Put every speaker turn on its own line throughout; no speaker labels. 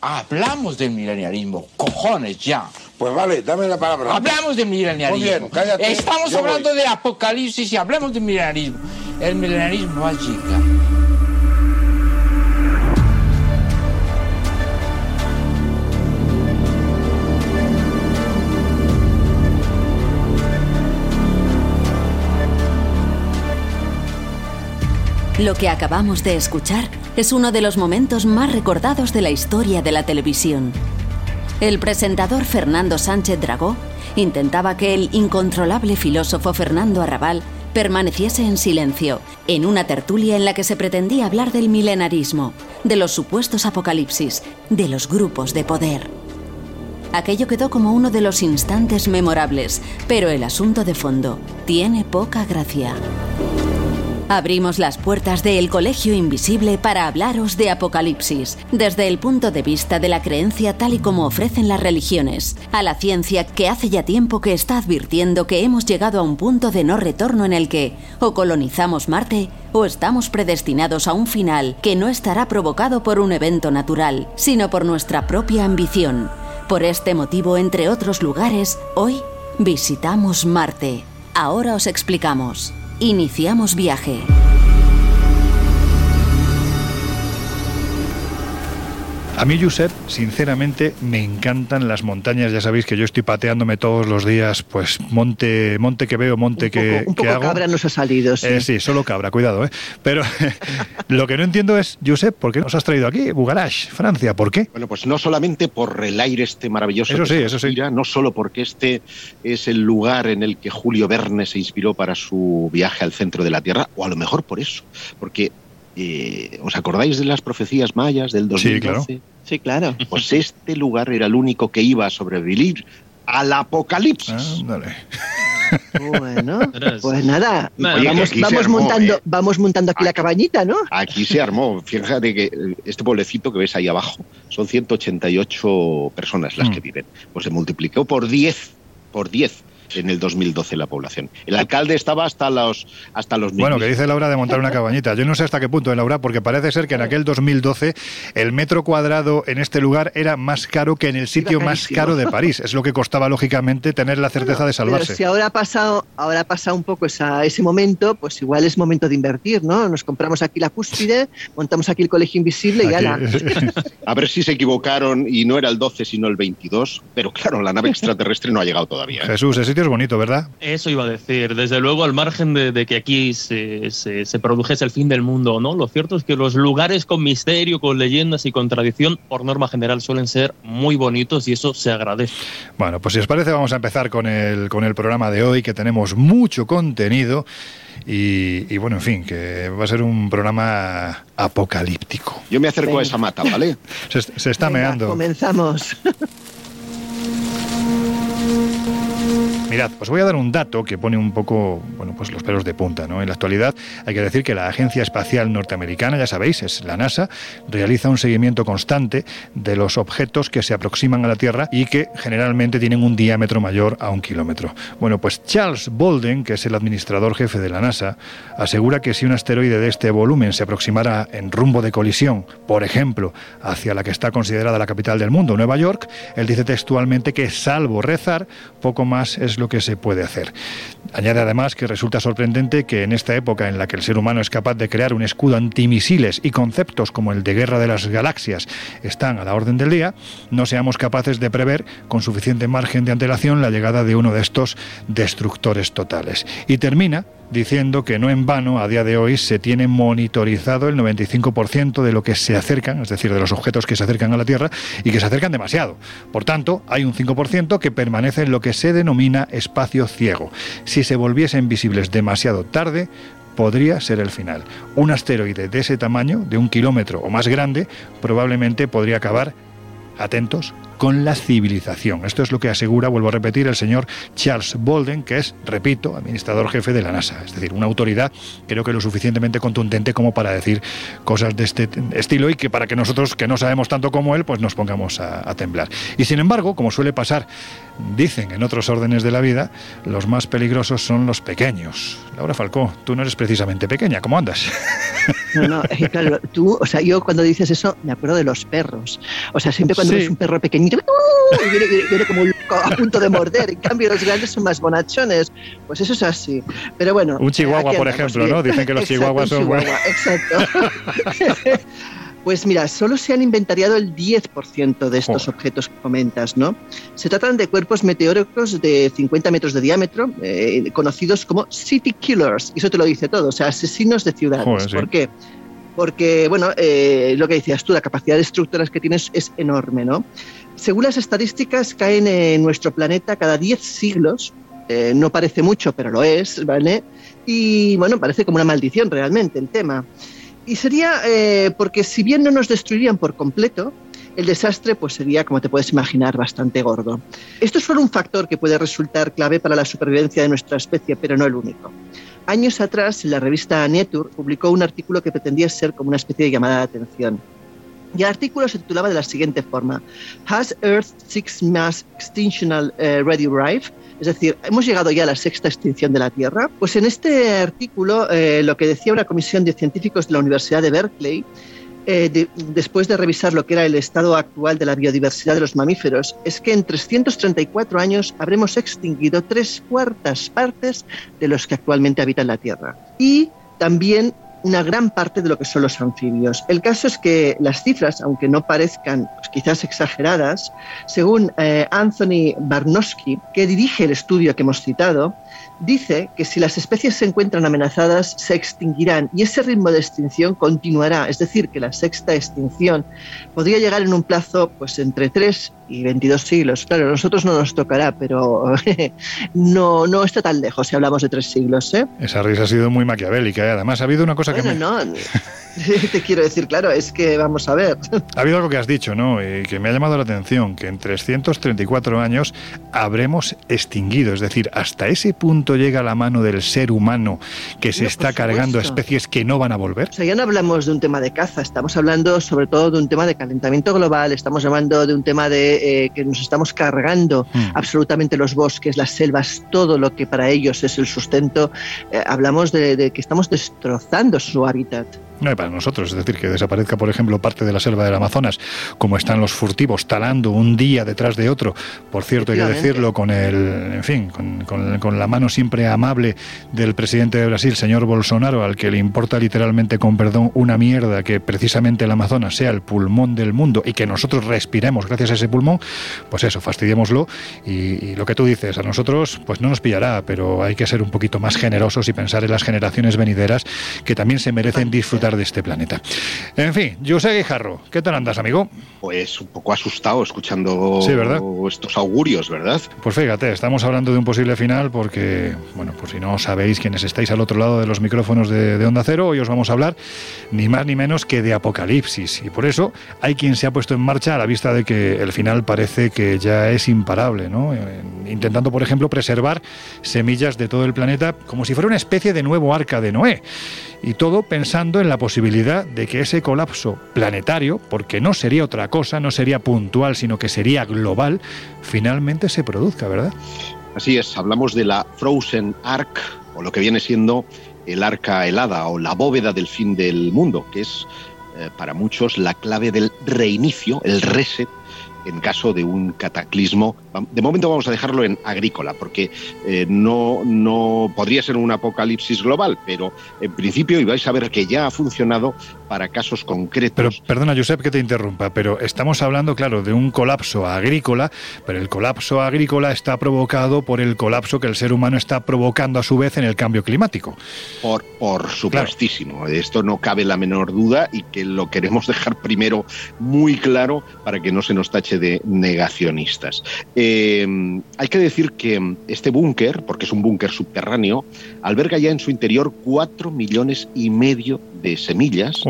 Hablamos del mileniarismo. Cojones, ya.
Pues vale, dame la palabra.
Hablamos del mileniarismo.
Muy bien, cállate,
Estamos hablando
voy.
de apocalipsis y hablamos del mileniarismo. El mileniarismo va a llegar.
Lo que acabamos de escuchar es uno de los momentos más recordados de la historia de la televisión. El presentador Fernando Sánchez Dragó intentaba que el incontrolable filósofo Fernando Arrabal permaneciese en silencio, en una tertulia en la que se pretendía hablar del milenarismo, de los supuestos apocalipsis, de los grupos de poder. Aquello quedó como uno de los instantes memorables, pero el asunto de fondo tiene poca gracia. Abrimos las puertas de El Colegio Invisible para hablaros de Apocalipsis, desde el punto de vista de la creencia tal y como ofrecen las religiones, a la ciencia que hace ya tiempo que está advirtiendo que hemos llegado a un punto de no retorno en el que o colonizamos Marte o estamos predestinados a un final que no estará provocado por un evento natural, sino por nuestra propia ambición. Por este motivo, entre otros lugares, hoy visitamos Marte. Ahora os explicamos. Iniciamos viaje.
A mí, Josep, sinceramente, me encantan las montañas. Ya sabéis que yo estoy pateándome todos los días, pues monte, monte que veo, monte
un
que,
poco, un
que
poco
hago.
cabra nos ha salido, sí.
Eh, sí, solo cabra, cuidado, ¿eh? Pero lo que no entiendo es, Josep, ¿por qué nos has traído aquí? Bugarash, Francia, ¿por qué?
Bueno, pues no solamente por el aire este maravilloso,
Eso
que
sí, eso sí.
no solo porque este es el lugar en el que Julio Verne se inspiró para su viaje al centro de la Tierra, o a lo mejor por eso, porque eh, ¿os acordáis de las profecías mayas del 2012?
Sí, claro.
Sí, claro.
Pues este lugar era el único que iba a sobrevivir al apocalipsis.
Ándale.
Bueno, pues nada,
Oye,
vamos, vamos
armó,
montando,
¿eh?
vamos montando aquí la cabañita, ¿no?
Aquí se armó. Fíjate que eh, este pueblecito que ves ahí abajo son 188 personas las que viven. Pues se multiplicó por 10, por 10 en el 2012 la población. El alcalde estaba hasta los hasta los
Bueno, que dice Laura de montar una cabañita. Yo no sé hasta qué punto, eh, Laura, porque parece ser que en aquel 2012 el metro cuadrado en este lugar era más caro que en el sitio más caro de París. Es lo que costaba, lógicamente, tener la certeza de
Pero
salvarse.
si ahora ha pasado, ahora ha pasado un poco esa, ese momento, pues igual es momento de invertir, ¿no? Nos compramos aquí la cúspide, montamos aquí el colegio invisible y
Aquí-
ala.
A ver si se equivocaron y no era el 12 sino el 22, pero claro, la nave extraterrestre no ha llegado todavía. ¿eh?
Jesús, el sitio es bonito, ¿verdad?
Eso iba a decir. Desde luego, al margen de, de que aquí se, se, se produjese el fin del mundo o no, lo cierto es que los lugares con misterio, con leyendas y con tradición, por norma general, suelen ser muy bonitos y eso se agradece.
Bueno, pues si os parece vamos a empezar con el, con el programa de hoy, que tenemos mucho contenido y, y bueno, en fin, que va a ser un programa apocalíptico.
Yo me acerco
Venga.
a esa mata, ¿vale?
Se, se está
Venga,
meando.
Comenzamos.
Mirad, os voy a dar un dato que pone un poco, bueno, pues los pelos de punta, ¿no? En la actualidad hay que decir que la Agencia Espacial Norteamericana, ya sabéis, es la NASA, realiza un seguimiento constante de los objetos que se aproximan a la Tierra y que generalmente tienen un diámetro mayor a un kilómetro. Bueno, pues Charles Bolden, que es el administrador jefe de la NASA, asegura que si un asteroide de este volumen se aproximara en rumbo de colisión, por ejemplo, hacia la que está considerada la capital del mundo, Nueva York, él dice textualmente que salvo rezar, poco más es lo que se puede hacer. Añade además que resulta sorprendente que en esta época en la que el ser humano es capaz de crear un escudo antimisiles y conceptos como el de guerra de las galaxias están a la orden del día, no seamos capaces de prever con suficiente margen de antelación la llegada de uno de estos destructores totales. Y termina diciendo que no en vano a día de hoy se tiene monitorizado el 95% de lo que se acercan, es decir, de los objetos que se acercan a la Tierra y que se acercan demasiado. Por tanto, hay un 5% que permanece en lo que se denomina espacio ciego. Si se volviesen visibles demasiado tarde, podría ser el final. Un asteroide de ese tamaño, de un kilómetro o más grande, probablemente podría acabar, atentos, con la civilización. Esto es lo que asegura, vuelvo a repetir, el señor Charles Bolden, que es, repito, administrador jefe de la NASA. Es decir, una autoridad creo que lo suficientemente contundente como para decir cosas de este estilo y que para que nosotros, que no sabemos tanto como él, pues nos pongamos a, a temblar. Y sin embargo, como suele pasar, dicen en otros órdenes de la vida, los más peligrosos son los pequeños. Laura Falcó, tú no eres precisamente pequeña, ¿cómo andas?
No, no, eh, claro, tú, o sea, yo cuando dices eso me acuerdo de los perros. O sea, siempre cuando
Sí.
ves un perro pequeñito, ¡uh! y viene, viene- viene como loco a punto de morder. En cambio, los grandes son más bonachones. Pues eso es así. Pero bueno.
Un chihuahua,
aquí
por ejemplo, ¿no? Dicen que los
Exacto,
chihuahuas son buenos.
chihuahua, Exacto. Pues mira, solo se han inventariado el 10% de estos
Joder.
objetos que comentas, ¿no? Se tratan de cuerpos meteóricos de 50 metros de diámetro, eh, conocidos como city killers, y eso te lo dice todo, o sea, asesinos de ciudades.
Joder, sí.
¿Por qué? Porque, bueno, eh, lo que decías tú, la capacidad de estructuras que tienes es enorme, ¿no? Según las estadísticas, caen en nuestro planeta cada 10 siglos. eh, no parece mucho, pero lo es, ¿vale? Y bueno, parece como una maldición realmente el tema. Y sería eh, porque si bien no nos destruirían por completo, el desastre pues sería, como te puedes imaginar, bastante gordo. Esto es solo un factor que puede resultar clave para la supervivencia de nuestra especie, pero no el único. Años atrás, la revista Nature publicó un artículo que pretendía ser como una especie de llamada de atención. Y el artículo se titulaba de la siguiente forma: Has Earth Six Mass Extinctional eh, Ready Arrived? Es decir, ¿hemos llegado ya a la sexta extinción de la Tierra? Pues en este artículo eh, lo que decía una comisión de científicos de la Universidad de Berkeley, eh, de- después de revisar lo que era el estado actual de la biodiversidad de los mamíferos, es que en 334 años habremos extinguido tres cuartas partes de los que actualmente habitan la Tierra. Y también una gran parte de lo que son los anfibios. El caso es que las cifras, aunque no parezcan pues, quizás exageradas, según eh, Anthony Barnowski, que dirige el estudio que hemos citado, dice que si las especies se encuentran amenazadas, se extinguirán y ese ritmo de extinción continuará. Es decir, que la sexta extinción podría llegar en un plazo pues entre 3 y 22 siglos. Claro, a nosotros no nos tocará, pero no, no está tan lejos si hablamos de tres siglos. ¿eh?
Esa risa ha sido muy maquiavélica. ¿eh? Además, ha habido una cosa que me...
no, te quiero decir, claro, es que vamos a ver.
Ha habido algo que has dicho, ¿no? Y que me ha llamado la atención, que en 334 años habremos extinguido. Es decir, hasta ese punto llega la mano del ser humano que se
No,
está cargando especies que no van a volver.
O sea, ya no hablamos de un tema de caza, estamos hablando sobre todo de un tema de calentamiento global, estamos hablando de un tema de eh, que nos estamos cargando
Hmm.
absolutamente los bosques, las selvas, todo lo que para ellos es el sustento. Eh, hablamos de, de que estamos destrozando su hábitat.
No, y para nosotros, es decir, que desaparezca, por ejemplo, parte de la selva del Amazonas, como están los furtivos talando un día detrás de otro. Por cierto, hay que decirlo con el, en fin, con, con- con la mano siempre amable del presidente de Brasil, señor Bolsonaro, al que le importa literalmente, con perdón, una mierda que precisamente el Amazonas sea el pulmón del mundo y que nosotros respiremos gracias a ese pulmón, pues eso, fastidiémoslo. Y, y lo que tú dices, a nosotros, pues no nos pillará, pero hay que ser un poquito más generosos y pensar en las generaciones venideras que también se merecen disfrutar de este planeta. En fin, José Guijarro, ¿qué tal andas, amigo?
Pues un poco asustado escuchando
Sí, ¿verdad?
estos augurios, ¿verdad?
Pues fíjate, estamos hablando de un posible final porque, bueno, por si no sabéis quienes estáis al otro lado de los micrófonos de, de Onda Cero, hoy os vamos a hablar ni más ni menos que de apocalipsis. Y por eso hay quien se ha puesto en marcha a la vista de que el final parece que ya es imparable, ¿no? Eh, Intentando, por ejemplo, preservar semillas de todo el planeta como si fuera una especie de nuevo arca de Noé. Y todo pensando en la posibilidad de que ese colapso planetario, porque no sería otra cosa, no sería puntual, sino que sería global, finalmente se produzca, ¿verdad?
Así es, hablamos de la Frozen Ark, o lo que viene siendo el arca helada o la bóveda del fin del mundo, que es eh, para muchos la clave del reinicio, el reset en caso de un cataclismo. De momento vamos a dejarlo en agrícola, porque eh, no, no podría ser un apocalipsis global, pero en principio, y vais a ver que ya ha funcionado para casos concretos.
Pero perdona, Josep, que te interrumpa, pero estamos hablando, claro, de un colapso agrícola, pero el colapso agrícola está provocado por el colapso que el ser humano está provocando a su vez en el cambio climático.
Por, por supuestísimo, esto no cabe la menor duda y que lo queremos dejar primero muy claro para que no se nos tache de negacionistas. Eh, hay que decir que este búnker, porque es un búnker subterráneo, alberga ya en su interior cuatro millones y medio de semillas.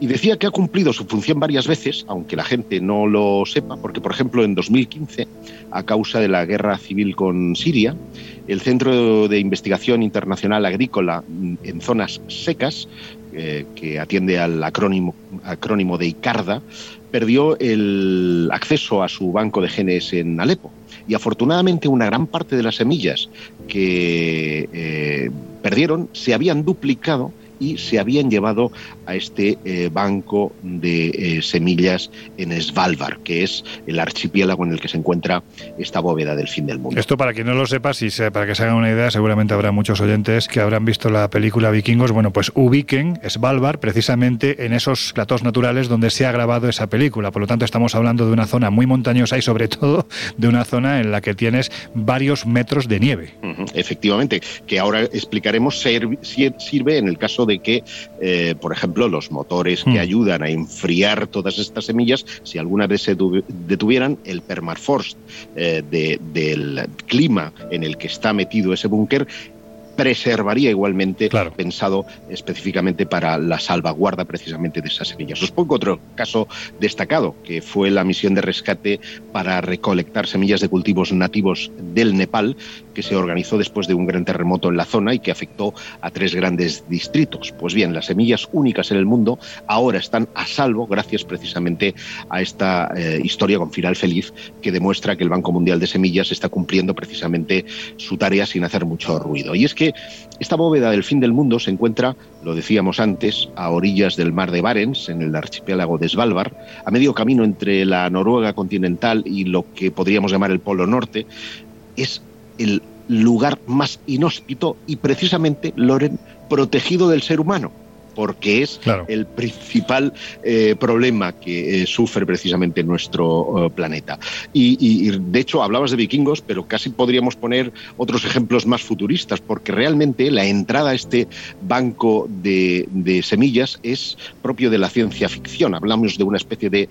Y decía que ha cumplido su función varias veces, aunque la gente no lo sepa, porque, por ejemplo, en 2015, a causa de la guerra civil con Siria, el Centro de Investigación Internacional Agrícola en Zonas Secas, eh, que atiende al acrónimo, acrónimo de ICARDA, perdió el acceso a su banco de genes en Alepo. Y afortunadamente una gran parte de las semillas que eh, perdieron se habían duplicado y se habían llevado a este eh, banco de eh, semillas en Svalbard, que es el archipiélago en el que se encuentra esta bóveda del fin del mundo.
Esto para quien no lo sepa, si para que se hagan una idea, seguramente habrá muchos oyentes que habrán visto la película Vikingos. Bueno, pues ubiquen Svalbard precisamente en esos platos naturales donde se ha grabado esa película. Por lo tanto, estamos hablando de una zona muy montañosa y sobre todo de una zona en la que tienes varios metros de nieve.
Efectivamente, que ahora explicaremos sirve en el caso de que, eh, por ejemplo, los motores que mm. ayudan a enfriar todas estas semillas, si alguna vez se detuvieran, el permafrost eh, del clima en el que está metido ese búnker preservaría igualmente, pensado específicamente para la salvaguarda precisamente de esas semillas. Os pongo otro caso destacado, que fue la misión de rescate para recolectar semillas de cultivos nativos del Nepal, que se organizó después de un gran terremoto en la zona y que afectó a tres grandes distritos. Pues bien, las semillas únicas en el mundo ahora están a salvo gracias precisamente a esta eh, historia con final feliz que demuestra que el Banco Mundial de Semillas está cumpliendo precisamente su tarea sin hacer mucho ruido. Y es que esta bóveda del fin del mundo se encuentra, lo decíamos antes, a orillas del mar de Barents, en el archipiélago de Svalbard, a medio camino entre la Noruega continental y lo que podríamos llamar el Polo Norte. Es el lugar más inhóspito y precisamente, Loren, protegido del ser humano porque es el principal eh, problema que eh, sufre precisamente nuestro eh, planeta. Y, de hecho hablabas de vikingos, pero casi podríamos poner otros ejemplos más futuristas, porque realmente la entrada a este banco de, semillas es propio de la ciencia ficción. Hablamos de una especie de,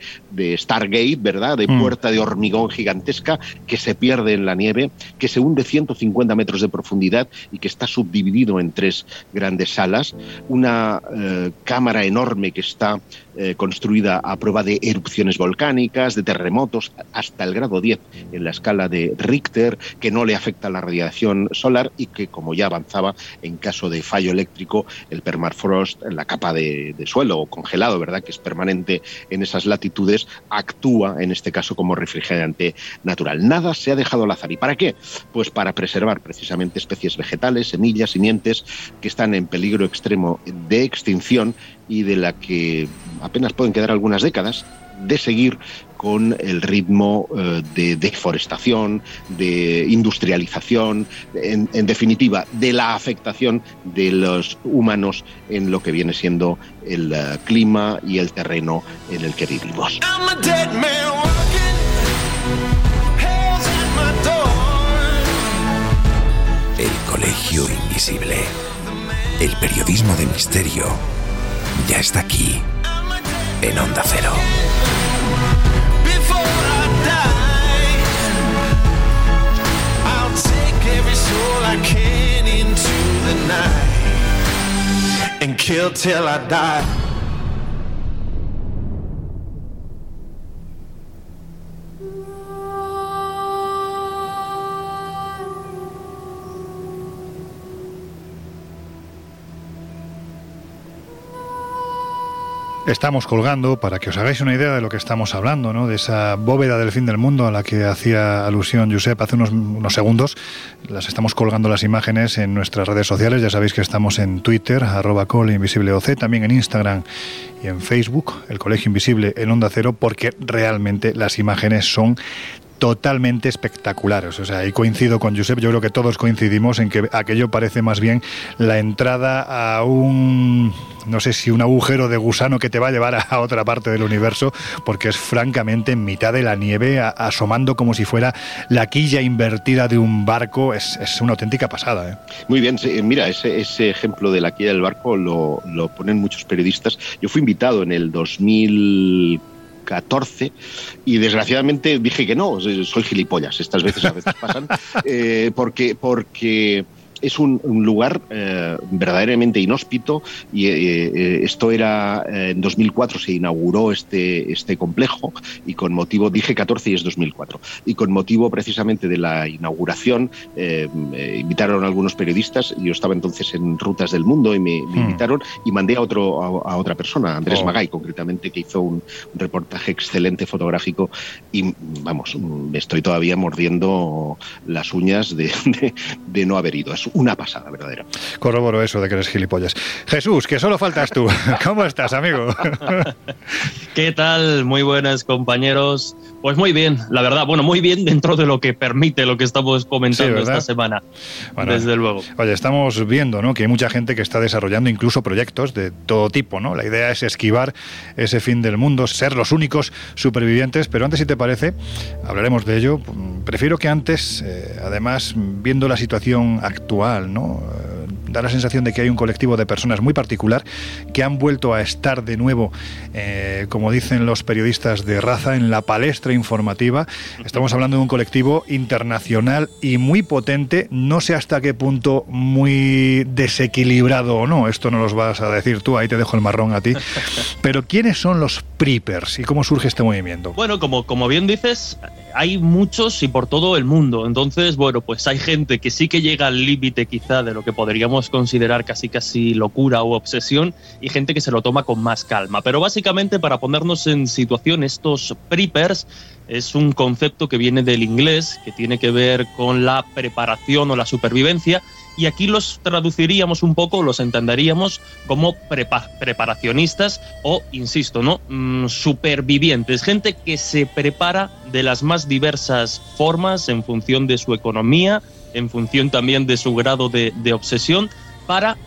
Stargate, ¿verdad? De mm. puerta de hormigón gigantesca que se pierde en la nieve, que se hunde 150 metros de profundidad y que está subdividido en tres grandes salas. Una cámara enorme que está eh, construida a prueba de erupciones volcánicas, de terremotos, hasta el grado 10 en la escala de Richter, que no le afecta la radiación solar y que, como ya avanzaba, en caso de fallo eléctrico, el permafrost, la capa de, suelo congelado, ¿verdad?, que es permanente en esas latitudes, actúa en este caso como refrigerante natural. Nada se ha dejado al azar. ¿Y para qué? Pues para preservar precisamente especies vegetales, semillas, simientes que están en peligro extremo de extinción y de la que apenas pueden quedar algunas décadas de seguir con el ritmo eh, de deforestación, de industrialización, en, definitiva, de la afectación de los humanos en lo que viene siendo el eh, clima y el terreno en el que vivimos.
El colegio invisible. El periodismo de misterio ya está aquí, en Onda Cero. and kill till I die.
Estamos colgando, para que os hagáis una idea de lo que estamos hablando, ¿no? de esa bóveda del fin del mundo a la que hacía alusión Josep hace unos, unos segundos. Las estamos colgando las imágenes en nuestras redes sociales. Ya sabéis que estamos en Twitter, arroba colinvisibleoc, también en Instagram y en Facebook, el Colegio Invisible en Onda Cero, porque realmente las imágenes son totalmente espectaculares. O sea, ahí coincido con Josep, yo creo que todos coincidimos en que aquello parece más bien la entrada a un, no sé si un agujero de gusano que te va a llevar a otra parte del universo, porque es francamente en mitad de la nieve, asomando como si fuera la quilla invertida de un barco, es, una auténtica pasada. ¿eh?
Muy bien, mira, ese, ese ejemplo de la quilla del barco lo, lo ponen muchos periodistas. Yo fui invitado en el 2000 14 y desgraciadamente dije que no, soy gilipollas, estas veces a veces pasan, eh, porque, porque es un, lugar eh, verdaderamente inhóspito y eh, eh, esto era en 2004 se inauguró este, este complejo y con motivo, dije 14 y es 2004, y con motivo precisamente de la inauguración invitaron a algunos periodistas, yo estaba entonces en Rutas del Mundo y me, hmm. invitaron y mandé a, otro, a, otra persona, Andrés oh. Magay concretamente, que hizo un, reportaje excelente fotográfico y vamos, me estoy todavía mordiendo las uñas de, de no haber ido una pasada verdadera.
Corroboro eso de que eres gilipollas. Jesús, que solo faltas tú. ¿Cómo estás, amigo?
¿Qué tal? Muy buenas, compañeros. Pues muy bien, la verdad. Bueno, muy bien dentro de lo que permite lo que estamos comentando esta semana. desde luego.
Oye, estamos viendo ¿no? que hay mucha gente que está desarrollando incluso proyectos de todo tipo. ¿no? La idea es esquivar ese fin del mundo, ser los únicos supervivientes. Pero antes, si te parece, hablaremos de ello. Prefiero que antes, eh, además, viendo la situación actual, ¿no? da la sensación de que hay un colectivo de personas muy particular que han vuelto a estar de nuevo, eh, como dicen los periodistas de raza, en la palestra informativa. Estamos hablando de un colectivo internacional y muy potente, no sé hasta qué punto muy desequilibrado o no, esto no los vas a decir tú, ahí te dejo el marrón a ti, pero ¿quiénes son los Preepers y cómo surge este movimiento?
Bueno, como, como bien dices, hay muchos y por todo el mundo, entonces, bueno, pues hay gente que sí que llega al límite quizá de lo que podríamos considerar casi casi locura o obsesión y gente que se lo toma con más calma. Pero básicamente para ponernos en situación, estos preppers es un concepto que viene del inglés, que tiene que ver con la preparación o la supervivencia y aquí los traduciríamos un poco, los entenderíamos como preparacionistas o, insisto, ¿no? Mm, supervivientes, gente que se prepara de las más diversas formas en función de su economía, en función también de su grado de, obsesión, para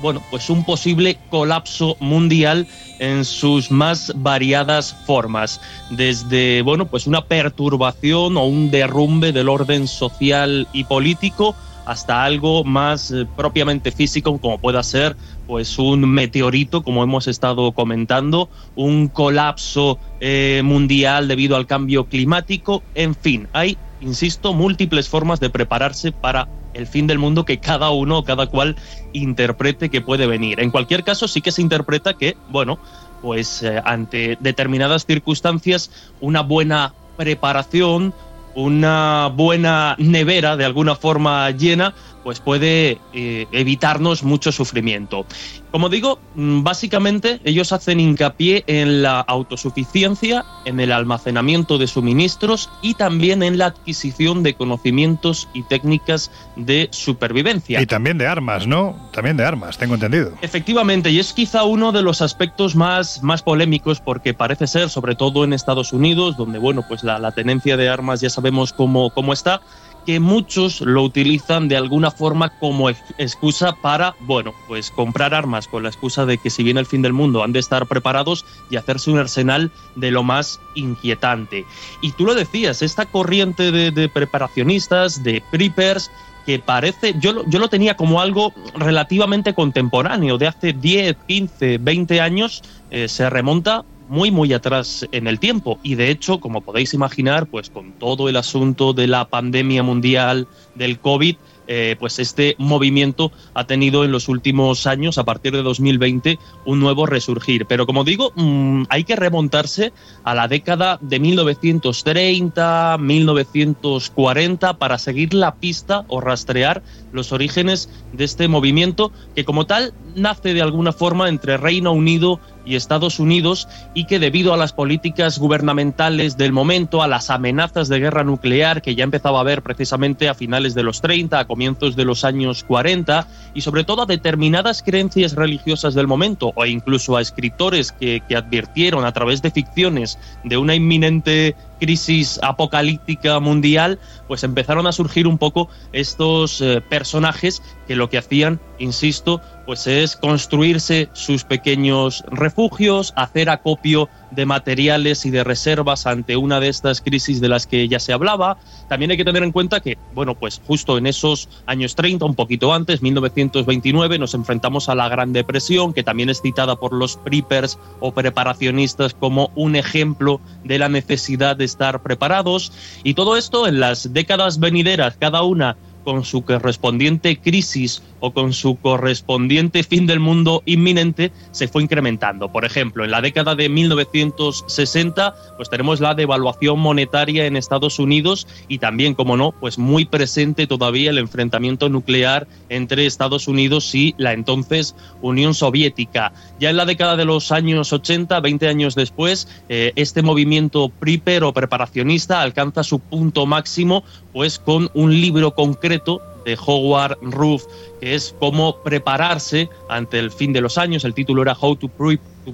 bueno, pues un posible colapso mundial en sus más variadas formas, desde bueno, pues una perturbación o un derrumbe del orden social y político hasta algo más eh, propiamente físico como pueda ser pues un meteorito como hemos estado comentando, un colapso eh, mundial debido al cambio climático, en fin, hay insisto, múltiples formas de prepararse para el fin del mundo que cada uno, cada cual interprete que puede venir. En cualquier caso, sí que se interpreta que, bueno, pues eh, ante determinadas circunstancias, una buena preparación, una buena nevera de alguna forma llena, pues puede eh, evitarnos mucho sufrimiento. Como digo, mm, básicamente ellos hacen hincapié en la autosuficiencia, en el almacenamiento de suministros y también en la adquisición de conocimientos y técnicas de supervivencia.
Y también de armas, ¿no? También de armas, tengo entendido.
Efectivamente, y es quizá uno de los aspectos más, más polémicos porque parece ser, sobre todo en Estados Unidos, donde, bueno, pues la, la tenencia de armas ya sabemos cómo, cómo está, que muchos lo utilizan de alguna forma como excusa para, bueno, pues comprar armas con la excusa de que si viene el fin del mundo han de estar preparados y hacerse un arsenal de lo más inquietante. Y tú lo decías, esta corriente de, preparacionistas, de preppers, que parece, yo, yo lo tenía como algo relativamente contemporáneo, de hace 10, 15, 20 años, eh, se remonta muy muy atrás en el tiempo y de hecho como podéis imaginar pues con todo el asunto de la pandemia mundial del COVID eh, pues este movimiento ha tenido en los últimos años, a partir de 2020, un nuevo resurgir. Pero como digo, mm, hay que remontarse a la década de 1930, 1940, para seguir la pista o rastrear los orígenes de este movimiento, que como tal nace de alguna forma entre Reino Unido y Estados Unidos y que debido a las políticas gubernamentales del momento, a las amenazas de guerra nuclear que ya empezaba a haber precisamente a finales de los 30, a comienzos de los años 40 y sobre todo a determinadas creencias religiosas del momento o incluso a escritores que, que advirtieron a través de ficciones de una inminente crisis apocalíptica mundial, pues empezaron a surgir un poco estos eh, personajes que lo que hacían, insisto, pues es construirse sus pequeños refugios, hacer acopio de materiales y de reservas ante una de estas crisis de las que ya se hablaba. También hay que tener en cuenta que, bueno, pues justo en esos años 30, un poquito antes, 1929, nos enfrentamos a la Gran Depresión, que también es citada por los preppers o preparacionistas como un ejemplo de la necesidad de estar preparados. Y todo esto en las décadas venideras, cada una con su correspondiente crisis o con su correspondiente fin del mundo inminente se fue incrementando. Por ejemplo, en la década de 1960, pues tenemos la devaluación monetaria en Estados Unidos y también, como no, pues muy presente todavía el enfrentamiento nuclear entre Estados Unidos y la entonces Unión Soviética. Ya en la década de los años 80, 20 años después, eh, este movimiento PRIPER o preparacionista alcanza su punto máximo pues con un libro concreto de Howard Ruff, que es cómo prepararse ante el fin de los años. El título era How to,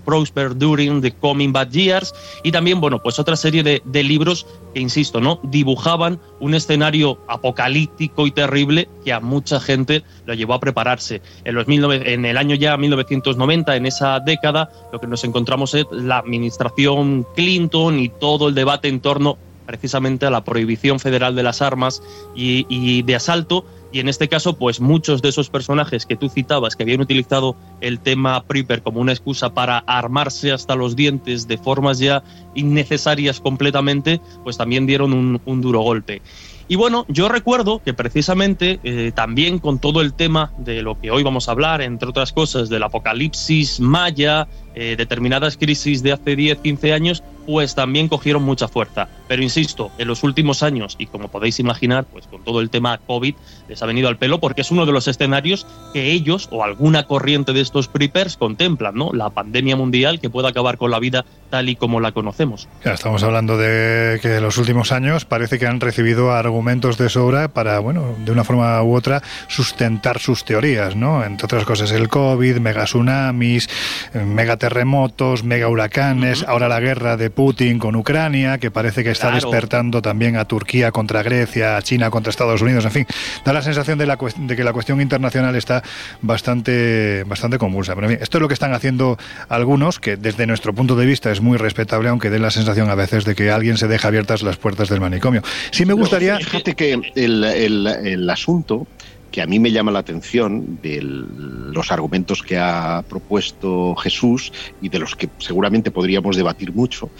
Prosper During the Coming Bad Years. Y también, bueno, pues otra serie de, de, libros que, insisto, ¿no? Dibujaban un escenario apocalíptico y terrible que a mucha gente lo llevó a prepararse. En, los en el año ya 1990, en esa década, lo que nos encontramos es la administración Clinton y todo el debate en torno precisamente a la prohibición federal de las armas y, y, de asalto. Y en este caso, pues muchos de esos personajes que tú citabas, que habían utilizado el tema Prepper como una excusa para armarse hasta los dientes de formas ya innecesarias completamente, pues también dieron un, duro golpe. Y bueno, yo recuerdo que precisamente eh, también con todo el tema de lo que hoy vamos a hablar, entre otras cosas, del apocalipsis maya, eh, determinadas crisis de hace 10, 15 años, pues también cogieron mucha fuerza. Pero insisto, en los últimos años, y como podéis imaginar, pues con todo el tema COVID les ha venido al pelo porque es uno de los escenarios que ellos o alguna corriente de estos preppers contemplan, ¿no? La pandemia mundial que pueda acabar con la vida tal y como la conocemos.
Ya estamos hablando de que en los últimos años parece que han recibido argumentos de sobra para, bueno, de una forma u otra sustentar sus teorías, ¿no? Entre otras cosas el COVID, mega tsunamis, mega terremotos, mega huracanes, uh -huh. ahora la guerra de Putin con Ucrania, que parece que está claro. despertando también a Turquía contra Grecia, a China contra Estados Unidos, en fin, da la sensación de, la, de que la cuestión internacional está bastante, bastante convulsa. Pero en fin, esto es lo que están haciendo algunos, que desde nuestro punto de vista es muy respetable, aunque dé la sensación a veces de que alguien se deja abiertas las puertas del manicomio. Sí me gustaría...
No, fíjate que el, el, el asunto que a mí me llama la atención de los argumentos que ha propuesto Jesús y de los que seguramente podríamos debatir mucho,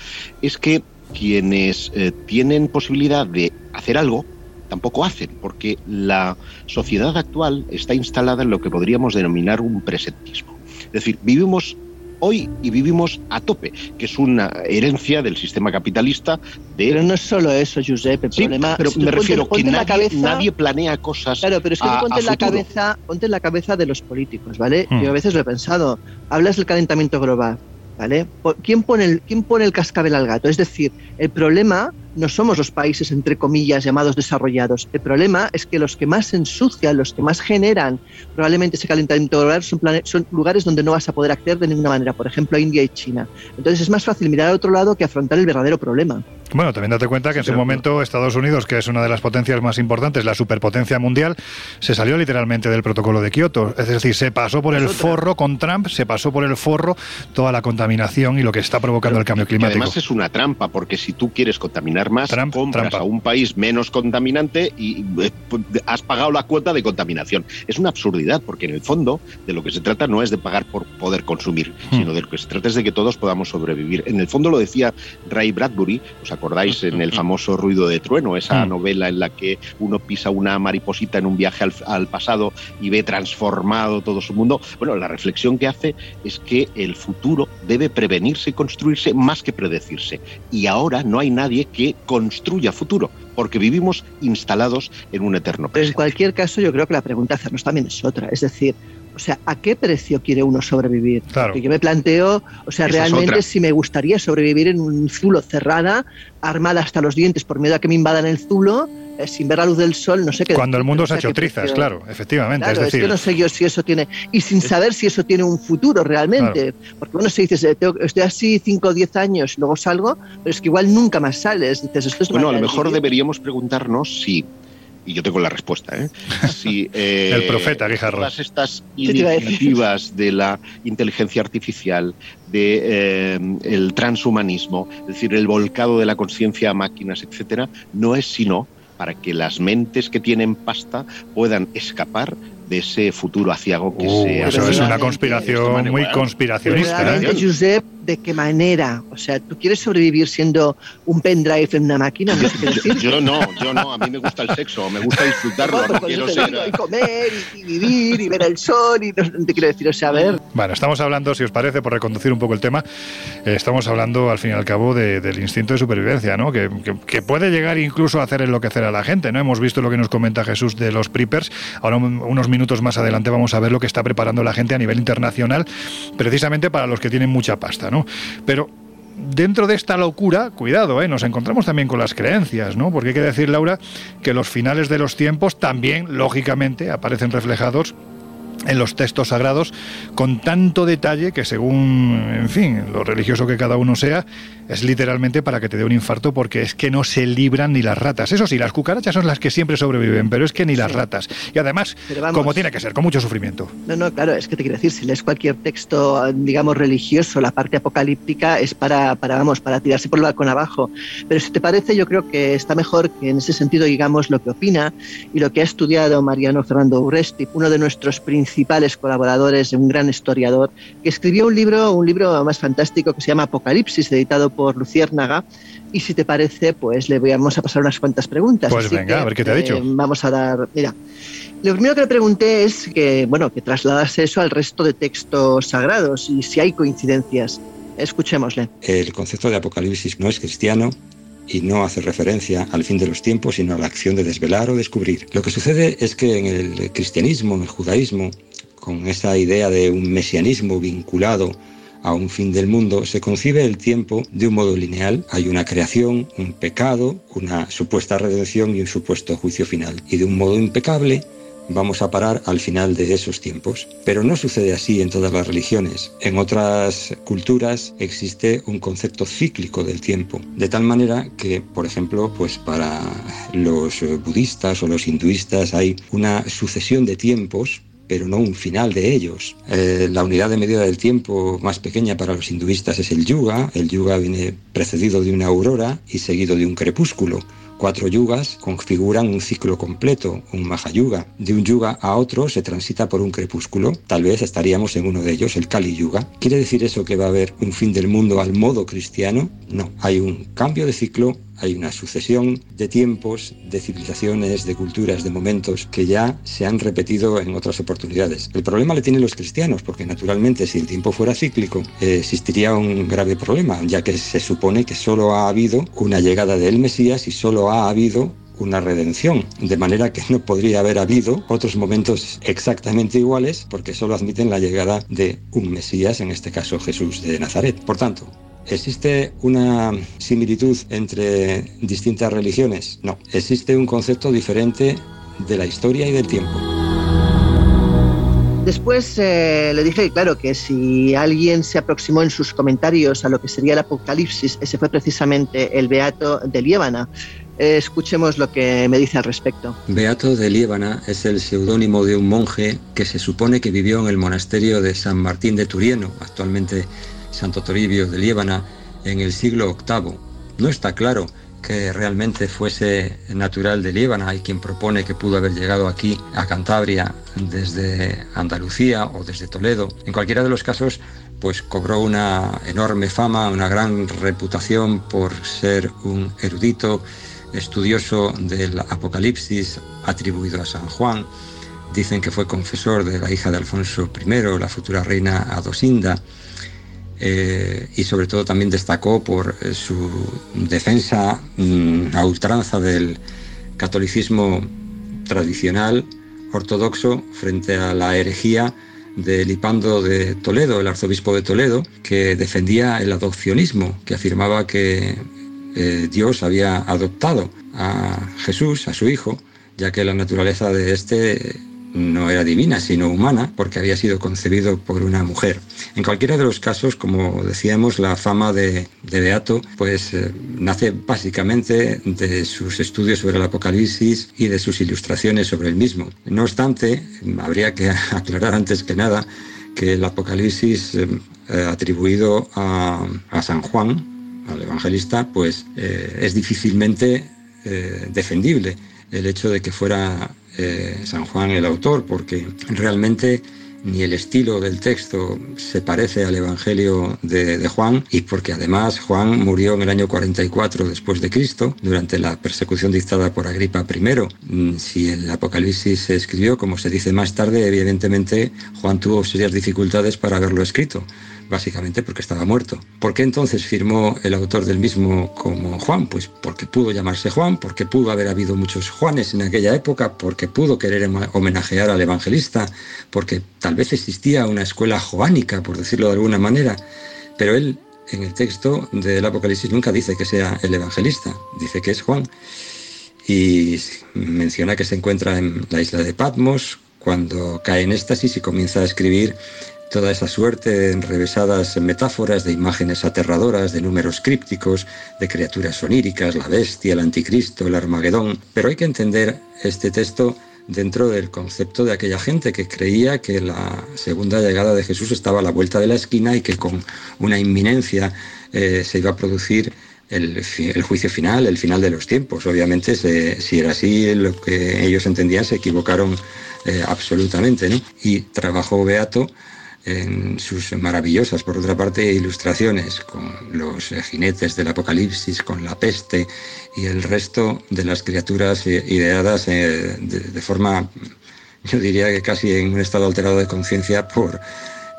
es que quienes eh, tienen posibilidad de hacer algo tampoco hacen, porque la sociedad actual está instalada en lo que podríamos denominar un presentismo. Es decir, vivimos hoy y vivimos a tope, que es una herencia del sistema capitalista. De...
Pero no es solo eso, Josep, el
sí,
problema...
pero
si
me refiero
ponte,
que
ponte
nadie,
cabeza,
nadie, planea cosas
Claro, pero es que
a,
ponte, en la cabeza, ponte en la cabeza de los políticos, ¿vale?
Hmm.
Yo a veces lo he pensado. Hablas del calentamiento global, ¿vale? ¿Quién pone, el, ¿Quién pone el cascabel al gato? Es decir, el problema no somos los países, entre comillas, llamados desarrollados. El problema es que los que más ensucian, los que más generan probablemente ese calentamiento global son, son, lugares donde no vas a poder acceder de ninguna manera, por ejemplo, India y China. Entonces es más fácil mirar al otro lado que afrontar el verdadero problema.
Bueno, también date cuenta que en su momento Estados Unidos, que es una de las potencias más importantes, la superpotencia mundial, se salió literalmente del protocolo de Kioto. Es decir, se pasó por el forro con Trump, se pasó por el forro toda la contaminación y lo que está provocando
Pero,
el cambio climático.
además es una trampa, porque si tú quieres contaminar más,
Trump,
compras
trampa.
a un país menos contaminante y eh, has pagado la cuota de contaminación. Es una absurdidad, porque en el fondo de lo que se trata no es de pagar por poder consumir,
Hmm.
sino de lo que se trata es de que todos podamos sobrevivir. En el fondo lo decía Ray Bradbury, ¿os acordáis en el famoso Ruido de Trueno, esa
Mm.
novela en la que uno pisa una mariposita en un viaje al, al pasado y ve transformado todo su mundo? Bueno, la reflexión que hace es que el futuro debe prevenirse y construirse más que predecirse. Y ahora no hay nadie que construya futuro, porque vivimos instalados en un eterno
Pero en
presente.
cualquier caso, yo creo que la pregunta hacernos también es otra. Es decir, O sea, ¿a qué precio quiere uno sobrevivir?
Claro.
yo me planteo, o sea, realmente si me gustaría sobrevivir en un zulo cerrada, armada hasta los dientes por miedo a que me invadan el zulo, eh, sin ver la luz del sol, no sé qué.
Cuando el mundo se ha hecho trizas, claro, efectivamente.
Claro,
es, decir,
que no sé yo si eso tiene. Y sin saber si eso tiene un futuro realmente. Porque uno se dice, estoy así 5 o 10 años y luego salgo, pero es que igual nunca más sales. Dices, esto es
bueno, a lo mejor deberíamos preguntarnos si y yo tengo la respuesta, ¿eh? Si,
eh, el profeta Guijarro.
Todas estas iniciativas de la inteligencia artificial, de eh, el transhumanismo, es decir, el volcado de la conciencia a máquinas, etcétera, no es sino para que las mentes que tienen pasta puedan escapar de ese futuro aciago que
uh,
se
Eso es una conspiración muy conspiracionista.
¿eh? Josep, ¿de qué manera? O sea, ¿tú quieres sobrevivir siendo un pendrive en una máquina?
yo, no, yo no. A mí me gusta el sexo, me gusta disfrutarlo. No, quiero ser...
Y comer, y, vivir, y ver el sol, y no, te quiero decir, o sea, a ver.
Bueno, estamos hablando, si os parece, por reconducir un poco el tema, eh, estamos hablando al fin y al cabo del instinto de supervivencia, ¿no? Que, que, puede llegar incluso a hacer enloquecer a la gente, ¿no? Hemos visto lo que nos comenta Jesús de los preppers. Ahora, unos minutos más adelante, vamos a ver lo que está preparando la gente a nivel internacional, precisamente para los que tienen mucha pasta, Pero dentro de esta locura, cuidado, ¿eh? nos encontramos también con las creencias, ¿no? Porque hay que decir, Laura, que los finales de los tiempos también, lógicamente, aparecen reflejados en los textos sagrados con tanto detalle que según, en fin, lo religioso que cada uno sea, es literalmente para que te dé un infarto porque es que no se libran ni las ratas. Eso sí, las cucarachas son las que siempre sobreviven, pero es que ni las ratas. Y además, como tiene que ser, con mucho sufrimiento.
No, no, claro, es que te quiero decir, si lees cualquier texto, digamos, religioso, la parte apocalíptica es para, para vamos, para tirarse por el balcón abajo. Pero si te parece, yo creo que está mejor que en ese sentido digamos lo que opina y lo que ha estudiado Mariano Fernando Uresti, uno de nuestros principales colaboradores, un gran historiador, que escribió un libro, un libro más fantástico que se llama Apocalipsis, editado por Luciérnaga. Y si te parece, pues le vamos a pasar unas cuantas preguntas.
Pues venga, a ver qué te ha dicho.
Eh, vamos a dar, mira, lo primero que le pregunté es que, bueno, que trasladase eso al resto de textos sagrados y si hay coincidencias. Escuchémosle.
El concepto de apocalipsis no es cristiano y no hace referencia al fin de los tiempos, sino a la acción de desvelar o descubrir. Lo que sucede es que en el cristianismo, en el judaísmo, con esa idea de un mesianismo vinculado a un fin del mundo, se concibe el tiempo de un modo lineal. Hay una creación, un pecado, una supuesta redención y un supuesto juicio final. Y de un modo impecable vamos a parar al final de esos tiempos. Pero no sucede así en todas las religiones. En otras culturas existe un concepto cíclico del tiempo, de tal manera que, por ejemplo, pues para los budistas o los hinduistas hay una sucesión de tiempos pero no un final de ellos. Eh, la unidad de medida del tiempo más pequeña para los hinduistas es el yuga. El yuga viene precedido de una aurora y seguido de un crepúsculo. Cuatro yugas configuran un ciclo completo, un Mahayuga. De un yuga a otro se transita por un crepúsculo. Tal vez estaríamos en uno de ellos, el Kali Yuga. ¿Quiere decir eso que va a haber un fin del mundo al modo cristiano? No. Hay un cambio de ciclo hay una sucesión de tiempos, de civilizaciones, de culturas, de momentos que ya se han repetido en otras oportunidades. El problema le tienen los cristianos, porque naturalmente si el tiempo fuera cíclico, existiría un grave problema, ya que se supone que solo ha habido una llegada del Mesías y solo ha habido una redención, de manera que no podría haber habido otros momentos exactamente iguales porque solo admiten la llegada de un Mesías, en este caso Jesús de Nazaret. Por tanto, ¿Existe una similitud entre distintas religiones? No, existe un concepto diferente de la historia y del tiempo.
Después eh, le dije, claro, que si alguien se aproximó en sus comentarios a lo que sería el Apocalipsis, ese fue precisamente el Beato de Liébana. Eh, escuchemos lo que me dice al respecto.
Beato de Liébana es el seudónimo de un monje que se supone que vivió en el monasterio de San Martín de Turieno, actualmente Santo Toribio de Liébana en el siglo VIII. No está claro que realmente fuese natural de Líbana. Hay quien propone que pudo haber llegado aquí a Cantabria desde Andalucía o desde Toledo. En cualquiera de los casos, pues cobró una enorme fama, una gran reputación por ser un erudito, estudioso del Apocalipsis atribuido a San Juan. Dicen que fue confesor de la hija de Alfonso I, la futura reina Adosinda. Eh, y sobre todo también destacó por eh, su defensa mm, a ultranza del catolicismo tradicional ortodoxo frente a la herejía de Lipando de Toledo, el arzobispo de Toledo, que defendía el adopcionismo, que afirmaba que eh, Dios había adoptado a Jesús, a su hijo, ya que la naturaleza de este no era divina, sino humana, porque había sido concebido por una mujer. En cualquiera de los casos, como decíamos, la fama de, Beato pues, eh, nace básicamente de sus estudios sobre el Apocalipsis y de sus ilustraciones sobre el mismo. No obstante, habría que aclarar antes que nada que el Apocalipsis eh, atribuido a, San Juan, al evangelista, pues eh, es difícilmente defendible el hecho de que fuera eh, San Juan el autor, porque realmente ni el estilo del texto se parece al Evangelio de, Juan y porque además Juan murió en el año 44 después de Cristo durante la persecución dictada por Agripa I. Mm, si el Apocalipsis se escribió, como se dice más tarde, evidentemente Juan tuvo serias dificultades para haberlo escrito básicamente porque estaba muerto. ¿Por qué entonces firmó el autor del mismo como Juan? Pues porque pudo llamarse Juan, porque pudo haber habido muchos Juanes en aquella época, porque pudo querer homenajear al evangelista, porque tal vez existía una escuela joánica, por decirlo de alguna manera, pero él en el texto del Apocalipsis nunca dice que sea el evangelista, dice que es Juan. Y menciona que se encuentra en la isla de Patmos cuando cae en éxtasis y comienza a escribir toda esa suerte de enrevesadas metáforas de imágenes aterradoras, de números crípticos, de criaturas oníricas, la bestia, el anticristo, el Armagedón. Pero hay que entender este texto dentro del concepto de aquella gente que creía que la segunda llegada de Jesús estaba a la vuelta de la esquina y que con una inminencia eh, se iba a producir el, juicio final, el final de los tiempos. Obviamente, si era así lo que ellos entendían, se equivocaron eh, absolutamente. Y trabajó Beato en sus maravillosas, por otra parte, ilustraciones con los jinetes del Apocalipsis, con la peste y el resto de las criaturas ideadas eh, de, forma, yo diría que casi en un estado alterado de conciencia por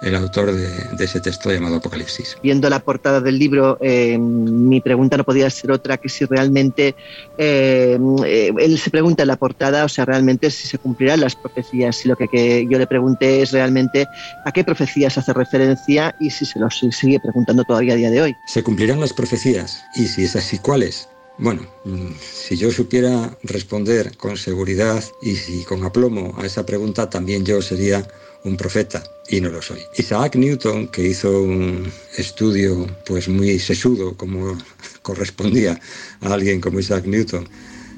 el autor de, ese texto llamado Apocalipsis.
Viendo la portada del libro, eh, mi pregunta no podía ser otra que si realmente, eh, eh, él se pregunta en la portada, o sea, realmente si se cumplirán las profecías. Y lo que, yo le pregunté es realmente a qué profecías hace referencia y si se lo sigue preguntando todavía a día de hoy.
¿Se cumplirán las profecías? Y si es así, ¿cuáles? Bueno, mm, si yo supiera responder con seguridad y si con aplomo a esa pregunta, también yo sería un profeta y no lo soy. Isaac Newton, que hizo un estudio pues muy sesudo como correspondía a alguien como Isaac Newton,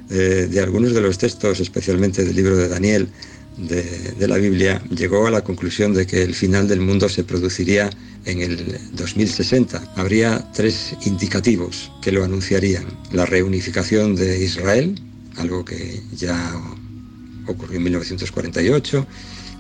eh, de algunos de los textos, especialmente del libro de Daniel, de, de, la Biblia, llegó a la conclusión de que el final del mundo se produciría en el 2060. Habría tres indicativos que lo anunciarían. La reunificación de Israel, algo que ya ocurrió en 1948,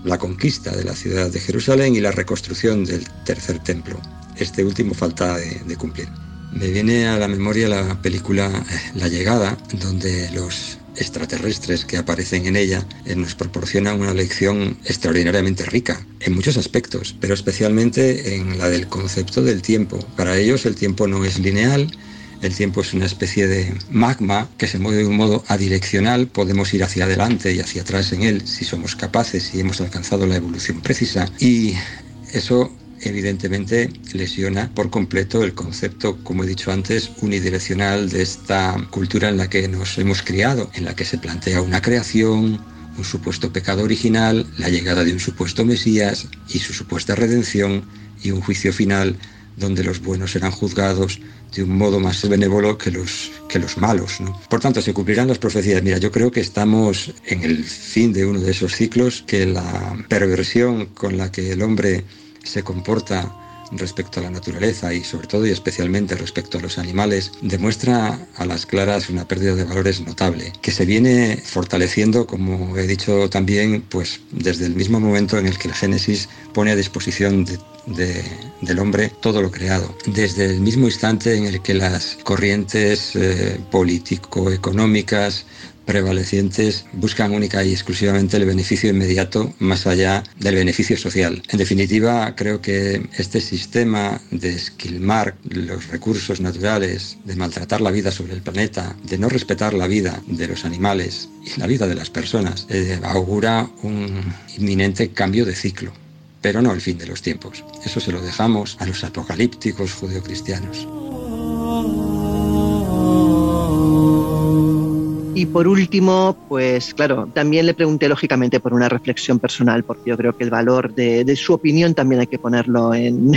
la conquista de la ciudad de Jerusalén y la reconstrucción del tercer templo. Este último falta de, cumplir. Me viene a la memoria la película eh, La llegada, donde los extraterrestres que aparecen en ella eh, nos proporcionan una lección extraordinariamente rica en muchos aspectos, pero especialmente en la del concepto del tiempo. Para ellos el tiempo no es lineal, el tiempo es una especie de magma que se mueve de un modo adireccional. Podemos ir hacia adelante y hacia atrás en él si somos capaces y hemos alcanzado la evolución precisa. Y eso evidentemente lesiona por completo el concepto, como he dicho antes, unidireccional de esta cultura en la que nos hemos criado, en la que se plantea una creación, un supuesto pecado original, la llegada de un supuesto Mesías y su supuesta redención y un juicio final donde los buenos serán juzgados de un modo más benévolo que los, que los malos. Por tanto, se cumplirán las profecías. Mira, yo creo que estamos en el fin de uno de esos ciclos, que la perversión con la que el hombre se comporta respecto a la naturaleza y sobre todo y especialmente respecto a los animales demuestra a las claras una pérdida de valores notable que se viene fortaleciendo como he dicho también pues desde el mismo momento en el que el Génesis pone a disposición del hombre todo lo creado. Desde el mismo instante en el que las corrientes eh, político-económicas prevalecientes buscan única y exclusivamente el beneficio inmediato más allá del beneficio social. En definitiva, creo que este sistema de esquilmar los recursos naturales, de maltratar la vida sobre el planeta, de no respetar la vida de los animales y la vida de las personas, eh, augura un inminente cambio de ciclo pero no el fin de los tiempos. Eso se lo dejamos a los apocalípticos judeocristianos.
Y por último, pues claro, también le pregunté lógicamente por una reflexión personal, porque yo creo que el valor de, su opinión también hay que ponerlo en,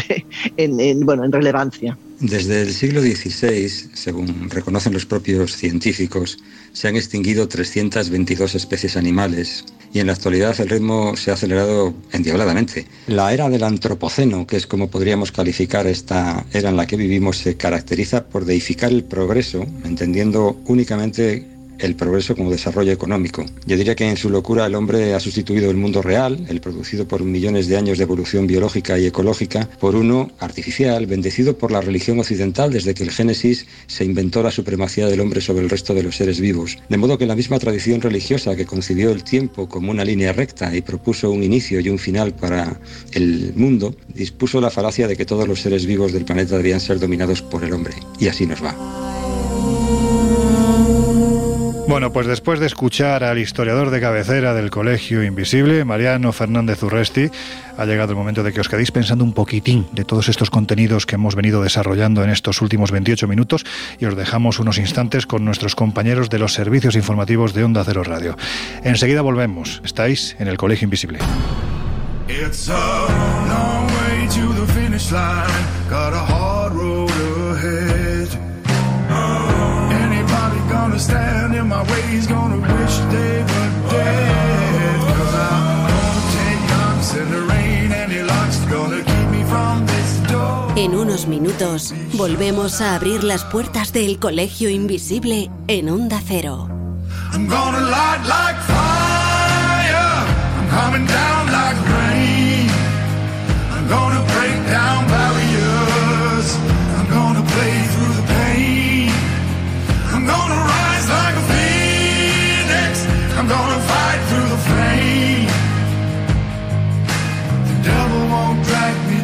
bueno, en relevancia.
Desde el siglo XVI, según reconocen los propios científicos, se han extinguido 322 especies animales y en la actualidad el ritmo se ha acelerado endiabladamente. La era del antropoceno, que es como podríamos calificar esta era en la que vivimos, se caracteriza por deificar el progreso, entendiendo únicamente el progreso como desarrollo económico. Yo diría que en su locura el hombre ha sustituido el mundo real, el producido por millones de años de evolución biológica y ecológica, por uno artificial, bendecido por la religión occidental desde que el Génesis se inventó la supremacía del hombre sobre el resto de los seres vivos. De modo que la misma tradición religiosa que concibió el tiempo como una línea recta y propuso un inicio y un final para el mundo, dispuso la falacia de que todos los seres vivos del planeta debían ser dominados por el hombre. Y así nos va.
Bueno, pues después de escuchar al historiador de cabecera del Colegio Invisible, Mariano Fernández Urresti, ha llegado el momento de que os quedéis pensando un poquitín de todos estos contenidos que hemos venido desarrollando en estos últimos 28 minutos y os dejamos unos instantes con nuestros compañeros de los servicios informativos de Onda Cero Radio. Enseguida volvemos. Estáis en el Colegio Invisible.
En unos minutos volvemos a abrir las puertas del colegio invisible en Onda Cero. I'm gonna light like fire. I'm coming down like rain. I'm gonna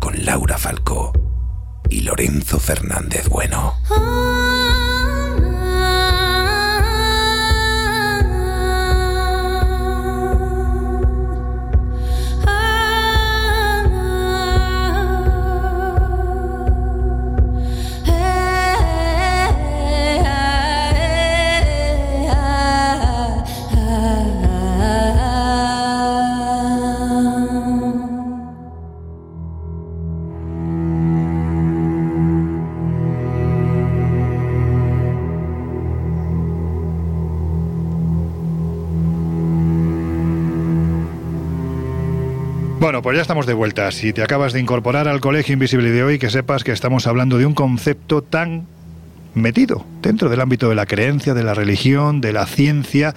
Con Laura Falcó y Lorenzo Fernández Bueno.
Pues ya estamos de vuelta. Si te acabas de incorporar al Colegio Invisible de hoy, que sepas que estamos hablando de un concepto tan metido dentro del ámbito de la creencia, de la religión, de la ciencia,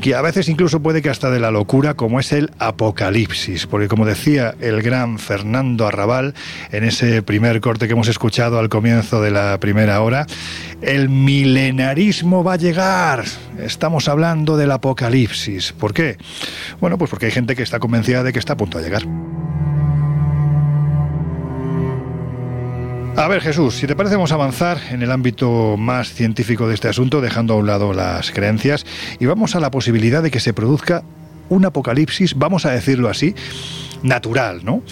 que a veces incluso puede que hasta de la locura, como es el apocalipsis. Porque como decía el gran Fernando Arrabal en ese primer corte que hemos escuchado al comienzo de la primera hora, el milenarismo va a llegar. Estamos hablando del apocalipsis. ¿Por qué? Bueno, pues porque hay gente que está convencida de que está a punto de llegar. A ver, Jesús, si te parece, vamos a avanzar en el ámbito más científico de este asunto, dejando a un lado las creencias, y vamos a la posibilidad de que se produzca un apocalipsis, vamos a decirlo así, natural, ¿no?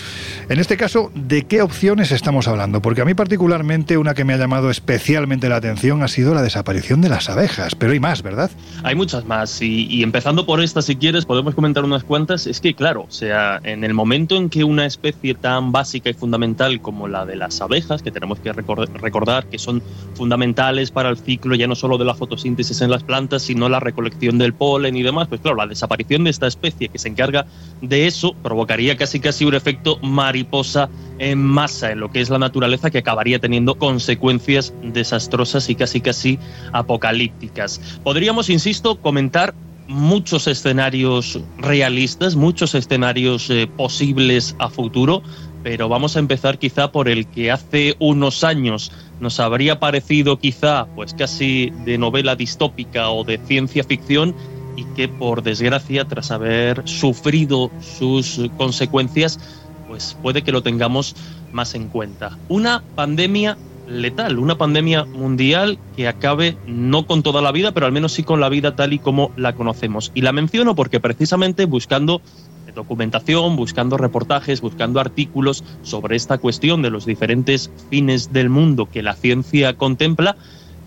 En este caso, ¿de qué opciones estamos hablando? Porque a mí particularmente una que me ha llamado especialmente la atención ha sido la desaparición de las abejas, pero hay más, ¿verdad?
Hay muchas más y, empezando por esta, si quieres, podemos comentar unas cuantas. Es que, claro, o sea, en el momento en que una especie tan básica y fundamental como la de las abejas, que tenemos que recor- recordar que son fundamentales para el ciclo ya no solo de la fotosíntesis en las plantas, sino la recolección del polen y demás, pues claro, la desaparición de esta especie que se encarga de eso provocaría casi casi un efecto mariposa en masa en lo que es la naturaleza que acabaría teniendo consecuencias desastrosas y casi casi apocalípticas. Podríamos, insisto, comentar muchos escenarios realistas, muchos escenarios eh, posibles a futuro, pero vamos a empezar quizá por el que hace unos años nos habría parecido quizá pues casi de novela distópica o de ciencia ficción y que por desgracia tras haber sufrido sus consecuencias pues puede que lo tengamos más en cuenta. Una pandemia letal, una pandemia mundial que acabe no con toda la vida, pero al menos sí con la vida tal y como la conocemos. Y la menciono porque precisamente buscando documentación, buscando reportajes, buscando artículos sobre esta cuestión de los diferentes fines del mundo que la ciencia contempla,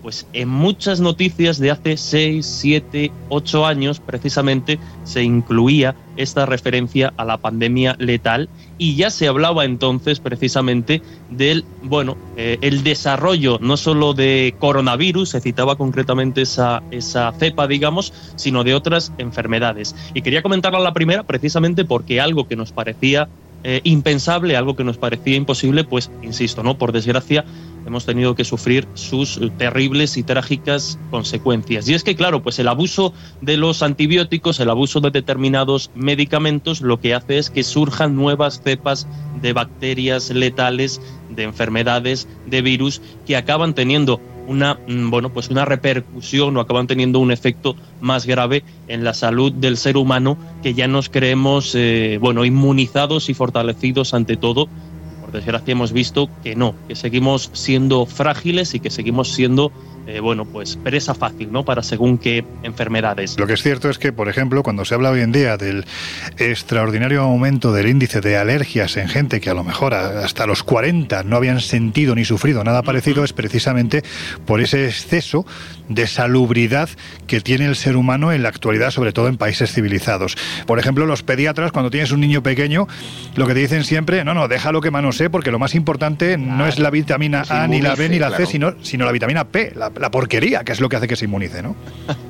pues en muchas noticias de hace 6, 7, 8 años precisamente se incluía esta referencia a la pandemia letal y ya se hablaba entonces precisamente del, bueno, eh, el desarrollo no solo de coronavirus, se citaba concretamente esa, esa cepa, digamos, sino de otras enfermedades. Y quería comentarla la primera precisamente porque algo que nos parecía eh, impensable, algo que nos parecía imposible, pues, insisto, ¿no? Por desgracia, hemos tenido que sufrir sus eh, terribles y trágicas consecuencias. Y es que, claro, pues el abuso de los antibióticos, el abuso de determinados medicamentos, lo que hace es que surjan nuevas cepas de bacterias letales, de enfermedades, de virus, que acaban teniendo una mm, bueno pues una repercusión o acaban teniendo un efecto más grave en la salud del ser humano que ya nos creemos eh, bueno inmunizados y fortalecidos ante todo desgracia hemos visto que no que seguimos siendo frágiles y que seguimos siendo eh, bueno pues presa fácil no para según qué enfermedades.
Lo que es cierto es que, por ejemplo, cuando se habla hoy en día del extraordinario aumento del índice de alergias en gente que a lo mejor hasta los 40 no habían sentido ni sufrido nada parecido, es precisamente por ese exceso de salubridad que tiene el ser humano en la actualidad, sobre todo en países civilizados. Por ejemplo, los pediatras, cuando tienes un niño pequeño, lo que te dicen siempre, no, no, déjalo que manosee, porque lo más importante no es la vitamina A, ni la B, ni la C, sino, sino la vitamina P, la, la porquería, que es lo que hace que se inmunice, ¿no?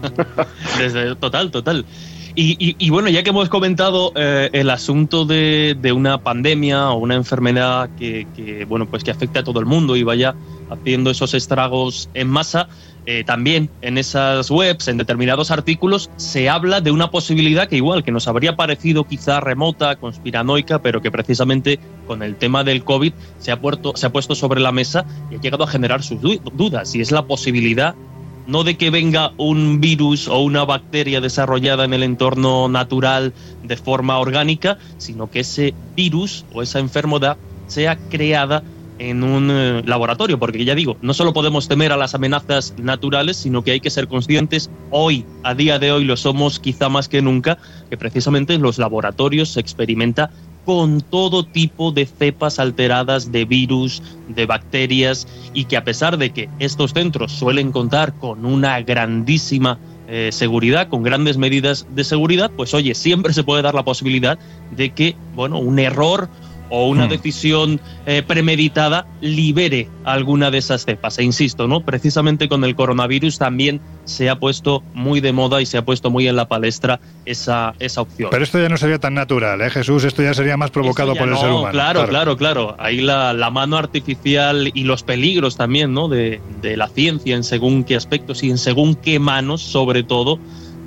Desde, total, total. Y, y- y bueno, ya que hemos comentado eh, el asunto de, de una pandemia o una enfermedad que, que, bueno, pues que afecta a todo el mundo y vaya haciendo esos estragos en masa, eh, también en esas webs, en determinados artículos, se habla de una posibilidad que igual, que nos habría parecido quizá remota, conspiranoica, pero que precisamente con el tema del COVID se ha, puerto- se ha puesto sobre la mesa y ha llegado a generar sus du- dudas, y es la posibilidad no de que venga un virus o una bacteria desarrollada en el entorno natural de forma orgánica, sino que ese virus o esa enfermedad sea creada en un eh, laboratorio, porque ya digo, no solo podemos temer a las amenazas naturales, sino que hay que ser conscientes. Hoy, a día de hoy lo somos quizá más que nunca, que precisamente en los laboratorios se experimenta con todo tipo de cepas alteradas de virus, de bacterias, y que a pesar de que estos centros suelen contar con una grandísima eh, seguridad, con grandes medidas de seguridad, pues oye, siempre se puede dar la posibilidad de que, bueno, un error o una
Hmm.
decisión eh, premeditada libere alguna de esas cepas. E insisto, ¿no? Precisamente con el coronavirus también se ha puesto muy de moda y se ha puesto muy en la palestra esa, esa opción.
Pero esto ya no sería tan natural, ¿eh, Jesús? Esto ya sería más provocado por el ser humano.
Claro, claro, claro. Ahí la, la mano artificial y los peligros también, ¿no? De, de la ciencia en según qué aspectos y en según qué manos, sobre todo,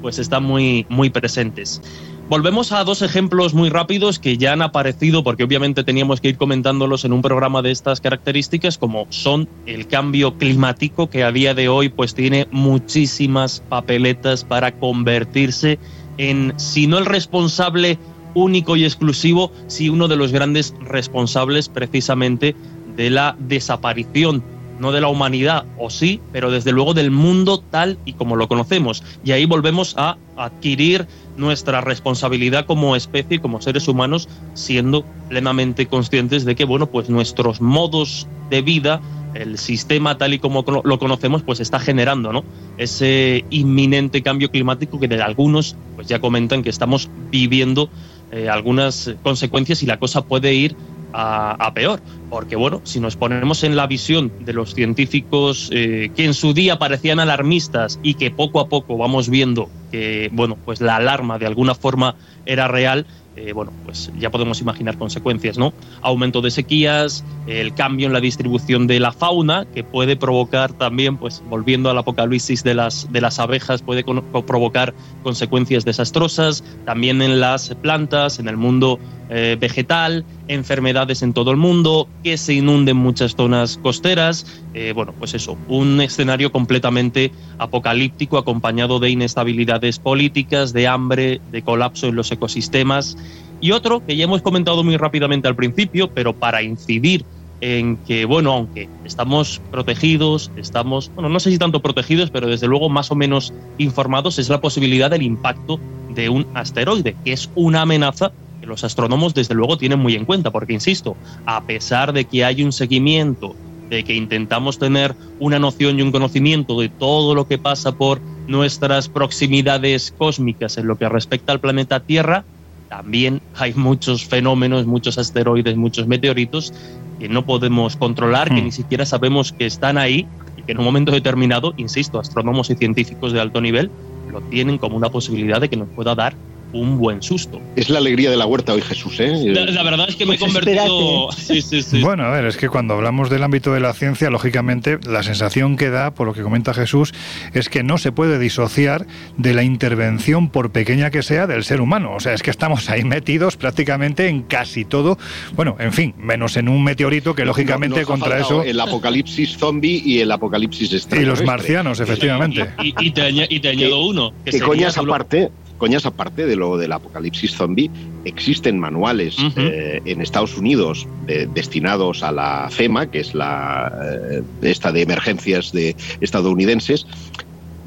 pues están muy, muy presentes. Volvemos a dos ejemplos muy rápidos que ya han aparecido, porque obviamente teníamos que ir comentándolos en un programa de estas características, como son el cambio climático, que a día de hoy pues tiene muchísimas papeletas para convertirse en, si no el responsable único y exclusivo, si uno de los grandes responsables precisamente de la desaparición, no de la humanidad, o sí, pero desde luego del mundo tal y como lo conocemos. Y ahí volvemos a adquirir nuestra responsabilidad como especie, como seres humanos, siendo plenamente conscientes de que, bueno, pues nuestros modos de vida el sistema tal y como lo conocemos pues está generando ¿no? ese inminente cambio climático que de algunos pues ya comentan que estamos viviendo eh, algunas consecuencias y la cosa puede ir a, peor. Porque, bueno, si nos ponemos en la visión de los científicos eh, que en su día parecían alarmistas y que poco a poco vamos viendo que, bueno, pues la alarma de alguna forma era real, eh, bueno, pues ya podemos imaginar consecuencias, ¿no? Aumento de sequías, el cambio en la distribución de la fauna, que puede provocar también, pues volviendo al apocalipsis de las, de las abejas, puede provocar consecuencias desastrosas, también en las plantas, en el mundo eh, vegetal, enfermedades en todo el mundo, que se inunden muchas zonas costeras, eh, bueno, pues eso, un escenario completamente apocalíptico acompañado de inestabilidades políticas, de hambre, de colapso en los ecosistemas. Y otro que ya hemos comentado muy rápidamente al principio, pero para incidir en que, bueno, aunque estamos protegidos, estamos, bueno, no sé si tanto protegidos, pero desde luego más o menos informados, es la posibilidad del impacto de un asteroide, que es una amenaza que los astrónomos desde luego tienen muy en cuenta, porque, insisto, a pesar de que hay un seguimiento, de que intentamos tener una noción y un conocimiento de todo lo que pasa por nuestras proximidades cósmicas en lo que respecta al planeta Tierra, también hay muchos fenómenos, muchos asteroides, muchos meteoritos que no podemos controlar, que
Hmm.
ni siquiera sabemos que están ahí y que en un momento determinado, insisto, astrónomos y científicos de alto nivel lo tienen como una posibilidad de que nos pueda dar un buen susto.
Es la alegría de la huerta hoy, Jesús. ¿eh?
La, la verdad es que me he
Pues
convertido... Sí, sí, sí.
Bueno, a ver, es que cuando hablamos del ámbito de la ciencia, lógicamente, la sensación que da, por lo que comenta Jesús, es que no se puede disociar de la intervención, por pequeña que sea, del ser humano. O sea, es que estamos ahí metidos prácticamente en casi todo. Bueno, en fin, menos en un meteorito que, lógicamente, contra eso.
El apocalipsis zombie y el apocalipsis
Y
extraterrestre.
los marcianos, efectivamente.
Y, y te, aña- y te añado uno. Que sería
coñas aparte, coñas aparte de lo del apocalipsis zombie, existen manuales eh, en Estados Unidos de- destinados a la FEMA, que es la eh, esta de emergencias de estadounidenses,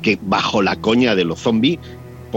que bajo la coña de los zombies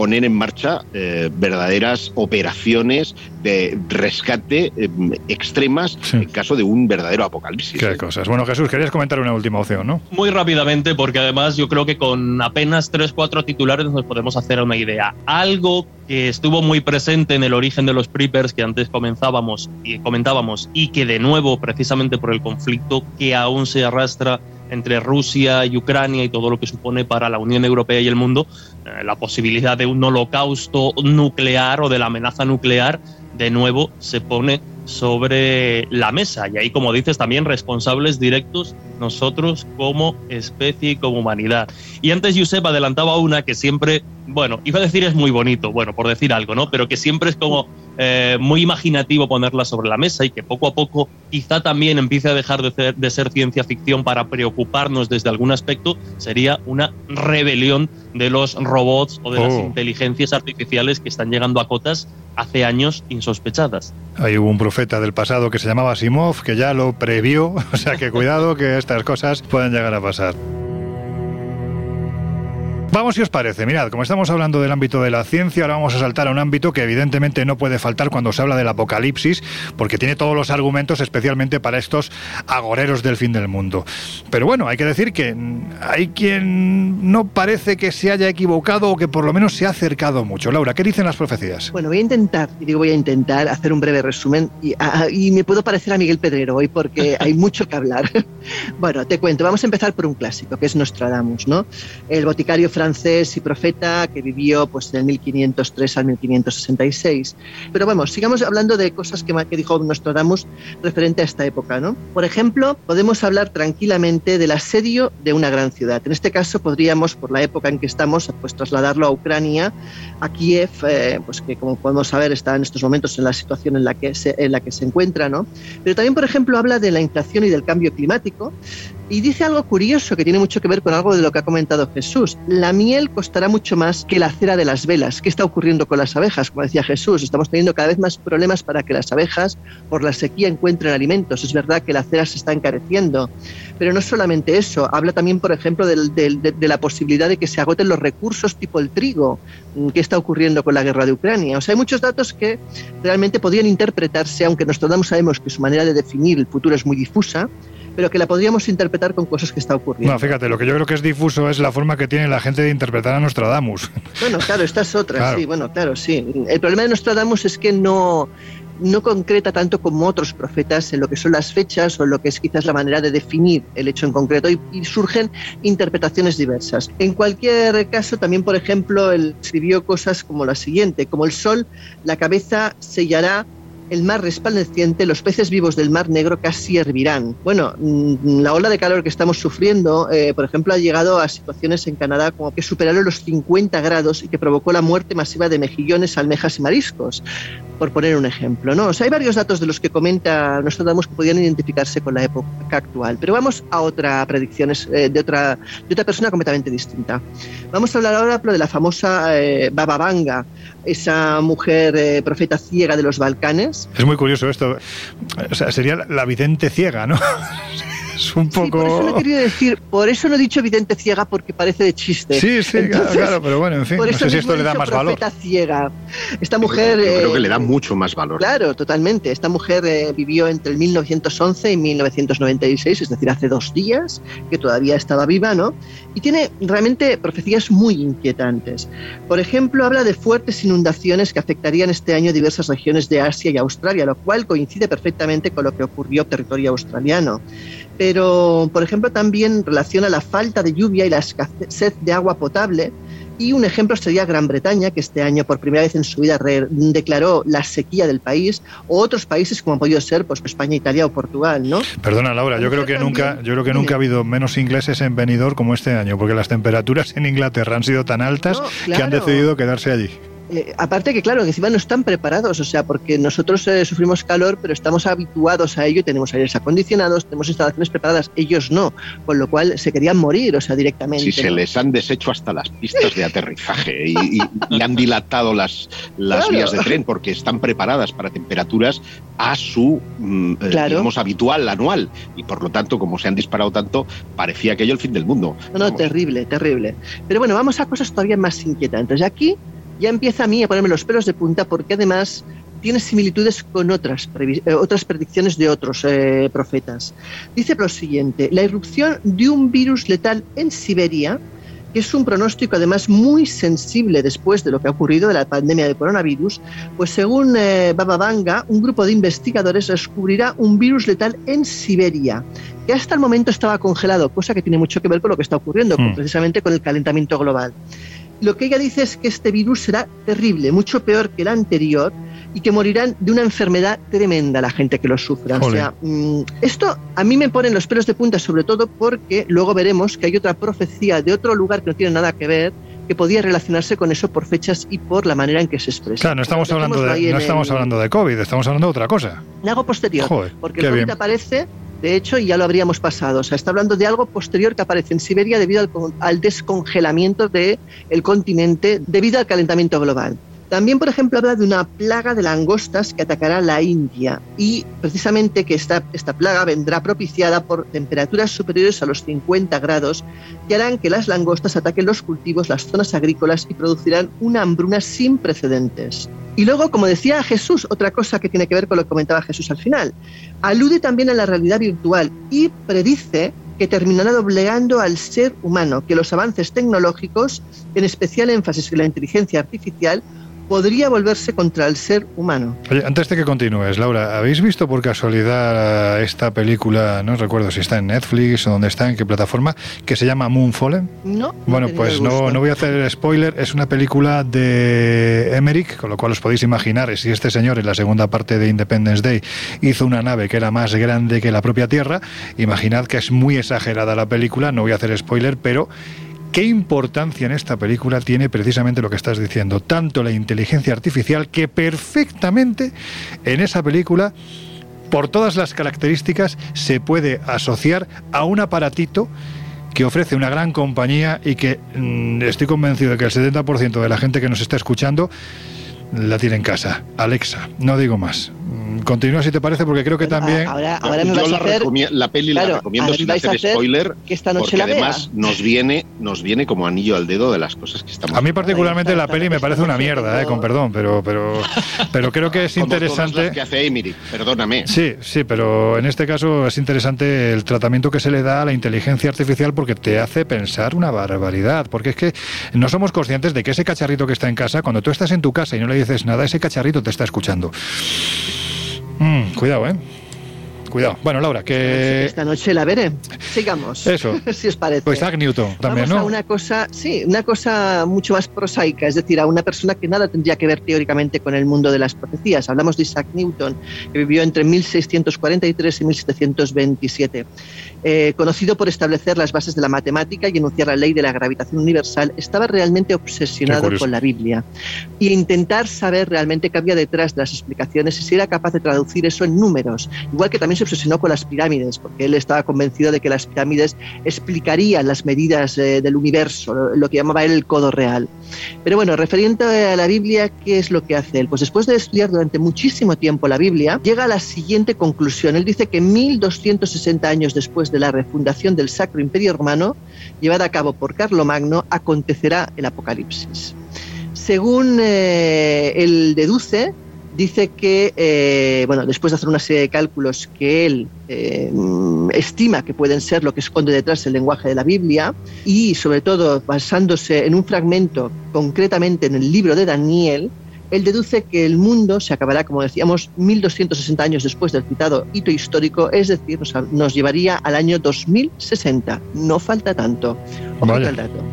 ponen en marcha eh, verdaderas operaciones de rescate eh, extremas
Sí.
en caso de un verdadero apocalipsis.
Qué
¿eh?
cosas. Bueno, Jesús, querías comentar una última opción, ¿no?
Muy rápidamente, porque además yo creo que con apenas tres, cuatro titulares nos podemos hacer una idea. Algo que estuvo muy presente en el origen de los preppers que antes comenzábamos y comentábamos y que de nuevo, precisamente por el conflicto que aún se arrastra entre Rusia y Ucrania y todo lo que supone para la Unión Europea y el mundo, eh, la posibilidad de un holocausto nuclear o de la amenaza nuclear, de nuevo se pone sobre la mesa. Y ahí, como dices, también responsables directos nosotros como especie y como humanidad. Y antes Josep adelantaba una que siempre, bueno, iba a decir es muy bonito, bueno, por decir algo, ¿no? Pero que siempre es como eh, muy imaginativo ponerla sobre la mesa y que poco a poco quizá también empiece a dejar de ser, de ser ciencia ficción para preocuparnos desde algún aspecto, sería una rebelión de los robots o de las
Oh.
inteligencias artificiales que están llegando a cotas hace años insospechadas.
Hubo un profeta del pasado que se llamaba Simov, que ya lo previó, o sea que cuidado que estas cosas pueden llegar a pasar. Vamos, si os parece, mirad, como estamos hablando del ámbito de la ciencia, ahora vamos a saltar a un ámbito que evidentemente no puede faltar cuando se habla del apocalipsis, porque tiene todos los argumentos especialmente para estos agoreros del fin del mundo. Pero bueno, hay que decir que hay quien no parece que se haya equivocado o que por lo menos se ha acercado mucho. Laura, ¿qué dicen las profecías?
Bueno, voy a intentar, y digo voy a intentar hacer un breve resumen y, a- y me puedo parecer a Miguel Pedrero hoy porque hay mucho que hablar. bueno, te cuento, vamos a empezar por un clásico que es Nostradamus, ¿no? El boticario francés y profeta que vivió pues del 1503 al 1566. Pero vamos, sigamos hablando de cosas que, que dijo Nostradamus referente a esta época, ¿no? Por ejemplo, podemos hablar tranquilamente del asedio de una gran ciudad. En este caso podríamos, por la época en que estamos, pues trasladarlo a Ucrania a Kiev, eh, pues que como podemos saber está en estos momentos en la situación en la que se, en la que se encuentra, ¿no? Pero también, por ejemplo, habla de la inflación y del cambio climático Y dice algo curioso que tiene mucho que ver con algo de lo que ha comentado Jesús. Miel costará mucho más que la cera de las velas. ¿Qué está ocurriendo con las abejas? Como decía Jesús, estamos teniendo cada vez más problemas para que las abejas, por la sequía, encuentren alimentos. Es verdad que la cera se está encareciendo. Pero no solamente eso, habla también, por ejemplo, de, la posibilidad de que se agoten los recursos tipo el trigo. Mm, ¿Qué está ocurriendo con la guerra de Ucrania? O sea, hay muchos datos que realmente podrían interpretarse, aunque Nostradamus sabemos que su manera de definir el futuro es muy difusa, pero que la podríamos interpretar con cosas que está ocurriendo.
No, fíjate, lo que yo creo que es difuso es la forma que tiene la gente de interpretar a Nostradamus.
Bueno, claro, esta es otra,
Claro.
sí, bueno, claro, sí. El problema de Nostradamus es que no, no concreta tanto como otros profetas en lo que son las fechas o en lo que es quizás la manera de definir el hecho en concreto y, y surgen interpretaciones diversas. En cualquier caso, también, por ejemplo, él escribió cosas como la siguiente, como el sol, la cabeza sellará el mar resplandeciente, los peces vivos del mar negro casi hervirán. Bueno, mm, la ola de calor que estamos sufriendo, eh, por ejemplo, ha llegado a situaciones en Canadá como que superaron los 50 grados y que provocó la muerte masiva de mejillones, almejas y mariscos, por poner un ejemplo. ¿no? O sea, hay varios datos de los que comenta Nostradamus que podían identificarse con la época actual. Pero vamos a otra predicción es, eh, de, otra, de otra persona completamente distinta. Vamos a hablar ahora de la famosa eh, Baba Vanga, esa mujer eh, profeta ciega de los Balcanes,
Es muy curioso esto. O sea, sería la- la vidente ciega, ¿no? es un
Sí, por eso
poco...
no he querido decir, por eso no he dicho vidente ciega porque parece de chiste.
Sí, sí, claro,
Entonces,
claro, pero bueno, en fin,
por
no
eso
sé si esto le da más valor.
ciega. Esta mujer.
Yo creo
eh,
que le da mucho más valor.
Claro, totalmente. Esta mujer eh, vivió entre el 1911 y 1996, es decir, hace dos días, que todavía estaba viva, ¿no? Y tiene realmente profecías muy inquietantes. Por ejemplo, habla de fuertes inundaciones que afectarían este año diversas regiones de Asia y Australia, lo cual coincide perfectamente con lo que ocurrió en territorio australiano. Pero, por ejemplo, también relaciona la falta de lluvia y la escasez de agua potable y un ejemplo sería Gran Bretaña, que este año por primera vez en su vida declaró la sequía del país, o otros países como han podido ser pues, España, Italia o Portugal, ¿no?
Perdona, Laura, yo creo que nunca, yo creo que nunca ha habido menos ingleses en Benidorm como este año, porque las temperaturas en Inglaterra han sido tan altas
No,
que han decidido quedarse allí.
Eh, aparte que, claro, que encima no están preparados, o sea, porque nosotros eh, sufrimos calor, pero estamos habituados a ello, tenemos aires acondicionados, tenemos instalaciones preparadas, ellos no, con lo cual se querían morir, o sea, directamente.
Si se
¿no?
les han deshecho hasta las pistas de aterrizaje y, y- y han dilatado las, las
Claro.
vías de tren porque están preparadas para temperaturas a su, mm, eh,
Claro.
digamos, habitual, anual. Y por lo tanto, como se han disparado tanto, parecía aquello el fin del mundo.
No, no, terrible, terrible. Pero bueno, vamos a cosas todavía más inquietantes. Y aquí ya empieza a mí a ponerme los pelos de punta porque además tiene similitudes con otras, eh, otras predicciones de otros eh, profetas. Dice lo siguiente, la irrupción de un virus letal en Siberia, que es un pronóstico además muy sensible después de lo que ha ocurrido de la pandemia de coronavirus, pues según eh, Baba Vanga, un grupo de investigadores descubrirá un virus letal en Siberia, que hasta el momento estaba congelado, cosa que tiene mucho que ver con lo que está ocurriendo, con-
Hmm.
precisamente con el calentamiento global. Lo que ella dice es que este virus será terrible, mucho peor que el anterior, y que morirán de una enfermedad tremenda la gente que lo sufra. O sea, mm, esto a mí me pone los pelos de punta, sobre todo porque luego veremos que hay otra profecía de otro lugar que no tiene nada que ver, que podía relacionarse con eso por fechas y por la manera en que se expresa.
Claro, no estamos hablando de,
en
no estamos
el-
hablando de COVID, estamos hablando de otra cosa.
de algo posterior.
Joder,
porque el COVID
bien.
aparece, de hecho, ya lo habríamos pasado. O sea, está hablando de algo posterior que aparece en Siberia debido al, al descongelamiento del el continente debido al calentamiento global. También, por ejemplo, habla de una plaga de langostas que atacará la India y precisamente que esta, esta plaga vendrá propiciada por temperaturas superiores a los 50 grados que harán que las langostas ataquen los cultivos, las zonas agrícolas y producirán una hambruna sin precedentes. Y luego, como decía Jesús, otra cosa que tiene que ver con lo que comentaba Jesús al final, alude también a la realidad virtual y predice que terminará doblegando al ser humano, que los avances tecnológicos, en especial énfasis en la inteligencia artificial, podría volverse contra el ser humano.
Oye, antes de que continúes, Laura, ¿habéis visto por casualidad esta película, no recuerdo si está en Netflix o dónde está, en qué plataforma, que se llama Moonfallen?
No. no
Bueno, pues no, no voy a hacer spoiler, es una película de Emmerich, con lo cual os podéis imaginar si este señor en la segunda parte de Independence Day hizo una nave que era más grande que la propia Tierra, imaginad que es muy exagerada la película, no voy a hacer spoiler, pero ¿qué importancia en esta película tiene precisamente lo que estás diciendo? Tanto la inteligencia artificial que perfectamente en esa película por todas las características, se puede asociar a un aparatito que ofrece una gran compañía y que mm, estoy convencido de que el 70% de la gente que nos está escuchando la tiene en casa. Alexa, no digo más. Mm, Continúa si te parece, porque creo que también.
Ahora, ahora me
Yo
vais
la,
a hacer...
la peli
Claro,
la recomiendo sin hacer
hacer
spoiler,
que esta noche
porque
la vea.
además nos viene, nos viene como anillo al dedo de las cosas que estamos
A mí particularmente la peli me parece una mierda, eh, con perdón, pero, pero, pero creo que es
Como todas
interesante.
las que hace Emily, perdóname.
Sí, sí, pero en este caso es interesante el tratamiento que se le da a la inteligencia artificial porque te hace pensar una barbaridad. Porque es que no somos conscientes de que ese cacharrito que está en casa, cuando tú estás en tu casa y no le dices nada, ese cacharrito te está escuchando. Mm, cuidado, ¿eh? Cuidado. Bueno, Laura, que...
Esta noche la veré. Sigamos.
Eso.
si os parece.
Pues Isaac Newton también,
Vamos a
¿no?
una cosa, sí, una cosa mucho más prosaica, es decir, a una persona que nada tendría que ver teóricamente con el mundo de las profecías. Hablamos de Isaac Newton, que vivió entre 1643 y 1727. Eh, conocido por establecer las bases de la matemática y enunciar la ley de la gravitación universal, estaba realmente obsesionado con la Biblia y intentar saber realmente qué había detrás de las explicaciones y si era capaz de traducir eso en números. Igual que también se obsesionó con las pirámides, porque él estaba convencido de que las pirámides explicarían las medidas eh, del universo, lo, que llamaba él el codo real. Pero bueno, referente a la Biblia, ¿qué es lo que hace él? Pues después de estudiar durante muchísimo tiempo la Biblia, llega a la siguiente conclusión. Él dice que 1260 años después de la refundación del Sacro Imperio Romano, llevada a cabo por Carlomagno, acontecerá el Apocalipsis. Según eh, él deduce, dice que, eh, bueno, después de hacer una serie de cálculos que él eh, estima que pueden ser lo que esconde detrás el lenguaje de la Biblia, y sobre todo basándose en un fragmento, concretamente en el libro de Daniel, él deduce que el mundo se acabará, como decíamos, 1260 años después del citado hito histórico, es decir, nos, nos llevaría al año 2060. No falta tanto. Ojo
Vaya.
al dato.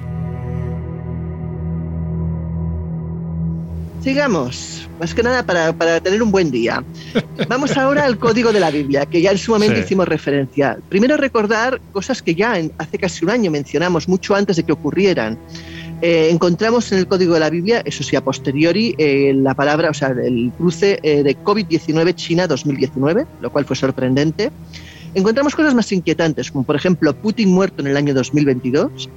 Sigamos, más que nada para, para tener un buen día. Vamos ahora al código de la Biblia, que ya en su momento
Sí.
hicimos referencia. Primero recordar cosas que ya en- hace casi un año mencionamos, mucho antes de que ocurrieran. Eh, encontramos en el código de la Biblia, eso sí, a posteriori, eh, la palabra, o sea, el cruce eh, de COVID-19 China 2019, lo cual fue sorprendente. Encontramos cosas más inquietantes, como por ejemplo Putin muerto en el año 2022.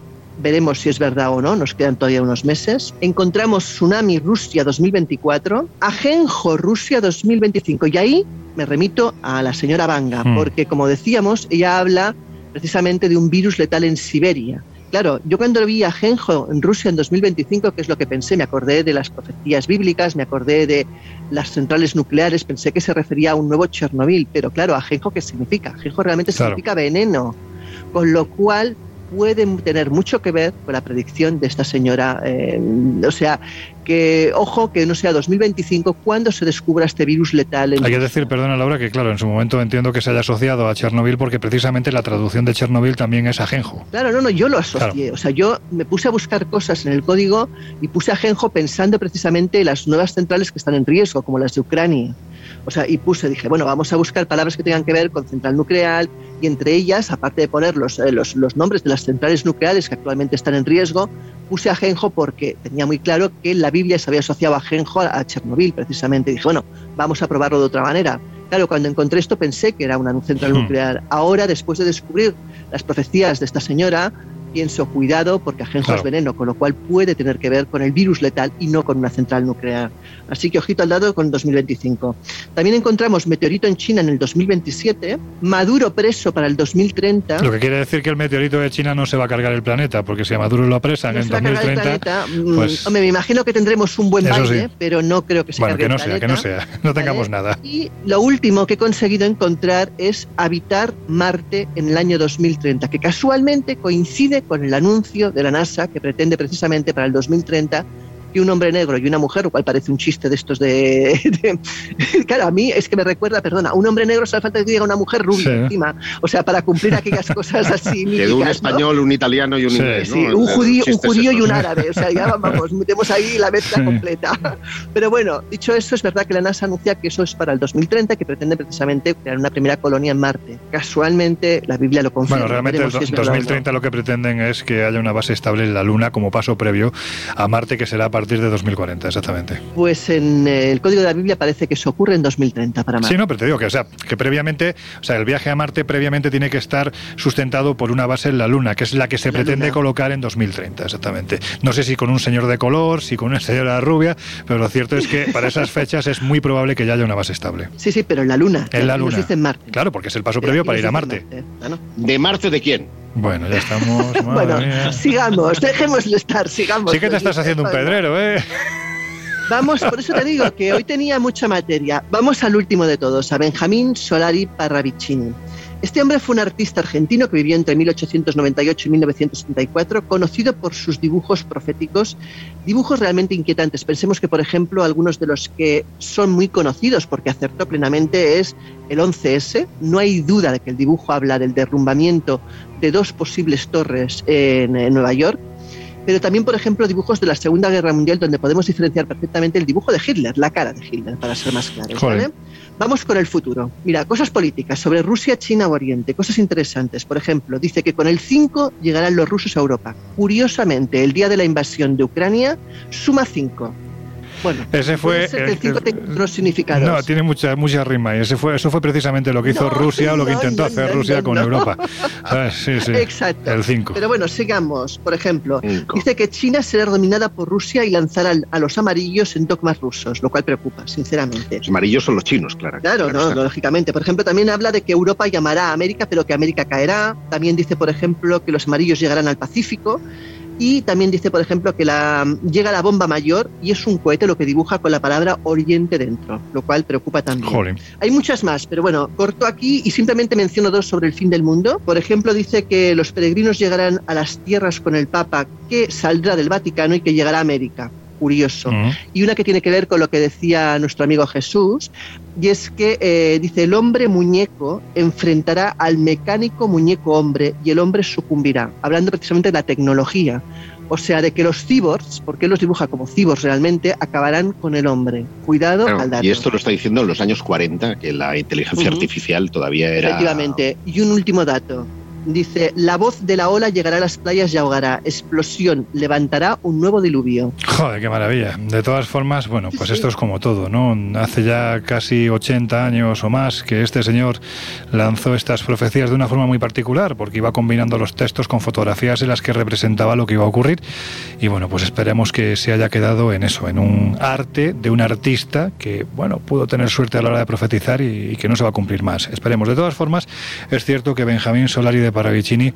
Veremos si es verdad o no, nos quedan todavía unos meses. Encontramos Tsunami Rusia 2024, Ajenjo Rusia 2025. Y ahí me remito a la señora Banga,
Hmm.
porque como decíamos, ella habla precisamente de un virus letal en Siberia. Claro, yo cuando vi a Genjo en Rusia en 2025, ¿qué es lo que pensé? Me acordé de las profecías bíblicas, me acordé de las centrales nucleares, pensé que se refería a un nuevo Chernobyl, pero claro, Ajenjo, ¿qué significa? Ajenjo realmente
Claro.
significa veneno, con lo cual puede tener mucho que ver con la predicción de esta señora. eh, o sea, que ojo que no sea 2025 cuando se descubra este virus letal. En
Hay que decir, perdona Laura, que claro, en su momento entiendo que se haya asociado a Chernobyl porque precisamente la traducción de Chernobyl también es ajenjo.
Claro, no, no, yo lo asocié. O sea, yo me puse a buscar cosas en el código y puse a Genjo pensando precisamente en las nuevas centrales que están en riesgo, como las de Ucrania. O sea, y puse, dije, bueno, vamos a buscar palabras que tengan que ver con central nuclear y entre ellas, aparte de poner los, eh, los, los nombres de las centrales nucleares que actualmente están en riesgo, puse a Genjo porque tenía muy claro que la Biblia se había asociado a Genjo a, a Chernobyl, precisamente. Y dije, bueno, vamos a probarlo de otra manera. Claro, cuando encontré esto pensé que era una central
Hmm.
nuclear. Ahora, después de descubrir las profecías de esta señora, pienso cuidado porque ajenjo
Claro.
es veneno, con lo cual puede tener que ver con el virus letal y no con una central nuclear. Así que ojito al dado con 2025. También encontramos meteorito en China en el 2027, Maduro preso para el 2030.
Lo que quiere decir que el meteorito de China no se va a cargar el planeta, porque si a Maduro lo apresan
No
en
se va a cargar el
2030,
planeta. Mm,
pues
Hombre, me imagino que tendremos un buen baile,
sí.
pero no creo que se
bueno,
cargue
que no
el
sea, que no sea, no tengamos nada.
Y lo último que he conseguido encontrar es habitar Marte en el año 2030, que casualmente coincide con el anuncio de la NASA que pretende precisamente para el 2030 que un hombre negro y una mujer, lo cual parece un chiste de estos de, de- claro, a mí es que me recuerda, perdona, un hombre negro solo falta que diga una mujer rubia
Sí.
encima, o sea, para cumplir aquellas cosas así
de un
míticas, ¿no?
español, un italiano y un inglés.
Sí,
¿no?
un judío, un judío y un árabe, o sea, ya vamos, metemos ahí la mezcla completa. Pero bueno, dicho eso, es verdad que la NASA anuncia que eso es para el 2030, que pretende precisamente crear una primera colonia en Marte. Casualmente, la Biblia lo confirma.
Bueno, realmente el
si
do-
es verdad o no.
2030 lo que pretenden es que haya una base estable en la Luna como paso previo a Marte, que será a partir de 2040, exactamente.
Pues en eh, el código de la Biblia parece que eso ocurre en 2030 para Marte.
Sí, no, pero te digo que, o sea, que previamente, o sea, el viaje a Marte previamente tiene que estar sustentado por una base en la Luna, que es la que se
La
pretende
Luna.
colocar en 2030, exactamente. No sé si con un señor de color, si con una señora rubia, pero lo cierto es que para esas fechas es muy probable que ya haya una base estable.
Sí, sí, pero en la Luna.
En la Luna.
dicen Marte.
Claro, porque es el paso previo para ir a Marte.
Ah, ¿no?
¿De Marte de quién?
Bueno, ya estamos.
Bueno,
mía.
sigamos, dejémoslo estar, sigamos.
Sí que te estás haciendo un pedrero, ¿eh?
Vamos, por eso te digo que hoy tenía mucha materia. Vamos al último de todos, a Benjamín Solari Parravicini. Este hombre fue un artista argentino que vivió entre 1898 y 1974, conocido por sus dibujos proféticos, dibujos realmente inquietantes. Pensemos que, por ejemplo, algunos de los que son muy conocidos porque acertó plenamente es el 11S. No hay duda de que el dibujo habla del derrumbamiento de dos posibles torres en, en Nueva York pero también, por ejemplo, dibujos de la Segunda Guerra Mundial, donde podemos diferenciar perfectamente el dibujo de Hitler, la cara de Hitler, para ser más claros. Vamos con el futuro. Mira, cosas políticas sobre Rusia, China o Oriente, cosas interesantes. Por ejemplo, dice que con el 5 llegarán los rusos a Europa. Curiosamente, el día de la invasión de Ucrania suma 5. Bueno,
Ese fue.
puede ser que el 5 tenga otros significados.
No, tiene mucha, mucha rima. Y ese fue, eso fue precisamente lo que hizo
No,
Rusia o lo que
no,
intentó
no,
hacer
no,
Rusia
no,
con
no.
Europa. ¿Sabes? Sí, sí.
Exacto.
El 5.
Pero bueno, sigamos. Por ejemplo,
Cinco.
dice que China será dominada por Rusia y lanzará a los amarillos en dogmas rusos, lo cual preocupa, sinceramente.
Los amarillos son los chinos, claro.
Claro, no,
está.
lógicamente. Por ejemplo, también habla de que Europa llamará a América, pero que América caerá. También dice, por ejemplo, que los amarillos llegarán al Pacífico. Y también dice, por ejemplo, que la, llega la bomba mayor y es un cohete lo que dibuja con la palabra Oriente dentro, lo cual preocupa también. Hay muchas más, pero bueno, corto aquí y simplemente menciono dos sobre el fin del mundo. Por ejemplo, dice que los peregrinos llegarán a las tierras con el Papa que saldrá del Vaticano y que llegará a América. Curioso.
Mm.
Y una que tiene que ver con lo que decía nuestro amigo Jesús, y es que eh, dice, el hombre muñeco enfrentará al mecánico muñeco hombre y el hombre sucumbirá, hablando precisamente de la tecnología. O sea, de que los cyborgs, porque él los dibuja como cyborgs realmente, acabarán con el hombre. Cuidado
Claro,
al dato.
y esto lo está diciendo en los años 40, que la inteligencia artificial todavía era.
Efectivamente. Y un último dato. Dice, la voz de la ola llegará a las playas y ahogará. Explosión levantará un nuevo diluvio.
Joder, qué maravilla. De todas formas, bueno, pues
Sí,
esto es como todo, ¿no? Hace ya casi 80 años o más que este señor lanzó estas profecías de una forma muy particular, porque iba combinando los textos con fotografías en las que representaba lo que iba a ocurrir. Y bueno, pues esperemos que se haya quedado en eso, en un arte de un artista que, bueno, pudo tener suerte a la hora de profetizar y, y que no se va a cumplir más. Esperemos. De todas formas, es cierto que Benjamín Solari de Paravicini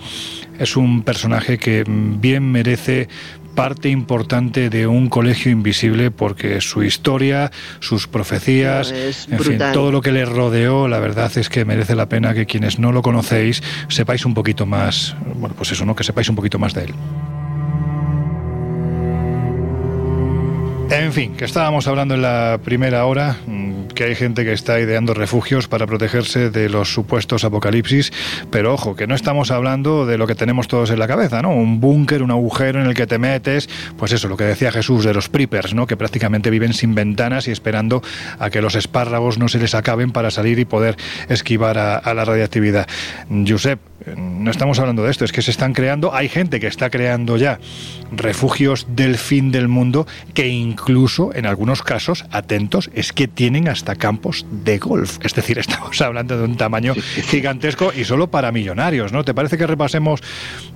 es un personaje que bien merece parte importante de un colegio invisible porque su historia, sus profecías, en fin, todo lo que le rodeó, la verdad es que merece la pena que quienes no lo conocéis sepáis un poquito más, bueno, pues eso, ¿no? Que sepáis un poquito más de él. En fin, que estábamos hablando en la primera hora, que hay gente que está ideando refugios para protegerse de los supuestos apocalipsis, pero ojo, que no estamos hablando de lo que tenemos todos en la cabeza, ¿no? Un búnker, un agujero en el que te metes, pues eso, lo que decía Jesús de los preppers, ¿no? Que prácticamente viven sin ventanas y esperando a que los espárragos no se les acaben para salir y poder esquivar a, la radiactividad. Josep, no estamos hablando de esto, es que se están creando, hay gente que está creando ya refugios del fin del mundo que incluso en algunos casos, atentos, es que tienen hasta campos de golf. Es decir, estamos hablando de un tamaño gigantesco y solo para millonarios, ¿no? ¿Te parece que repasemos,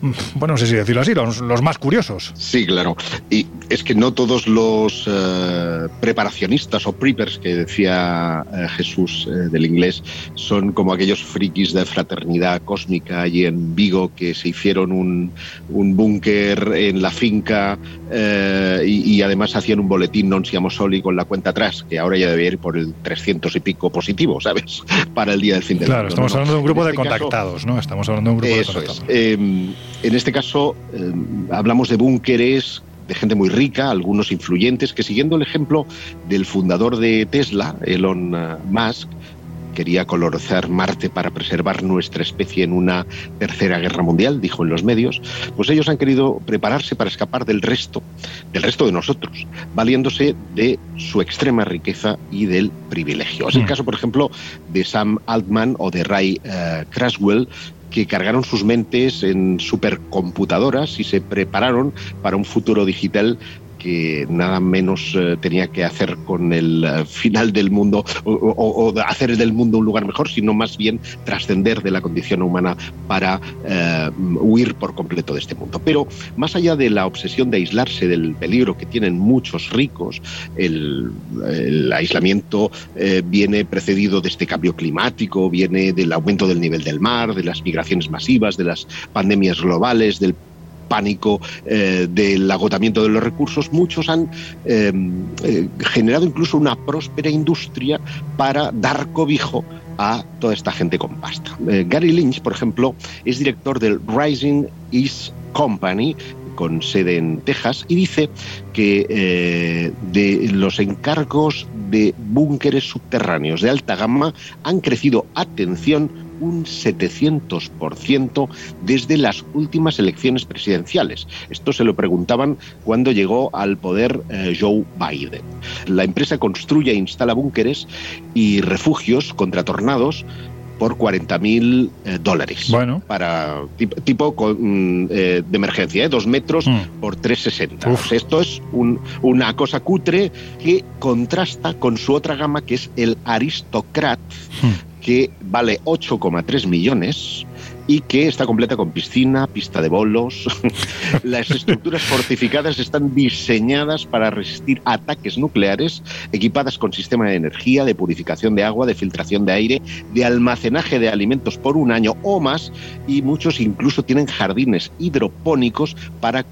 mm, bueno, no sé si decirlo así, los, los más curiosos?
Sí, claro. Y es que no todos los eh, preparacionistas o preppers que decía eh, Jesús eh, del inglés son como aquellos frikis de fraternidad cósmica allí en Vigo que se hicieron un, un búnker en la finca eh, y, y además hacían un boletín non siamo soli con la cuenta atrás, que ahora ya debe ir por el 300 y pico positivo, ¿sabes? Para el día del fin del
Claro,
mundo.
estamos
No,
hablando de un grupo de
este caso-
contactados, ¿no? Estamos hablando de un grupo de contactados.
es. Eh, en este caso, eh, hablamos de búnkeres de gente muy rica, algunos influyentes, que siguiendo el ejemplo del fundador de Tesla, Elon eh, Musk, quería colonizar Marte para preservar nuestra especie en una tercera guerra mundial, dijo en los medios, pues ellos han querido prepararse para escapar del resto, del resto de nosotros, valiéndose de su extrema riqueza y del privilegio. Es el
Mm.
caso, por ejemplo, de Sam Altman o de Ray eh, Craswell, que cargaron sus mentes en supercomputadoras y se prepararon para un futuro digital que nada menos eh, tenía que hacer con el eh, final del mundo o, hacer del mundo un lugar mejor, sino más bien trascender de la condición humana para eh, huir por completo de este mundo. Pero más allá de la obsesión de aislarse del peligro que tienen muchos ricos, el, aislamiento viene precedido de este cambio climático, viene del aumento del nivel del mar, de las migraciones masivas, de las pandemias globales, del pánico eh, del agotamiento de los recursos, muchos han eh, eh, generado incluso una próspera industria para dar cobijo a toda esta gente con pasta. Gary Lynch, por ejemplo, es director del Rising East Company, con sede en Texas, y dice que de los encargos de búnkeres subterráneos de alta gama han crecido, atención, un 700% desde las últimas elecciones presidenciales. Esto se lo preguntaban cuando llegó al poder eh, Joe Biden. La empresa construye e instala búnkeres y refugios contra tornados por 40.000 eh, dólares.
Bueno.
Para tipo, tipo con, mm, eh, de emergencia, ¿eh? dos metros
Mm.
por 3,60. O sea, esto es un- una cosa cutre que contrasta con su otra gama que es el Aristocrat, que vale 8,3 millones y que está completa con piscina, pista de bolos. Las estructuras fortificadas están diseñadas para resistir ataques nucleares, equipadas con sistema de energía, de purificación de agua, de filtración de aire, de almacenaje de alimentos por un año o más y muchos incluso tienen jardines hidropónicos para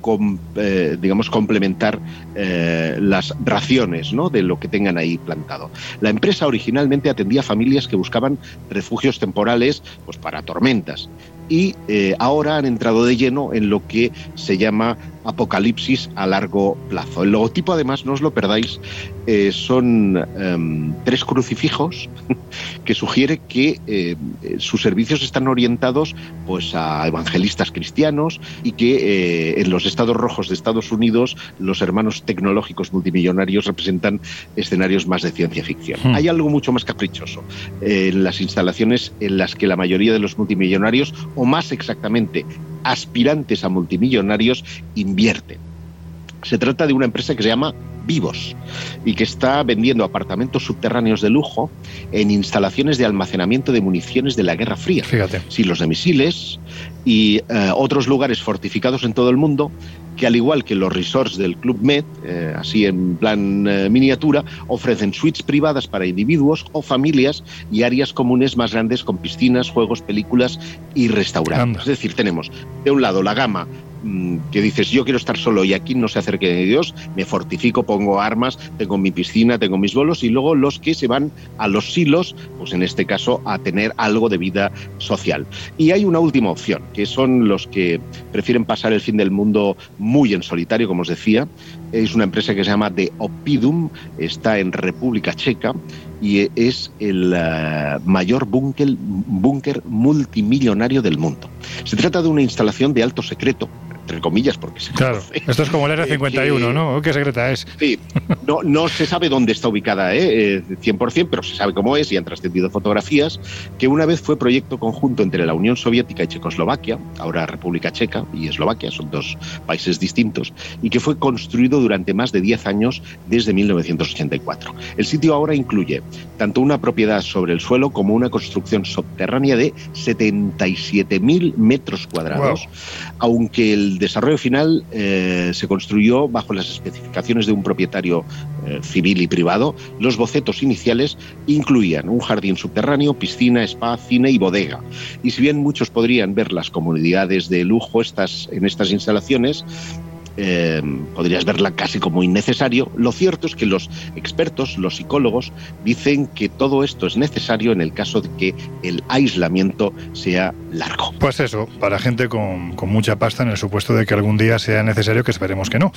eh, digamos complementar eh, las raciones ¿no? de lo que tengan ahí plantado. La empresa originalmente atendía a familias que buscaban refugios temporales pues, para tormentas y eh, ahora han entrado de lleno en lo que se llama apocalipsis a largo plazo. El logotipo, además, no os lo perdáis, eh, son em, tres crucifijos que sugiere que eh, sus servicios están orientados pues, a evangelistas cristianos y que eh, en los estados rojos de Estados Unidos los hermanos tecnológicos multimillonarios representan escenarios más de ciencia ficción.
Hmm.
Hay algo mucho más caprichoso en las instalaciones en las que la mayoría de los multimillonarios, o más exactamente aspirantes a multimillonarios, invierten. Se trata de una empresa que se llama Vivos y que está vendiendo apartamentos subterráneos de lujo en instalaciones de almacenamiento de municiones de la Guerra Fría.
Fíjate.
Silos de misiles y eh, otros lugares fortificados en todo el mundo que al igual que los resorts del Club Med, eh, así en plan eh, miniatura, ofrecen suites privadas para individuos o familias y áreas comunes más grandes con piscinas, juegos, películas y restaurantes.
Anda.
Es decir, tenemos de un lado la gama que dices yo quiero estar solo y aquí no se acerque de Dios, me fortifico, pongo armas, tengo mi piscina, tengo mis bolos y luego los que se van a los silos, pues en este caso a tener algo de vida social. Y hay una última opción, que son los que prefieren pasar el fin del mundo muy en solitario, como os decía. Es una empresa que se llama The Opidum, está en República Checa y es el eh, mayor búnker multimillonario del mundo. Se trata de una instalación de alto secreto, entre comillas, porque se
Claro,
conoce.
esto es como el
Eh,
R51,
que-
¿no? ¿Qué secreta es?
Sí, no, no se sabe dónde está ubicada, ¿eh? Eh, 100%, pero se sabe cómo es y han trascendido fotografías, que una vez fue proyecto conjunto entre la Unión Soviética y Checoslovaquia, ahora República Checa y Eslovaquia, son dos países distintos, y que fue construido durante más de 10 años desde 1984. El sitio ahora incluye tanto una propiedad sobre el suelo como una construcción subterránea de 77.000 metros cuadrados, aunque el desarrollo final eh, se construyó bajo las especificaciones de un propietario eh, civil y privado, los bocetos iniciales incluían un jardín subterráneo, piscina, spa, cine y bodega. Y si bien muchos podrían ver las comunidades de lujo estas, en estas instalaciones, eh, podrías verla casi como innecesario. Lo cierto es que los expertos, los psicólogos, dicen que todo esto es necesario en el caso de que el aislamiento sea largo.
Pues eso, para gente con, mucha pasta en el supuesto de que algún día sea necesario, que esperemos que no.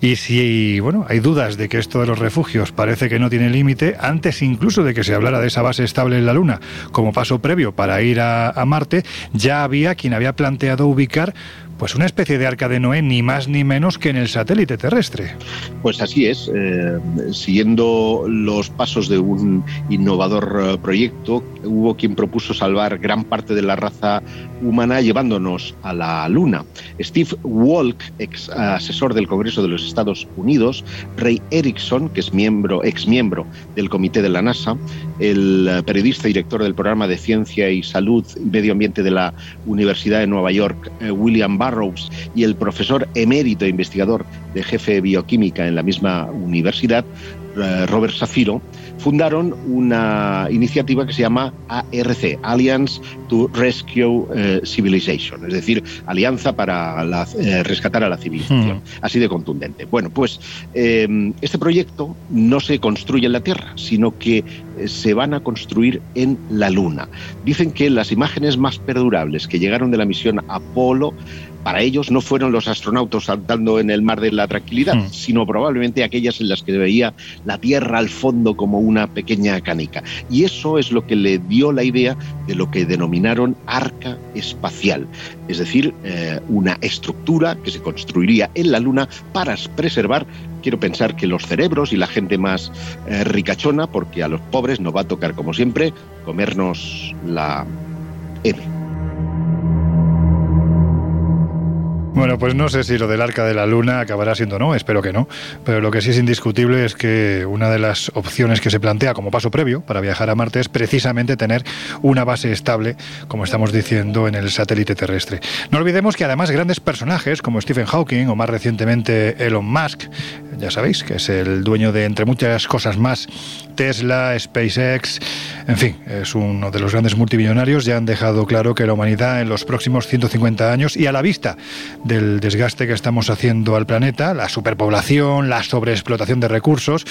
Y si, bueno, hay dudas de que esto de los refugios parece que no tiene límite, antes incluso de que se hablara de esa base estable en la Luna como paso previo para ir a Marte, ya había quien había planteado ubicar pues una especie de arca de Noé, ni más ni menos que en el satélite terrestre.
Pues así es, eh, siguiendo los pasos de un innovador eh, proyecto, hubo quien propuso salvar gran parte de la raza humana llevándonos a la Luna. Steve Walk, ex asesor del Congreso de los Estados Unidos, Ray Erickson, que es miembro, ex miembro del comité de la NASA, el eh, periodista y director del programa de Ciencia y Salud y Medio Ambiente de la Universidad de Nueva York, William Burroughs, y el profesor emérito e investigador de jefe de bioquímica en la misma universidad, eh, Robert Safiro, fundaron una iniciativa que se llama ARC, Alliance to Rescue eh, Civilization, es decir, Alianza para la- eh, rescatar a la civilización, así de contundente. Bueno, pues eh, este proyecto no se construye en la Tierra, sino que se van a construir en la Luna. Dicen que las imágenes más perdurables que llegaron de la misión Apolo para ellos no fueron los astronautas saltando en el mar de la tranquilidad,
Hmm.
sino probablemente aquellas en las que veía la Tierra al fondo como una pequeña canica. Y eso es lo que le dio la idea de lo que denominaron arca espacial, es decir, eh, una estructura que se construiría en la Luna para preservar, quiero pensar que los cerebros y la gente más eh, ricachona, porque a los pobres nos va a tocar, como siempre, comernos la M.
Bueno, pues no sé si lo del arca de la luna acabará siendo no, espero que no, pero lo que sí es indiscutible es que una de las opciones que se plantea como paso previo para viajar a Marte es precisamente tener una base estable, como estamos diciendo, en el satélite terrestre. No olvidemos que además grandes personajes como Stephen Hawking o más recientemente Elon Musk, ya sabéis que es el dueño de entre muchas cosas más Tesla, SpaceX, en fin, es uno de los grandes multimillonarios, ya han dejado claro que la humanidad en los próximos 150 años y a la vista del desgaste que estamos haciendo al planeta, la superpoblación, la sobreexplotación de recursos,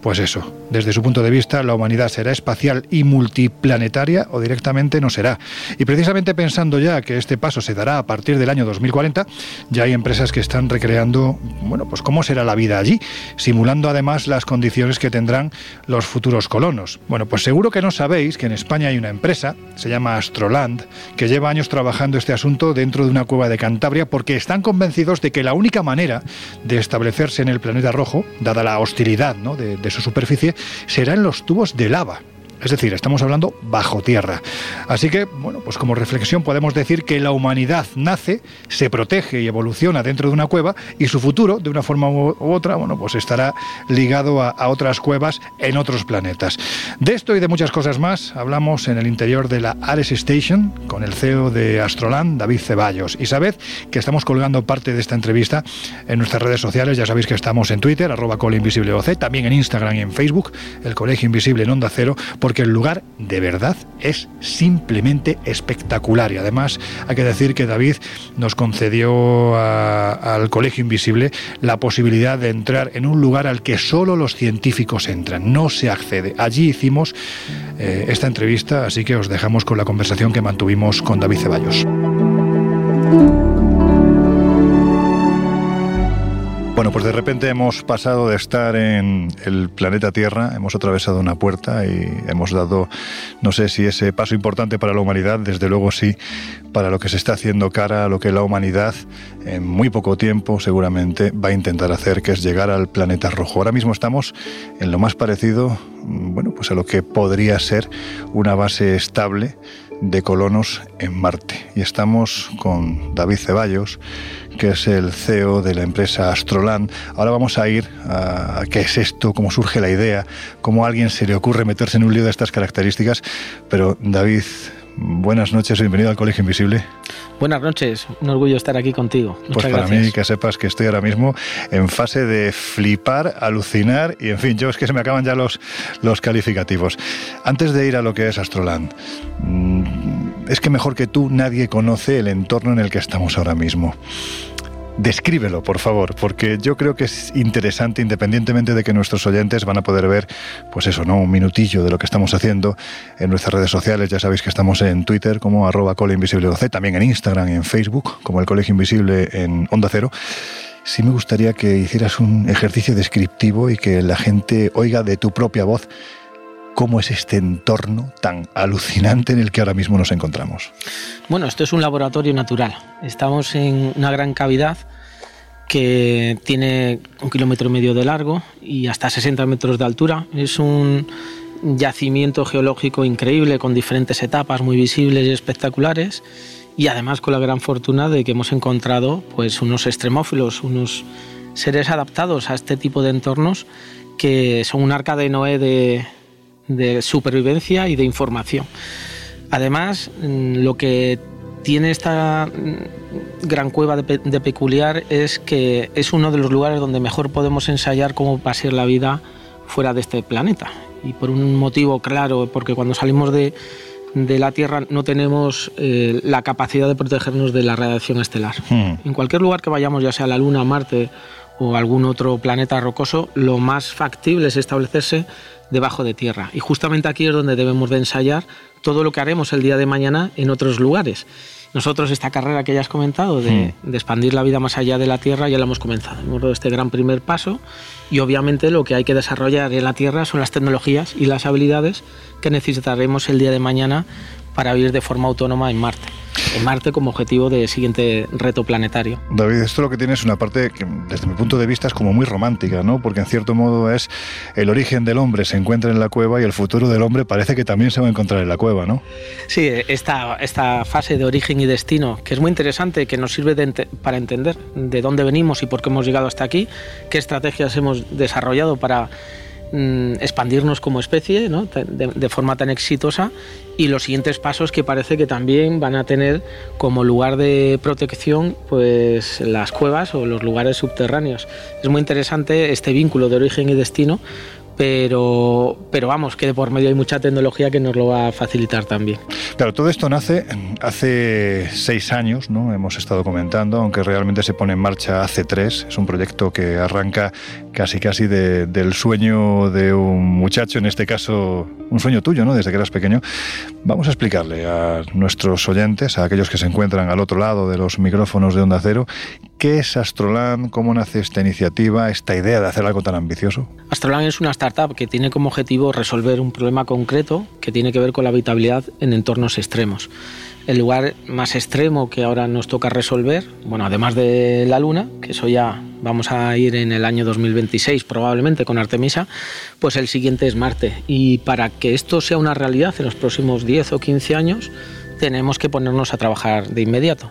pues eso, desde su punto de vista la humanidad será espacial y multiplanetaria o directamente no será. Y precisamente pensando ya que este paso se dará a partir del año 2040, ya hay empresas que están recreando, bueno, pues cómo será la vida allí, simulando además las condiciones que tendrán los futuros colonos. Bueno, pues seguro que no sabéis que en España hay una empresa, se llama Astroland, que lleva años trabajando este asunto dentro de una cueva de Cantabria porque están convencidos de que la única manera de establecerse en el planeta rojo, dada la hostilidad de su superficie, será en los tubos de lava. Es decir, estamos hablando bajo tierra. Así que, bueno, pues como reflexión podemos decir que la humanidad nace, se protege y evoluciona dentro de una cueva y su futuro, de una forma u otra, bueno, pues estará ligado a, a otras cuevas en otros planetas. De esto y de muchas cosas más hablamos en el interior de la Ares Station con el CEO de Astroland, David Ceballos. Y sabed que estamos colgando parte de esta entrevista en nuestras redes sociales. Ya sabéis que estamos en Twitter, arroba colinvisibleoc, también en Instagram y en Facebook, el Colegio Invisible en Onda Cero, porque el lugar de verdad es simplemente espectacular. Y además hay que decir que David nos concedió al Colegio Invisible la posibilidad de entrar en un lugar al que solo los científicos entran, no se accede. Allí hicimos eh, esta entrevista, así que os dejamos con la conversación que mantuvimos con David Ceballos. Bueno, pues de repente hemos pasado de estar en el planeta Tierra, hemos atravesado una puerta y hemos dado, no sé si ese paso importante para la humanidad, desde luego sí, para lo que se está haciendo cara a lo que la humanidad en muy poco tiempo seguramente va a intentar hacer, que es llegar al planeta rojo. Ahora mismo estamos en lo más parecido, mm, bueno, pues a lo que podría ser una base estable de colonos en Marte. Y estamos con David Ceballos, que es el CEO de la empresa Astroland. Ahora vamos a ir a qué es esto, cómo surge la idea, cómo a alguien se le ocurre meterse en un lío de estas características. Pero David, buenas noches, bienvenido al Colegio Invisible.
Buenas noches, un orgullo estar aquí contigo. Muchas
Pues para
gracias.
mí que sepas que estoy ahora mismo en fase de flipar, alucinar y en fin, yo es que se me acaban ya los, los calificativos. Antes de ir a lo que es Astroland, mm, es que mejor que tú nadie conoce el entorno en el que estamos ahora mismo. Descríbelo, por favor, porque yo creo que es interesante, independientemente de que nuestros oyentes van a poder ver, pues eso, ¿no? Un minutillo de lo que estamos haciendo en nuestras redes sociales. Ya sabéis que estamos en Twitter como arroba coleinvisibleoc, también en Instagram y en Facebook, como el Colegio Invisible en Onda Cero. Sí me gustaría que hicieras un ejercicio descriptivo y que la gente oiga de tu propia voz cómo es este entorno tan alucinante en el que ahora mismo nos encontramos.
Bueno, esto es un laboratorio natural. Estamos en una gran cavidad que tiene un kilómetro y medio de largo y hasta 60 metros de altura. Es un yacimiento geológico increíble con diferentes etapas muy visibles y espectaculares y además con la gran fortuna de que hemos encontrado pues unos extremófilos, unos seres adaptados a este tipo de entornos que son un arca de Noé de, de supervivencia y de información. Además, mm, lo que tiene esta mm, gran cueva de, pe- de peculiar es que es uno de los lugares donde mejor podemos ensayar cómo va a ser la vida fuera de este planeta. Y por un motivo claro, porque cuando salimos de, de la Tierra no tenemos eh, la capacidad de protegernos de la radiación estelar. En cualquier lugar que vayamos, ya sea la Luna, Marte o algún otro planeta rocoso, lo más factible es establecerse debajo de tierra. Y justamente aquí es donde debemos de ensayar todo lo que haremos el día de mañana en otros lugares. Nosotros esta carrera que ya has comentado de, de expandir la vida más allá de la Tierra ya la hemos comenzado. Hemos dado este gran primer paso y obviamente lo que hay que desarrollar en la Tierra son las tecnologías y las habilidades que necesitaremos el día de mañana para vivir de forma autónoma en Marte. En Marte como objetivo de siguiente reto planetario.
David, esto lo que tiene es una parte que desde mi punto de vista es como muy romántica, ¿no? Porque en cierto modo es el origen del hombre se encuentra en la cueva y el futuro del hombre parece que también se va a encontrar en la cueva, ¿no?
Sí, esta, esta fase de origen y destino, que es muy interesante, que nos sirve de ente- para entender de dónde venimos y por qué hemos llegado hasta aquí, qué estrategias hemos desarrollado para mm, expandirnos como especie ¿no? de, de- forma tan exitosa y los siguientes pasos que parece que también van a tener como lugar de protección pues las cuevas o los lugares subterráneos. Es muy interesante este vínculo de origen y destino pero, pero vamos, que de por medio hay mucha tecnología que nos lo va a facilitar también.
Claro, todo esto nace hace seis años, ¿no? Hemos estado comentando, aunque realmente se pone en marcha hace tres. Es un proyecto que arranca casi casi de- del sueño de un muchacho, en este caso un sueño tuyo, ¿no? Desde que eras pequeño. Vamos a explicarle a nuestros oyentes, a aquellos que se encuentran al otro lado de los micrófonos de Onda Cero, qué es Astroland, cómo nace esta iniciativa, esta idea de hacer algo tan ambicioso.
Astroland es una startup que tiene como objetivo resolver un problema concreto que tiene que ver con la habitabilidad en entornos extremos. El lugar más extremo que ahora nos toca resolver, bueno, además de la Luna, que eso ya vamos a ir en el año 2026 probablemente con Artemisa, pues el siguiente es Marte. Y para que esto sea una realidad en los próximos 10 o 15 años, tenemos que ponernos a trabajar de inmediato.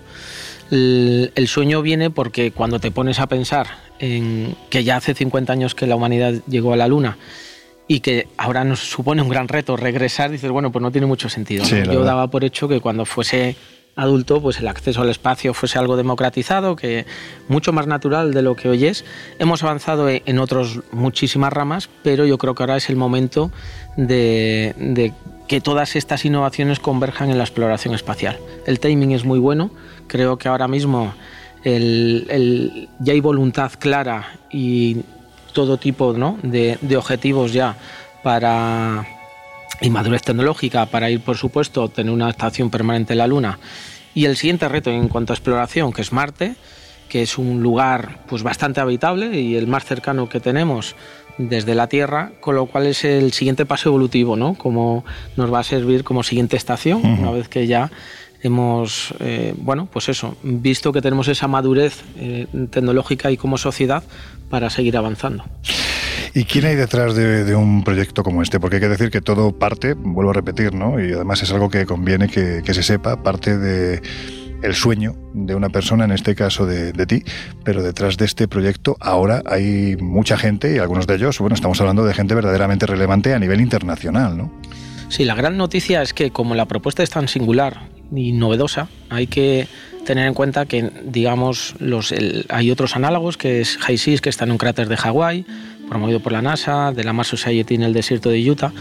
El, el sueño viene porque cuando te pones a pensar en que ya hace 50 años que la humanidad llegó a la Luna y que ahora nos supone un gran reto regresar, dices, bueno, pues no tiene mucho sentido. ¿no?
Sí,
Yo
verdad.
daba por hecho que cuando fuese adulto, pues el acceso al espacio fuese algo democratizado, que mucho más natural de lo que hoy es. Hemos avanzado en en otras muchísimas ramas, pero yo creo que ahora es el momento de, de que todas estas innovaciones converjan en la exploración espacial. El timing es muy bueno, creo que ahora mismo el- el- ya hay voluntad clara y todo tipo ¿no? de, de objetivos ya para y madurez tecnológica para ir, por supuesto, a tener una estación permanente en la Luna. Y el siguiente reto en cuanto a exploración, que es Marte, que es un lugar pues bastante habitable y el más cercano que tenemos desde la Tierra, con lo cual es el siguiente paso evolutivo, ¿no? Como nos va a servir como siguiente estación,
Ujú.
una vez que ya hemos, eh, bueno, pues eso, visto que tenemos esa madurez eh, tecnológica y como sociedad para seguir avanzando.
¿Y quién hay detrás de, de un proyecto como este? Porque hay que decir que todo parte, vuelvo a repetir, ¿no? Y además es algo que conviene que, que se sepa, parte de el sueño de una persona, en este caso de, de ti, pero detrás de este proyecto ahora hay mucha gente y algunos de ellos, bueno, estamos hablando de gente verdaderamente relevante a nivel internacional, ¿no?
Sí, la gran noticia es que como la propuesta es tan singular y novedosa, hay que tener en cuenta que, digamos, hay otros análogos, que es que está en un cráter de Hawái, promovido por la NASA, de la Mars Society en el desierto de Utah,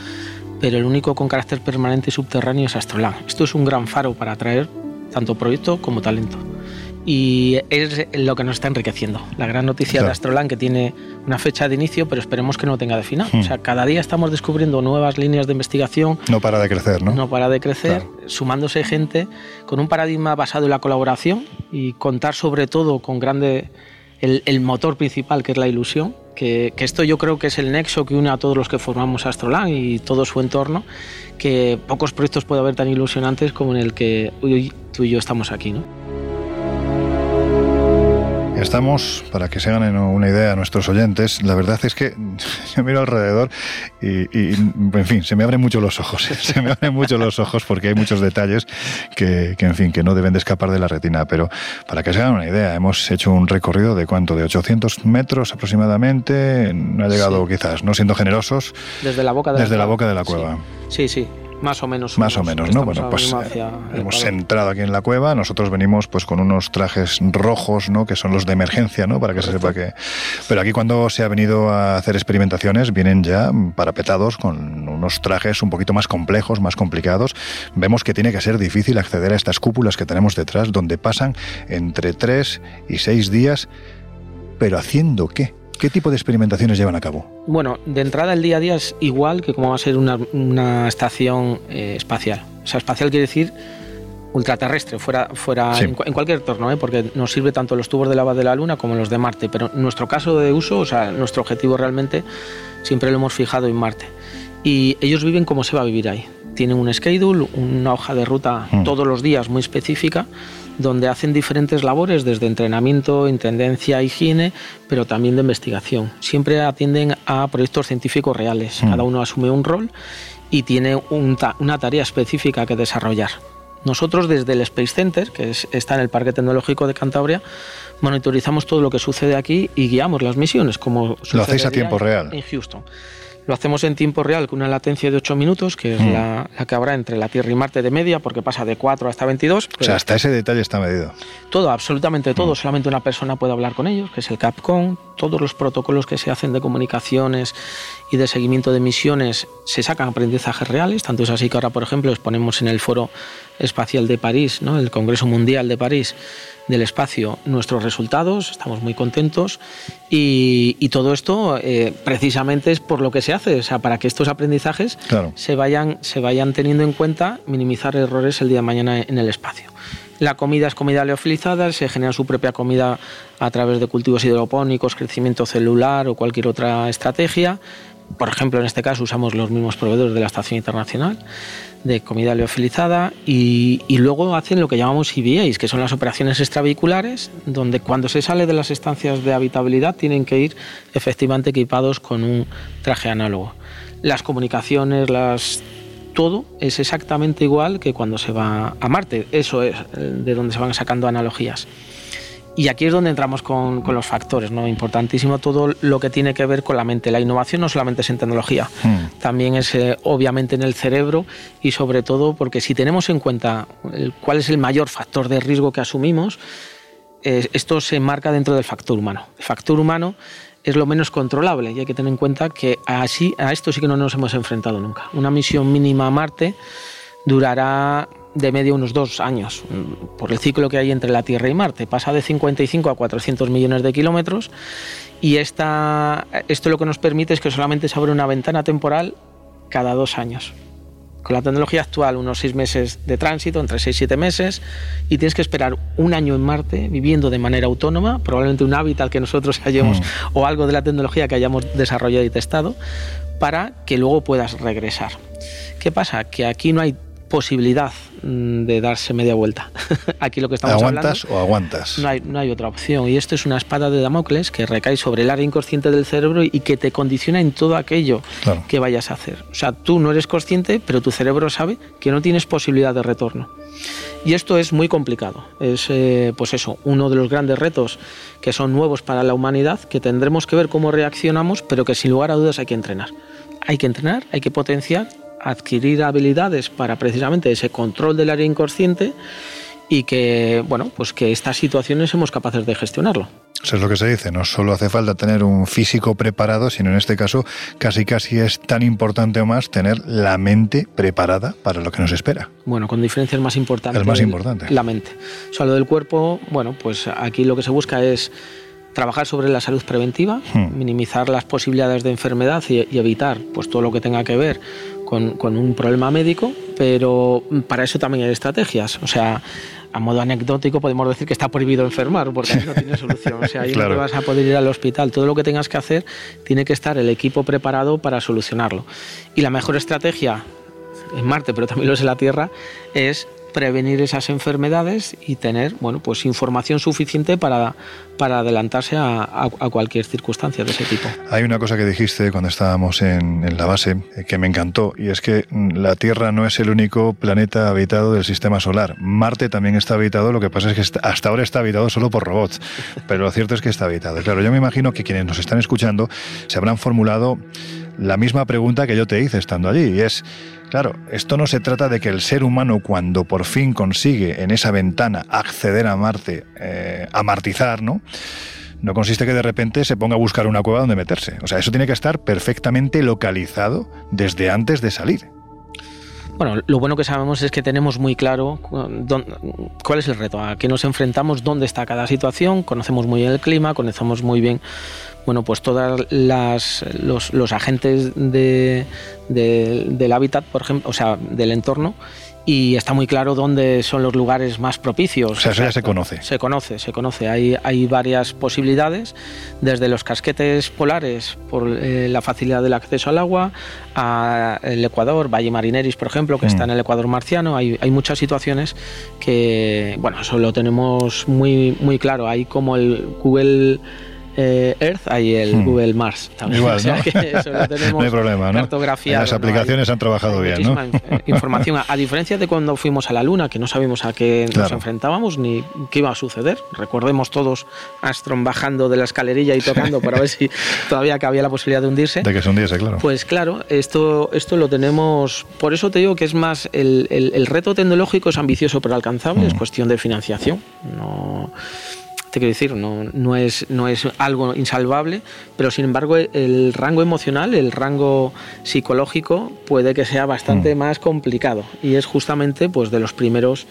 pero el único con carácter permanente subterráneo es Astroland. Esto es un gran faro para atraer tanto proyecto como talento. Y es lo que nos está enriqueciendo. La gran noticia
Claro.
de Astroland que tiene una fecha de inicio, pero esperemos que no tenga de final.
Hmm.
O sea, cada día estamos descubriendo nuevas líneas de investigación,
No para de crecer, ¿no?
no para de crecer, sumándose gente con un paradigma basado en la colaboración y contar sobre todo con grande el, el motor principal que es la ilusión que, que esto yo creo que es el nexo que une a todos los que formamos Astrolan y todo su entorno, que pocos proyectos puede haber tan ilusionantes como en el que hoy tú y yo estamos aquí, ¿no?
Estamos, para que se hagan una idea a nuestros oyentes, la verdad es que yo miro alrededor y, y, en fin, se me abren mucho los ojos, se me abren mucho los ojos porque hay muchos detalles que, que, en fin, que no deben de escapar de la retina. Pero para que se hagan una idea, hemos hecho un recorrido de cuánto, de 800 metros aproximadamente, no ha llegado sí. quizás, no siendo generosos,
desde la boca de
desde
la,
la boca de la cueva.
Sí, sí. sí. Más o menos.
Más o menos, ¿no? Bueno, pues hemos entrado aquí en la cueva. Nosotros venimos pues con unos trajes rojos, ¿no? Que son los de emergencia, ¿no? Para que Correcto. se sepa que. Pero aquí cuando se ha venido a hacer experimentaciones vienen ya parapetados con unos trajes un poquito más complejos, más complicados. Vemos que tiene que ser difícil acceder a estas cúpulas que tenemos detrás, donde pasan entre tres y seis días. Pero haciendo qué? ¿Qué tipo de experimentaciones llevan a cabo?
Bueno, de entrada el día a día es igual que como va a ser una, una estación eh, espacial. O sea, espacial quiere decir ultraterrestre, fuera, fuera sí. en, en, cualquier entorno, ¿eh? porque nos sirve tanto los tubos de lava de la Luna como los de Marte. Pero nuestro caso de uso, o sea, nuestro objetivo realmente siempre lo hemos fijado en Marte. Y ellos viven como se va a vivir ahí. Tienen un schedule, una hoja de ruta mm. todos los días muy específica donde hacen diferentes labores desde entrenamiento, intendencia, higiene, pero también de investigación. Siempre atienden a proyectos científicos reales. Mm. Cada uno asume un rol y tiene un ta una tarea específica que desarrollar. Nosotros desde el Space Center, que es, está en el Parque Tecnológico de Cantabria, monitorizamos todo lo que sucede aquí y guiamos las misiones. Como
lo hacéis a tiempo real.
En Houston. Lo hacemos en tiempo real con una latencia de 8 minutos, que es mm. la, la, que habrá entre la Tierra y Marte de media, porque pasa de 4 hasta 22.
O sea, hasta ese detalle está medido.
Todo, absolutamente todo. Mm. Solamente una persona puede hablar con ellos, que es el CAPCON. Todos los protocolos que se hacen de comunicaciones y de seguimiento de misiones se sacan aprendizajes reales. Tanto es así que ahora, por ejemplo, exponemos en el Foro Espacial de París, ¿no? el Congreso Mundial de París, del espacio nuestros resultados, estamos muy contentos y, y todo esto eh, precisamente es por lo que se hace, o sea, para que estos aprendizajes
claro.
se, vayan, se vayan teniendo en cuenta, minimizar errores el día de mañana en el espacio. La comida es comida leofilizada, se genera su propia comida a través de cultivos hidropónicos, crecimiento celular o cualquier otra estrategia. Por ejemplo, en este caso usamos los mismos proveedores de la Estación Internacional de comida leofilizada y, luego hacen lo que llamamos EVAs, que son las operaciones extravehiculares, donde cuando se sale de las estancias de habitabilidad tienen que ir efectivamente equipados con un traje análogo. Las comunicaciones, las todo es exactamente igual que cuando se va a Marte. Eso es de donde se van sacando analogías. Y aquí es donde entramos con, con, los factores, ¿no? Importantísimo todo lo que tiene que ver con la mente. La innovación no solamente es en tecnología, hmm. también es eh, obviamente en el cerebro y sobre todo porque si tenemos en cuenta el, cuál es el mayor factor de riesgo que asumimos, eh, esto se enmarca dentro del factor humano. El factor humano es lo menos controlable y hay que tener en cuenta que así, a esto sí que no nos hemos enfrentado nunca. Una misión mínima a Marte durará de media unos dos años, por el ciclo que hay entre la Tierra y Marte. Pasa de 55 a 400 millones de kilómetros y esta, esto lo que nos permite es que solamente se abre una ventana temporal cada dos años. Con la tecnología actual, unos seis meses de tránsito, entre seis y siete meses, y tienes que esperar un año en Marte viviendo de manera autónoma, probablemente un hábitat que nosotros hayamos mm. o algo de la tecnología que hayamos desarrollado y testado, para que luego puedas regresar. ¿Qué pasa? Que aquí no hay posibilidad mm, de darse media vuelta. Aquí lo que estamos
¿Aguantas
hablando,
o aguantas?
No hay, no hay otra opción. Y esto es una espada de Damocles que recae sobre el área inconsciente del cerebro y que te condiciona en todo aquello
claro.
que vayas a hacer. O sea, tú no eres consciente, pero tu cerebro sabe que no tienes posibilidad de retorno. Y esto es muy complicado. Es, eh, pues eso, uno de los grandes retos que son nuevos para la humanidad, que tendremos que ver cómo reaccionamos, pero que sin lugar a dudas hay que entrenar. Hay que entrenar, hay que potenciar adquirir habilidades para precisamente ese control del área inconsciente y que, bueno, pues que estas situaciones somos capaces de gestionarlo.
Eso es lo que se dice, no solo hace falta tener un físico preparado, sino en este caso casi casi es tan importante o más tener la mente preparada para lo que nos espera.
Bueno, con diferencias más importantes.
El más importante.
La mente. O sea, lo del cuerpo, bueno, pues aquí lo que se busca es trabajar sobre la salud preventiva, hmm. minimizar las posibilidades de enfermedad y, y, evitar pues todo lo que tenga que ver con, con, un problema médico, pero para eso también hay estrategias. O sea, a modo anecdótico podemos decir que está prohibido enfermar porque ahí no tiene solución. O sea, ahí no te vas a poder ir al hospital. Todo lo que tengas que hacer tiene que estar el equipo preparado para solucionarlo. Y la mejor estrategia en Marte, pero también lo es en la Tierra, es prevenir esas enfermedades y tener bueno, pues información suficiente para, para adelantarse a, a- cualquier circunstancia de ese tipo.
Hay una cosa que dijiste cuando estábamos en, en la base eh, que me encantó y es que mm, la Tierra no es el único planeta habitado del sistema solar. Marte también está habitado, lo que pasa es que hasta ahora está habitado solo por robots, pero lo cierto es que está habitado. Claro, yo me imagino que quienes nos están escuchando se habrán formulado la misma pregunta que yo te hice estando allí y es, claro, esto no se trata de que el ser humano cuando por fin consigue en esa ventana acceder a Marte, eh, amartizar, ¿no? No consiste que de repente se ponga a buscar una cueva donde meterse. O sea, eso tiene que estar perfectamente localizado desde antes de salir.
Bueno, lo bueno que sabemos es que tenemos muy claro cuál es el reto, a qué nos enfrentamos, dónde está cada situación, conocemos muy bien el clima, conocemos muy bien, bueno, pues todas las los, los agentes de, de- del hábitat, por ejemplo, o sea, del entorno. Y está muy claro dónde son los lugares más propicios.
O sea, eso ya se conoce.
Se conoce, se conoce. Hay, hay varias posibilidades, desde los casquetes polares por eh, la facilidad del acceso al agua, a el Ecuador, Valle Marineris, por ejemplo, que
Mm.
está en el Ecuador marciano. Hay, hay muchas situaciones que, bueno, eso lo tenemos muy, muy claro. Hay como el Google eh, Earth, hay el
Mm.
Google Mars también.
Igual,
O sea
¿no?
que eso lo tenemos
no hay problema, ¿no?
cartografiado,
Las aplicaciones han trabajado bien, ¿no?
eh, información. A, a diferencia de cuando fuimos a la Luna, que no sabíamos a qué nos enfrentábamos ni qué iba a suceder. Recordemos todos Astron bajando de la escalerilla y tocando para ver si todavía cabía la posibilidad de hundirse.
De que se hundiese, claro.
Pues claro, esto, esto lo tenemos. Por eso te digo que es más. El, el- el reto tecnológico es ambicioso pero alcanzable, es cuestión de financiación. No. Te quiero decir, no, no, es, no es algo insalvable, pero sin embargo el rango emocional, el rango psicológico puede que sea bastante más complicado y es justamente pues, de los primeros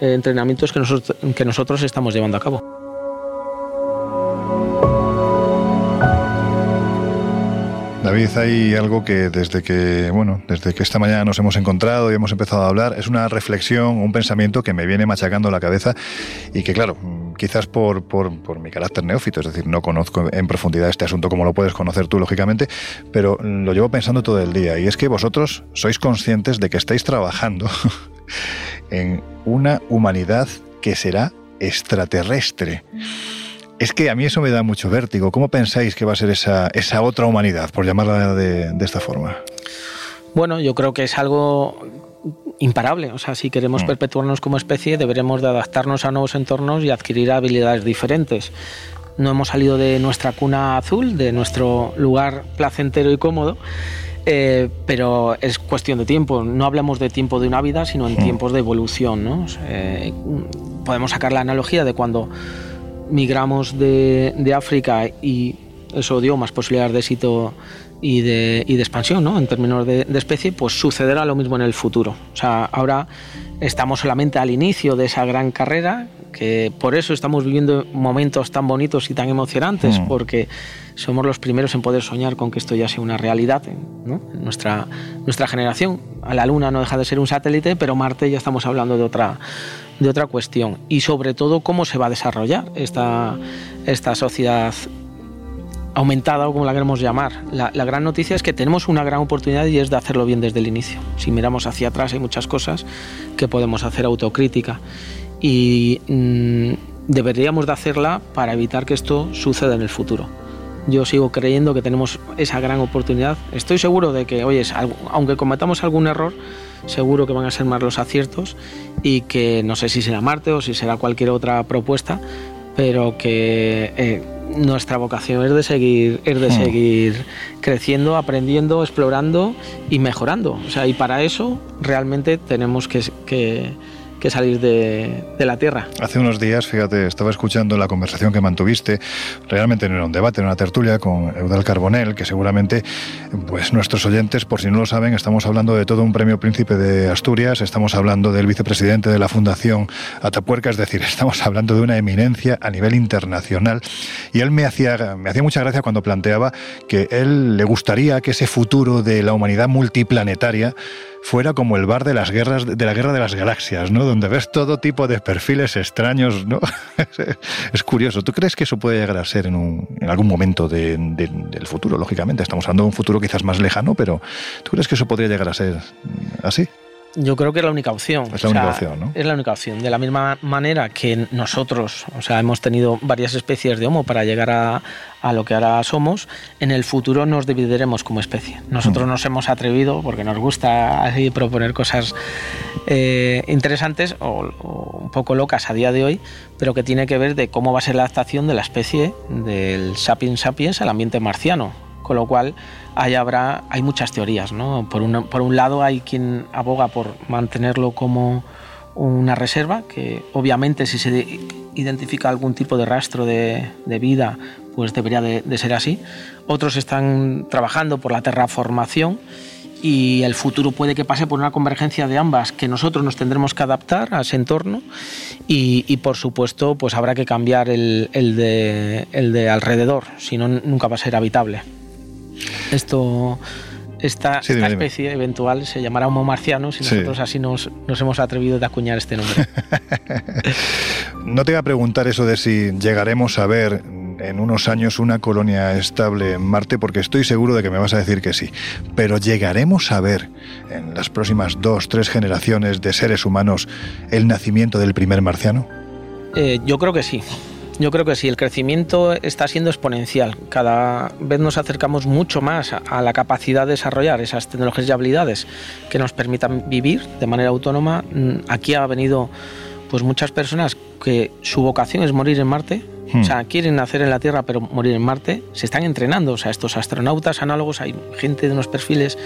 eh, entrenamientos que nosotros, que nosotros estamos llevando a cabo.
David, hay algo que desde que, bueno, desde que esta mañana nos hemos encontrado y hemos empezado a hablar, es una reflexión, un pensamiento que me viene machacando la cabeza y que, claro, quizás por, por, por mi carácter neófito, es decir, no conozco en profundidad este asunto como lo puedes conocer tú, lógicamente, pero lo llevo pensando todo el día y es que vosotros sois conscientes de que estáis trabajando en una humanidad que será extraterrestre. Es que a mí eso me da mucho vértigo. ¿Cómo pensáis que va a ser esa, esa otra humanidad, por llamarla de, de esta forma?
Bueno, yo creo que es algo imparable. O sea, si queremos
Mm.
perpetuarnos como especie, deberemos de adaptarnos a nuevos entornos y adquirir habilidades diferentes. No hemos salido de nuestra cuna azul, de nuestro lugar placentero y cómodo, eh, pero es cuestión de tiempo. No hablamos de tiempo de una vida, sino en
Mm.
tiempos de evolución. eh, podemos sacar la analogía de cuando migramos de, de África y eso dio más posibilidades de éxito y de, y de expansión ¿no? en términos de, de especie, pues sucederá lo mismo en el futuro. O sea, ahora estamos solamente al inicio de esa gran carrera, que por eso estamos viviendo momentos tan bonitos y tan emocionantes,
Mm.
porque somos los primeros en poder soñar con que esto ya sea una realidad. ¿no? En Nuestra, nuestra generación, a la Luna no deja de ser un satélite, pero Marte ya estamos hablando de otra, de otra cuestión. Y sobre todo, cómo se va a desarrollar esta, esta sociedad aumentada o como la queremos llamar. La, la gran noticia es que tenemos una gran oportunidad y es de hacerlo bien desde el inicio. Si miramos hacia atrás hay muchas cosas que podemos hacer autocrítica y mm, deberíamos de hacerla para evitar que esto suceda en el futuro. Yo sigo creyendo que tenemos esa gran oportunidad. Estoy seguro de que, oye, aunque cometamos algún error, seguro que van a ser más los aciertos y que no sé si será Marte o si será cualquier otra propuesta, pero que eh, nuestra vocación es de seguir, es de
Hmm.
seguir creciendo, aprendiendo, explorando y mejorando. O sea, y para eso realmente tenemos que, que, salir de, la Tierra.
Hace unos días, fíjate, estaba escuchando la conversación que mantuviste. Realmente no era un debate, era una tertulia con Eudal Carbonell, que seguramente, pues nuestros oyentes, por si no lo saben, estamos hablando de todo un premio Príncipe de Asturias, estamos hablando del vicepresidente de la Fundación Atapuerca, es decir, estamos hablando de una eminencia a nivel internacional. Y él me hacía, me hacía mucha gracia cuando planteaba que él le gustaría que ese futuro de la humanidad multiplanetaria fuera como el bar de las guerras de la guerra de las galaxias, ¿no? Donde ves todo tipo de perfiles extraños, ¿no? es curioso. ¿Tú crees que eso puede llegar a ser en, un, en algún momento de- de- del futuro? Lógicamente, estamos hablando de un futuro quizás más lejano, pero ¿tú crees que eso podría llegar a ser así?
Yo creo que es la única opción.
Es la única opción, ¿no?
Es la única opción. De la misma manera que nosotros, o sea, hemos tenido varias especies de Homo para llegar a, a lo que ahora somos, en el futuro nos dividiremos como especie. Nosotros nos hemos atrevido, porque nos gusta así proponer cosas eh, interesantes o, o un poco locas a día de hoy, pero que tiene que ver de cómo va a ser la adaptación de la especie del sapiens sapiens al ambiente marciano. Con lo cual, ahí habrá, hay muchas teorías. ¿no? Por, un, por un lado, hay quien aboga por mantenerlo como una reserva, que obviamente si se identifica algún tipo de rastro de, de vida, pues debería de, de ser así. Otros están trabajando por la terraformación y el futuro puede que pase por una convergencia de ambas, que nosotros nos tendremos que adaptar a ese entorno y, y, por supuesto pues habrá que cambiar el, el, de, el de alrededor, si no nunca va a ser habitable. Esto, esta,
Sí,
especie eventual se llamará Homo marcianus y
Sí.
nosotros así nos, nos hemos atrevido de acuñar este nombre.
No te iba a preguntar eso de si llegaremos a ver en unos años una colonia estable en Marte, porque estoy seguro de que me vas a decir que sí. Pero llegaremos a ver en las próximas dos, tres generaciones de seres humanos el nacimiento del primer marciano.
Eh, yo creo que sí. Yo creo que sí, el crecimiento está siendo exponencial. Cada vez nos acercamos mucho más a- la capacidad de desarrollar esas tecnologías y habilidades que nos permitan vivir de manera autónoma. Mm, Aquí ha venido pues muchas personas que su vocación es morir en Marte.
Hmm.
O sea, quieren nacer en la Tierra pero morir en Marte. Se están entrenando, o sea, estos astronautas análogos, hay gente de unos perfiles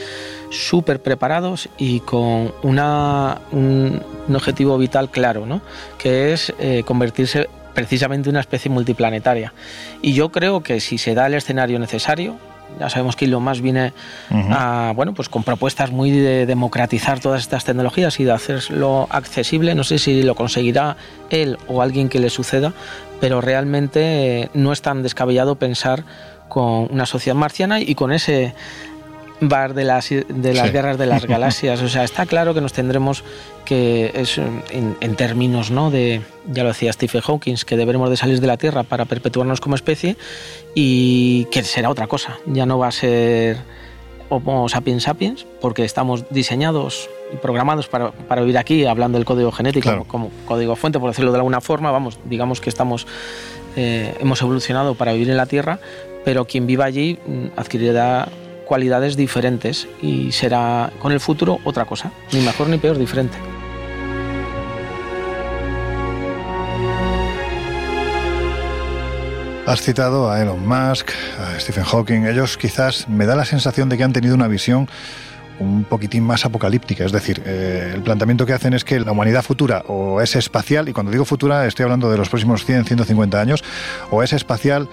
súper preparados y con una, un, un objetivo vital claro, ¿no? que es eh, convertirse precisamente en una especie multiplanetaria. Y yo creo que si se da el escenario necesario, ya sabemos que Elon Musk viene a, bueno, pues con propuestas muy de democratizar todas estas tecnologías y de hacerlo accesible. No sé si lo conseguirá él o alguien que le suceda, pero realmente eh, no es tan descabellado pensar con una sociedad marciana y con ese bar de las, de las
Sí.
guerras de las galaxias. O sea, está claro que nos tendremos que, es, en, en términos, ¿no? De, ya lo decía Stephen Hawking, que deberemos de salir de la Tierra para perpetuarnos como especie y que será otra cosa. Ya no va a ser Homo sapiens sapiens, porque estamos diseñados y programados para, para vivir aquí, hablando del código genético
Claro.
como código fuente, por decirlo de alguna forma, vamos, digamos que estamos, eh, hemos evolucionado para vivir en la Tierra, pero quien viva allí mm, adquirirá cualidades diferentes y será con el futuro otra cosa, ni mejor ni peor, diferente.
Has citado a Elon Musk, a Stephen Hawking. Ellos quizás me da la sensación de que han tenido una visión un poquitín más apocalíptica. Es decir, eh, el planteamiento que hacen es que la humanidad futura o es espacial, y cuando digo futura estoy hablando de los próximos 100, 150 años, o es espacial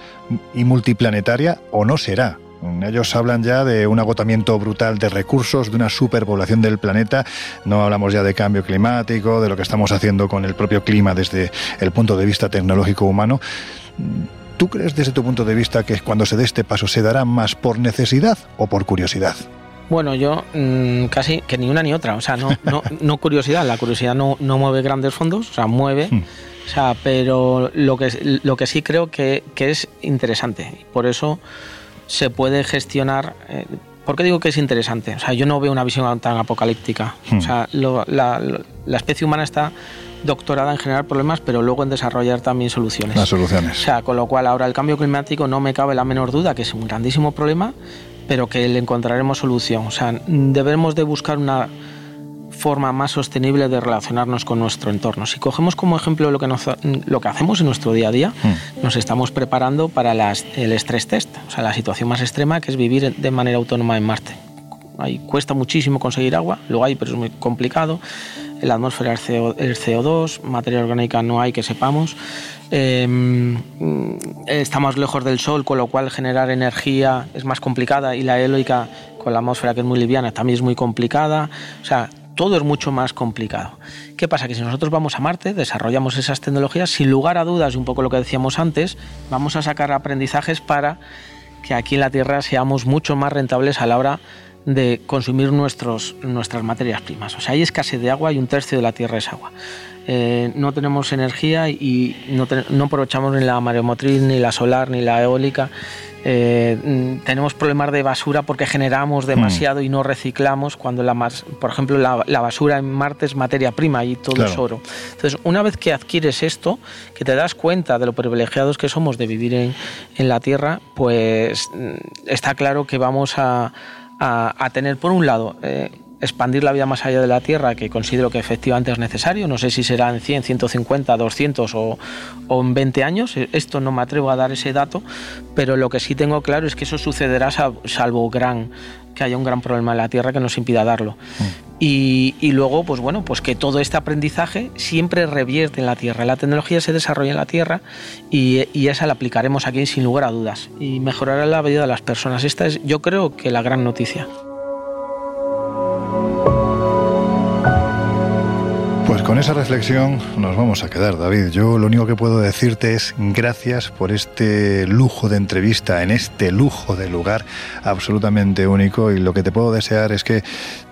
y multiplanetaria o no será. Ellos hablan ya de un agotamiento brutal de recursos, de una superpoblación del planeta. No hablamos ya de cambio climático, de lo que estamos haciendo con el propio clima desde el punto de vista tecnológico humano. ¿Tú crees desde tu punto de vista que cuando se dé este paso se dará más por necesidad o por curiosidad?
Bueno, yo mm, casi que ni una ni otra. O sea, no, no, no curiosidad. La curiosidad no, no mueve grandes fondos, o sea, mueve.
Hmm.
O sea, pero lo que, lo que sí creo que, que es interesante. Por eso se puede gestionar. eh, ¿Por qué digo que es interesante? O sea, yo no veo una visión tan apocalíptica.
Hmm.
O sea, lo- la, la especie humana está doctorada en generar problemas, pero luego en desarrollar también soluciones.
Las soluciones.
O sea, con lo cual ahora el cambio climático no me cabe la menor duda que es un grandísimo problema, pero que le encontraremos solución. O sea, debemos de buscar una forma más sostenible de relacionarnos con nuestro entorno. Si cogemos como ejemplo lo que, nos- lo que hacemos en nuestro día a día, nos estamos preparando para las- el estrés test, o sea, la situación más extrema que es vivir de manera autónoma en Marte. Ahí cuesta muchísimo conseguir agua, lo hay, pero es muy complicado. La atmósfera el, CO, el CO2, materia orgánica no hay que sepamos. Eh, está más lejos del Sol, con lo cual generar energía es más complicada y la eólica con la atmósfera que es muy liviana también es muy complicada. O sea, todo es mucho más complicado. ¿Qué pasa? Que si nosotros vamos a Marte, desarrollamos esas tecnologías, sin lugar a dudas, y un poco lo que decíamos antes, vamos a sacar aprendizajes para que aquí en la Tierra seamos mucho más rentables a la hora de consumir nuestros, nuestras materias primas. O sea, hay escasez de agua y un tercio de la tierra es agua. Eh, no tenemos energía y no, te- no aprovechamos ni la mareomotriz, ni la solar, ni la eólica. Eh, mm, tenemos problemas de basura porque generamos demasiado y no reciclamos cuando la mas- por ejemplo la, la basura en Marte es materia prima y todo es oro. Entonces, una vez que adquieres esto, que te das cuenta de lo privilegiados que somos de vivir en, en la Tierra, pues mm, está claro que vamos a, a- tener, por un lado, eh, expandir la vida más allá de la Tierra, que considero que efectivamente es necesario. No sé si será en 100, 150, 200 o, en 20 años. Eh, Esto no me atrevo a dar ese dato, pero lo que sí tengo claro es que eso sucederá sal- salvo gran que haya un gran problema en la Tierra que nos impida darlo. Y, y luego, pues bueno, pues que todo este aprendizaje siempre revierte en la Tierra. La tecnología se desarrolla en la Tierra y, y esa la aplicaremos aquí sin lugar a dudas y mejorará la vida de las personas. Esta es, yo creo, que la gran noticia.
Con esa reflexión nos vamos a quedar, David. Yo lo único que puedo decirte es gracias por este lujo de entrevista en este lujo de lugar absolutamente único y lo que te puedo desear es que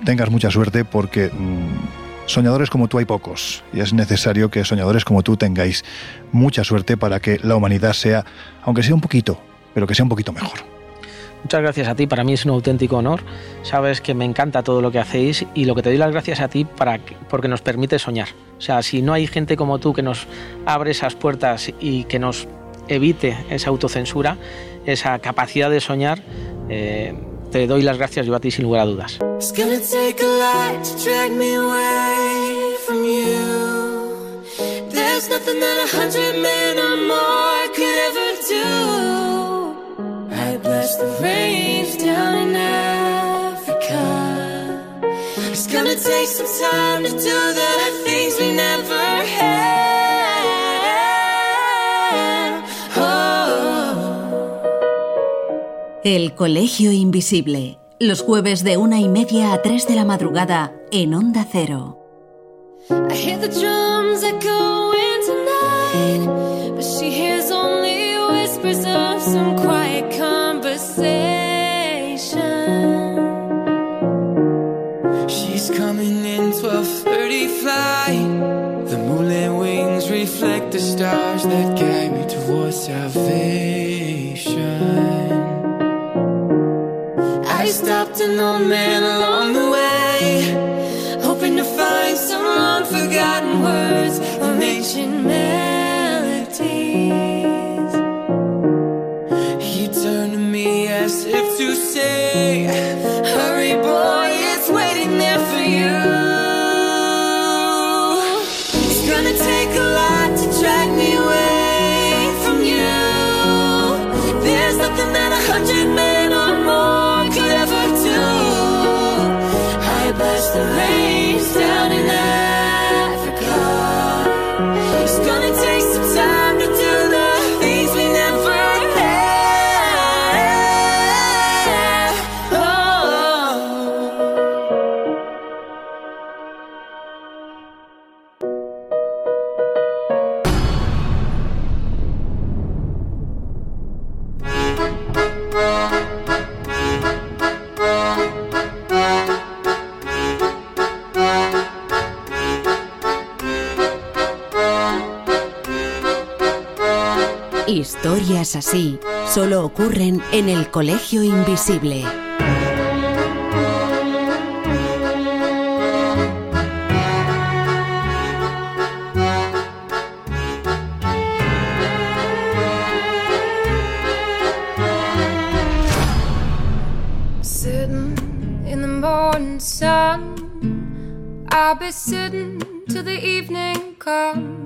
tengas mucha suerte porque mm, soñadores como tú hay pocos y es necesario que soñadores como tú tengáis mucha suerte para que la humanidad sea, aunque sea un poquito, pero que sea un poquito mejor.
Muchas gracias a ti, para mí es un auténtico honor. Sabes que me encanta todo lo que hacéis y lo que te doy las gracias a ti para que- porque nos permite soñar. O sea, si no hay gente como tú que nos abre esas puertas y que nos evite esa autocensura, esa capacidad de soñar, eh, te doy las gracias yo a ti sin lugar a dudas.
The rains down in Africa. It's gonna take some time to do the things we never had. Oh.
El Colegio Invisible. Los jueves de una y media a tres de la madrugada en Onda Cero.
I hear the drums echoing tonight, but she hears only whispers of some quiet
the stars that guide me towards salvation.
I stopped an old man along
Historias así solo ocurren en el Colegio Invisible.
I'll be sitting till the evening comes,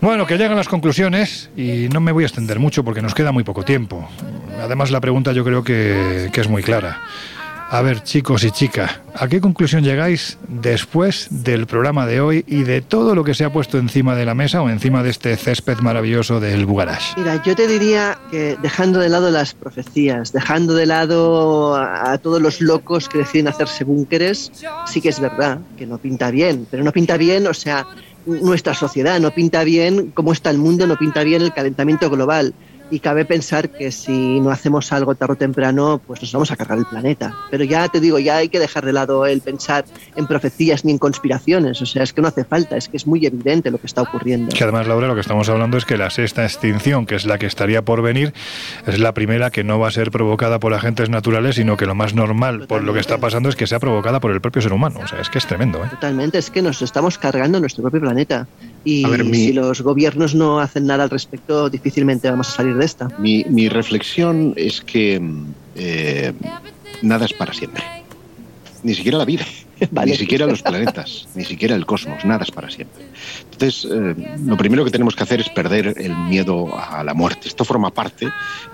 Bueno, que llegan las conclusiones y no me voy a extender mucho porque nos queda muy poco tiempo. Además, la pregunta yo creo que, que es muy clara. A ver, chicos y chicas, ¿a qué conclusión llegáis después del programa de hoy y de todo lo que se ha puesto encima de la mesa o encima de este césped maravilloso del Bugarash?
Mira, yo te diría que dejando de lado las profecías, dejando de lado a todos los locos que deciden hacerse búnkeres, sí que es verdad que no pinta bien, pero no pinta bien, o sea, nuestra sociedad, no pinta bien cómo está el mundo, no pinta bien el calentamiento global. Y cabe pensar que si no hacemos algo tarde o temprano, pues nos vamos a cargar el planeta. Pero ya te digo, ya hay que dejar de lado el pensar en profecías ni en conspiraciones. O sea, es que no hace falta, es que es muy evidente lo que está ocurriendo.
Que además, Laura, lo que estamos hablando es que la sexta extinción, que es la que estaría por venir, es la primera que no va a ser provocada por agentes naturales, sino que lo más normal por lo que está pasando es que sea provocada por el propio ser humano. O sea, es que es tremendo. ¿eh?
Totalmente, es que nos estamos cargando nuestro propio planeta. Y
ver, mi-
si los gobiernos no hacen nada al respecto, difícilmente vamos a salir de esta.
Mi, mi reflexión es que mm, eh, nada es para siempre. Ni siquiera la vida, ni siquiera los planetas, ni siquiera el cosmos, nada es para siempre. Entonces, eh, lo primero que tenemos que hacer es perder el miedo a la muerte. Esto forma parte,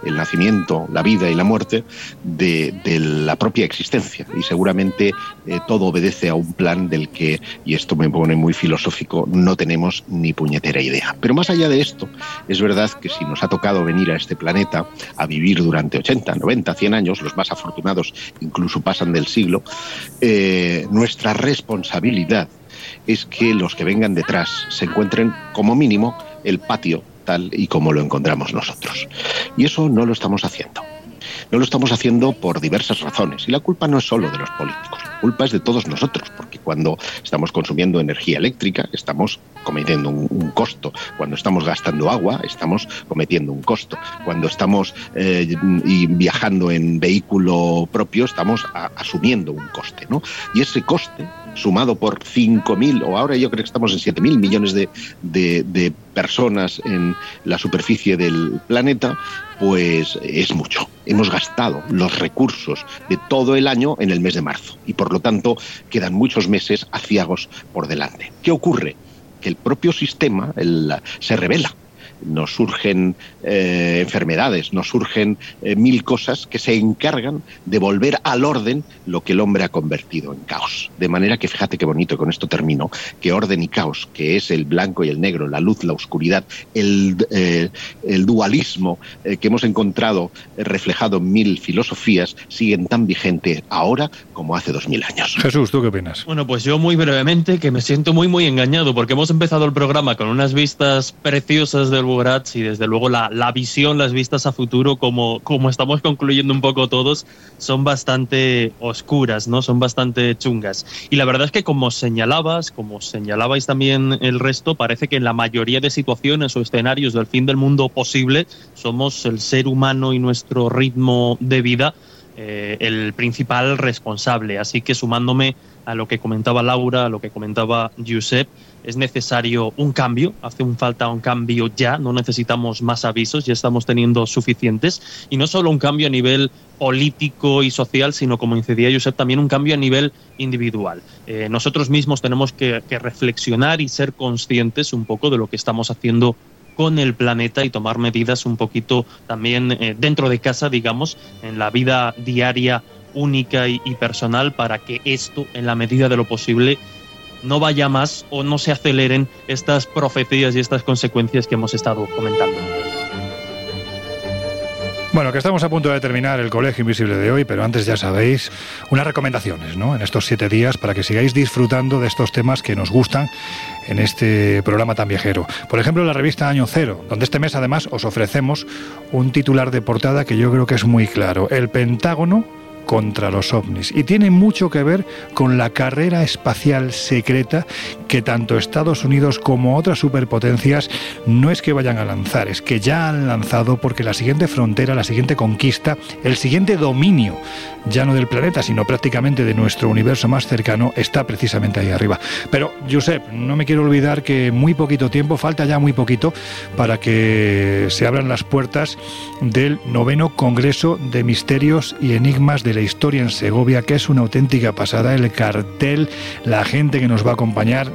el nacimiento, la vida y la muerte, de, de la propia existencia. Y seguramente eh, todo obedece a un plan del que, y esto me pone muy filosófico, no tenemos ni puñetera idea. Pero más allá de esto, es verdad que si nos ha tocado venir a este planeta a vivir durante 80, 90, 100 años, los más afortunados incluso pasan del siglo, eh, nuestra responsabilidad es que los que vengan detrás se encuentren como mínimo el patio tal y como lo encontramos nosotros. Y eso no lo estamos haciendo. No lo estamos haciendo por diversas razones. Y la culpa no es solo de los políticos, la culpa es de todos nosotros, porque cuando estamos consumiendo energía eléctrica, estamos cometiendo un, costo. Cuando estamos gastando agua, estamos cometiendo un costo. Cuando estamos eh, y viajando en vehículo propio, estamos a- asumiendo un coste. ¿no? Y ese coste, sumado por 5.000, o ahora yo creo que estamos en 7.000 millones de, de- personas en la superficie del planeta, pues es mucho. Hemos gastado los recursos de todo el año en el mes de marzo y por lo tanto quedan muchos meses aciagos por delante. ¿Qué ocurre? Que el propio sistema el- se revela. Nos surgen eh, enfermedades, nos surgen eh, mil cosas que se encargan de volver al orden lo que el hombre ha convertido en caos. De manera que fíjate qué bonito, con esto termino, que orden y caos, que es el blanco y el negro, la luz, la oscuridad, el, eh, el dualismo eh, que hemos encontrado reflejado en mil filosofías, siguen tan vigentes ahora como hace dos mil años.
Jesús, ¿tú qué opinas?
Bueno, pues yo muy brevemente que me siento muy muy engañado porque hemos empezado el programa con unas vistas preciosas del Y desde luego la, la visión, las vistas a futuro, como, como estamos concluyendo un poco todos, son bastante oscuras, ¿no? Son bastante chungas. Y la verdad es que como señalabas, como señalabais también el resto, parece que en la mayoría de situaciones o escenarios del fin del mundo posible somos el ser humano y nuestro ritmo de vida eh, el principal responsable. Así que sumándome a lo que comentaba Laura, a lo que comentaba Giuseppe, es necesario un cambio, hace un falta un cambio ya, no necesitamos más avisos, ya estamos teniendo suficientes, y no solo un cambio a nivel político y social, sino como incidía Josep, también un cambio a nivel individual. Eh, nosotros mismos tenemos que, reflexionar y ser conscientes un poco de lo que estamos haciendo con el planeta y tomar medidas un poquito también eh, dentro de casa, digamos, en la vida diaria única y personal para que esto, en la medida de lo posible, no vaya más o no se aceleren estas profecías y estas consecuencias que hemos estado comentando.
Bueno, que estamos a punto de terminar el Colegio Invisible de hoy, pero antes ya sabéis unas recomendaciones, ¿no? En estos siete días para que sigáis disfrutando de estos temas que nos gustan en este programa tan viajero. Por ejemplo, la revista Año Cero, donde este mes además os ofrecemos un titular de portada que yo creo que es muy claro. El Pentágono contra los ovnis. Y tiene mucho que ver con la carrera espacial secreta que tanto Estados Unidos como otras superpotencias no es que vayan a lanzar, es que ya han lanzado porque la siguiente frontera, la siguiente conquista, el siguiente dominio, ya no del planeta, sino prácticamente de nuestro universo más cercano, está precisamente ahí arriba. Pero, Josep, no me quiero olvidar que muy poquito tiempo, falta ya muy poquito, para que se abran las puertas del noveno Congreso de Misterios y Enigmas de la Historia en Segovia, que es una auténtica pasada, el cartel, la gente que nos va a acompañar,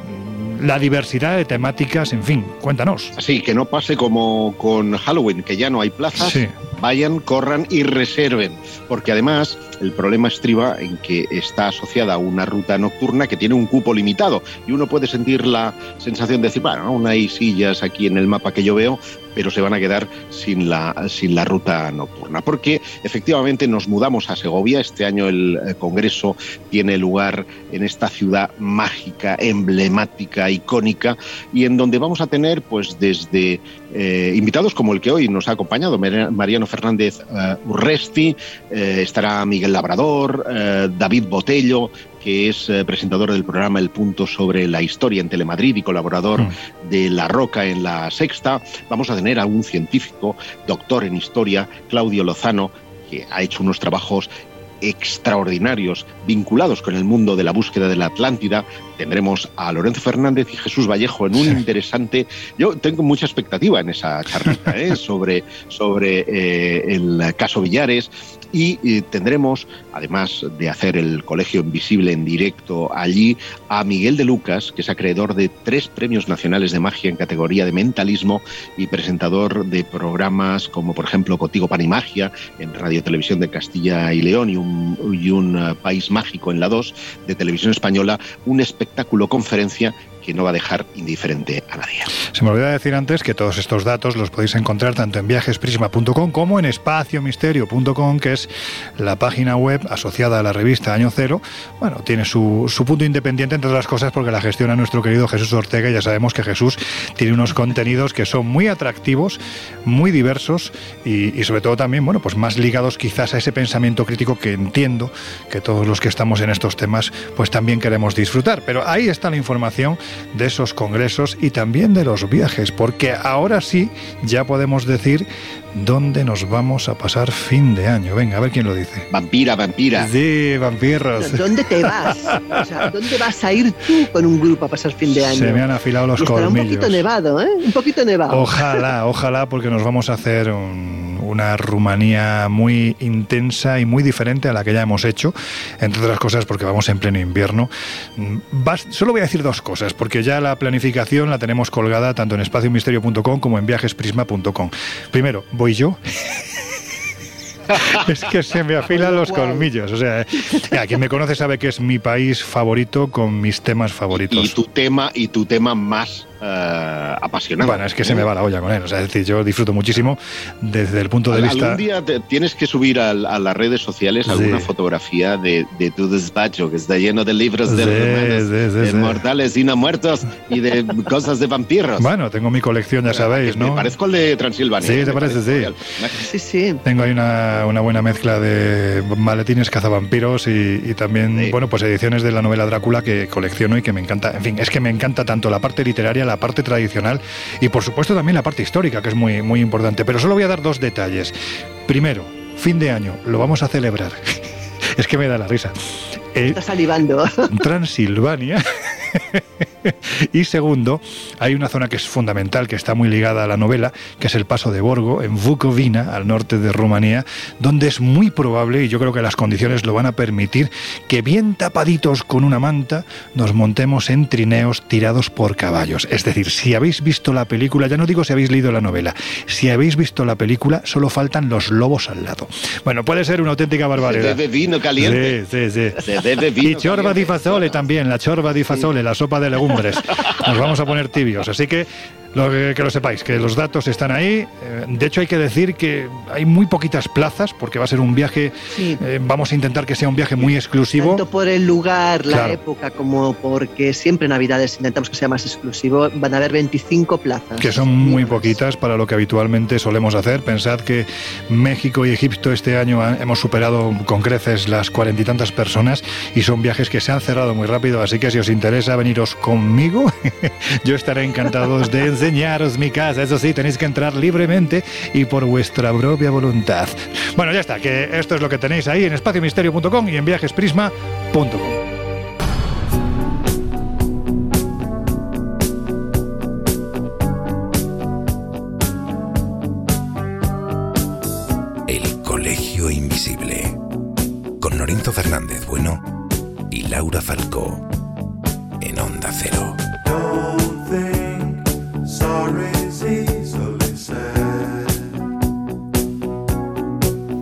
la diversidad de temáticas, en fin, cuéntanos.
Así que no pase como con Halloween, que ya no hay plazas.
Sí.
vayan, corran y reserven, porque además el problema estriba en que está asociada a una ruta nocturna que tiene un cupo limitado y uno puede sentir la sensación de decir, bueno, aún hay sillas aquí en el mapa que yo veo, pero se van a quedar sin la, sin la ruta nocturna. Porque efectivamente nos mudamos a Segovia. Este año el eh, Congreso tiene lugar en esta ciudad mágica, emblemática, icónica, y en donde vamos a tener, pues, desde eh, invitados como el que hoy nos ha acompañado, Mar- Mariano Fernández eh, Urresti, estará Miguel Labrador, David Botello, que es eh, presentador del programa El Punto sobre la historia en Telemadrid y colaborador de La Roca en La Sexta. Vamos a tener a un científico, doctor en historia, Claudio Lozano, que ha hecho unos trabajos extraordinarios vinculados con el mundo de la búsqueda de la Atlántida. Tendremos a Lorenzo Fernández y Jesús Vallejo en un interesante. Yo tengo mucha expectativa en esa charlita ¿eh? sobre, sobre eh, el caso Villares. Y eh, tendremos, además de hacer el Colegio Invisible en directo allí, a Miguel de Lucas, que es acreedor de tres premios nacionales de magia en categoría de mentalismo y presentador de programas como, por ejemplo, Contigo Pan y Magia en Radio Televisión de Castilla y León y un, y un eh, País Mágico en la 2 de Televisión Española, un espectáculo conferencia que no va a dejar indiferente a nadie.
Se me olvidó decir antes que todos estos datos los podéis encontrar tanto en viajesprisma.com como en espaciomisterio.com, que es la página web asociada a la revista Año Cero. Bueno, tiene su, su punto independiente, entre otras cosas, porque la gestiona nuestro querido Jesús Ortega. Ya sabemos que Jesús tiene unos contenidos que son muy atractivos, muy diversos y, y sobre todo también, bueno, pues más ligados quizás a ese pensamiento crítico que entiendo que todos los que estamos en estos temas, pues también queremos disfrutar. Pero ahí está la información de esos congresos y también de los viajes, porque ahora sí ya podemos decir dónde nos vamos a pasar fin de año. Venga, a ver quién lo dice.
Vampira, vampira.
Sí, vampiros.
¿Dónde te vas? O sea, ¿dónde vas a ir tú con un grupo a pasar fin de año?
Se me han afilado los
estará un
colmillos.
poquito nevado, ¿eh? Un poquito nevado.
Ojalá, ojalá, porque nos vamos a hacer un- una Rumanía muy intensa y muy diferente a la que ya hemos hecho, entre otras cosas porque vamos en pleno invierno. Mm, solo voy a decir dos cosas, porque ya la planificación la tenemos colgada tanto en espaciomisterio.com como en viajesprisma.com. Primero, voy yo. es que se me afilan los colmillos. O sea, eh, quien me conoce sabe que es mi país favorito con mis temas favoritos.
Y tu tema, y tu tema más eh, apasionante.
Bueno, es que se me va la olla con él. O sea, es decir, yo disfruto muchísimo desde el punto de
Al-
vista.
Algún día te- tienes que subir al- a, las redes sociales alguna
Sí.
fotografía de, de tu despacho que está lleno de libros de,
Sí,
romanos,
sí, sí,
de
sí.
mortales y no muertos y de cosas de vampiros.
Bueno, tengo mi colección, ya sabéis,
Me
¿no?
parezco el de Transilvania.
Sí, te
Me
parece, sí.
al.
Sí, sí.
Tengo ahí una, una buena mezcla de maletines cazavampiros y, y también, bueno, pues ediciones de la novela Drácula que colecciono y que me encanta. En fin, es que me encanta tanto la parte literaria, la parte tradicional y por supuesto también la parte histórica, que es muy, muy importante. Pero solo voy a dar dos detalles. Primero, fin de año, lo vamos a celebrar. es que me da la risa. Eh,
Está salivando.
Transilvania. y segundo, hay una zona que es fundamental, que está muy ligada a la novela, que es el paso de Borgo, en Vukovina, al norte de Rumanía, donde es muy probable, y yo creo que las condiciones lo van a permitir, que bien tapaditos con una manta nos montemos en trineos tirados por caballos. Es decir, si habéis visto la película, ya no digo si habéis leído la novela, si habéis visto la película, solo faltan los lobos al lado. Bueno, puede ser una auténtica barbaridad.
bebe vino caliente.
Sí, sí, sí.
Vino
Y chorba
caliente.
di fasole también, la chorba di fasole, la sopa de legumbres. Nos vamos a poner tibios. Así que lo que, que lo sepáis, que los datos están ahí. Eh, De hecho, hay que decir que hay muy poquitas plazas, porque va a ser un viaje.
Sí.
eh, vamos a intentar que sea un viaje muy exclusivo.
Tanto por el lugar, la
Claro.
época, como porque siempre Navidades intentamos que sea más exclusivo, van a haber 25 plazas.
que son muy poquitas para lo que habitualmente solemos hacer. Pensad que México y Egipto este año hemos superado con creces las cuarenta y tantas personas y son viajes que se han cerrado muy rápido, así que si os interesa veniros conmigo, yo estaré encantado de enseñaros mi casa. Eso sí, tenéis que entrar libremente y por vuestra propia voluntad. Bueno, ya está, que esto es lo que tenéis ahí en espaciomisterio.com y en viajesprisma.com.
Invisible. Con Lorenzo Fernández Bueno y Laura Falcó. En Onda Cero.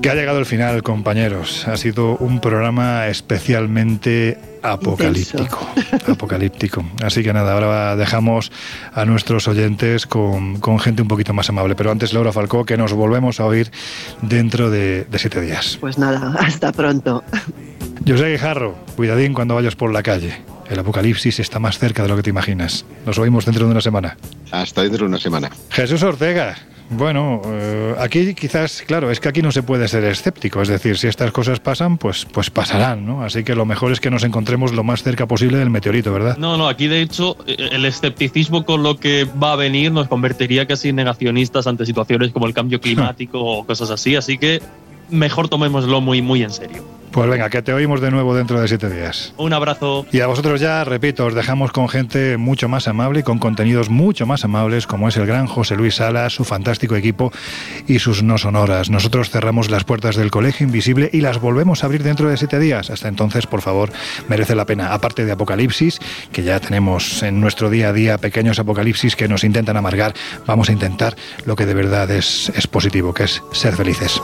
Que ha llegado el final, compañeros. Ha sido un programa especialmente apocalíptico. Apocalíptico. Así que nada, ahora dejamos a nuestros oyentes con, con gente un poquito más amable. Pero antes, Laura Falcó, que nos volvemos a oír dentro de, de siete días.
Pues nada, hasta pronto.
José Guijarro, cuidadín cuando vayas por la calle. El apocalipsis está más cerca de lo que te imaginas. Nos oímos dentro de una semana.
Hasta dentro de una semana.
Jesús Ortega. Bueno, eh, aquí quizás, claro, es que aquí no se puede ser escéptico, es decir, si estas cosas pasan, pues, pues pasarán, ¿no? Así que lo mejor es que nos encontremos lo más cerca posible del meteorito, ¿verdad?
No, no, aquí de hecho eh, el escepticismo con lo que va a venir nos convertiría casi en negacionistas ante situaciones como el cambio climático o cosas así, así que mejor tomémoslo muy, muy en serio.
Pues venga, que te oímos de nuevo dentro de siete días.
Un abrazo.
Y a vosotros ya, repito, os dejamos con gente mucho más amable y con contenidos mucho más amables, como es el gran José Luis Salas, su fantástico equipo y sus no sonoras. Nosotros cerramos las puertas del Colegio Invisible y las volvemos a abrir dentro de siete días. Hasta entonces, por favor, merece la pena. Aparte de Apocalipsis, que ya tenemos en nuestro día a día pequeños apocalipsis que nos intentan amargar, vamos a intentar lo que de verdad es, es positivo, que es ser felices.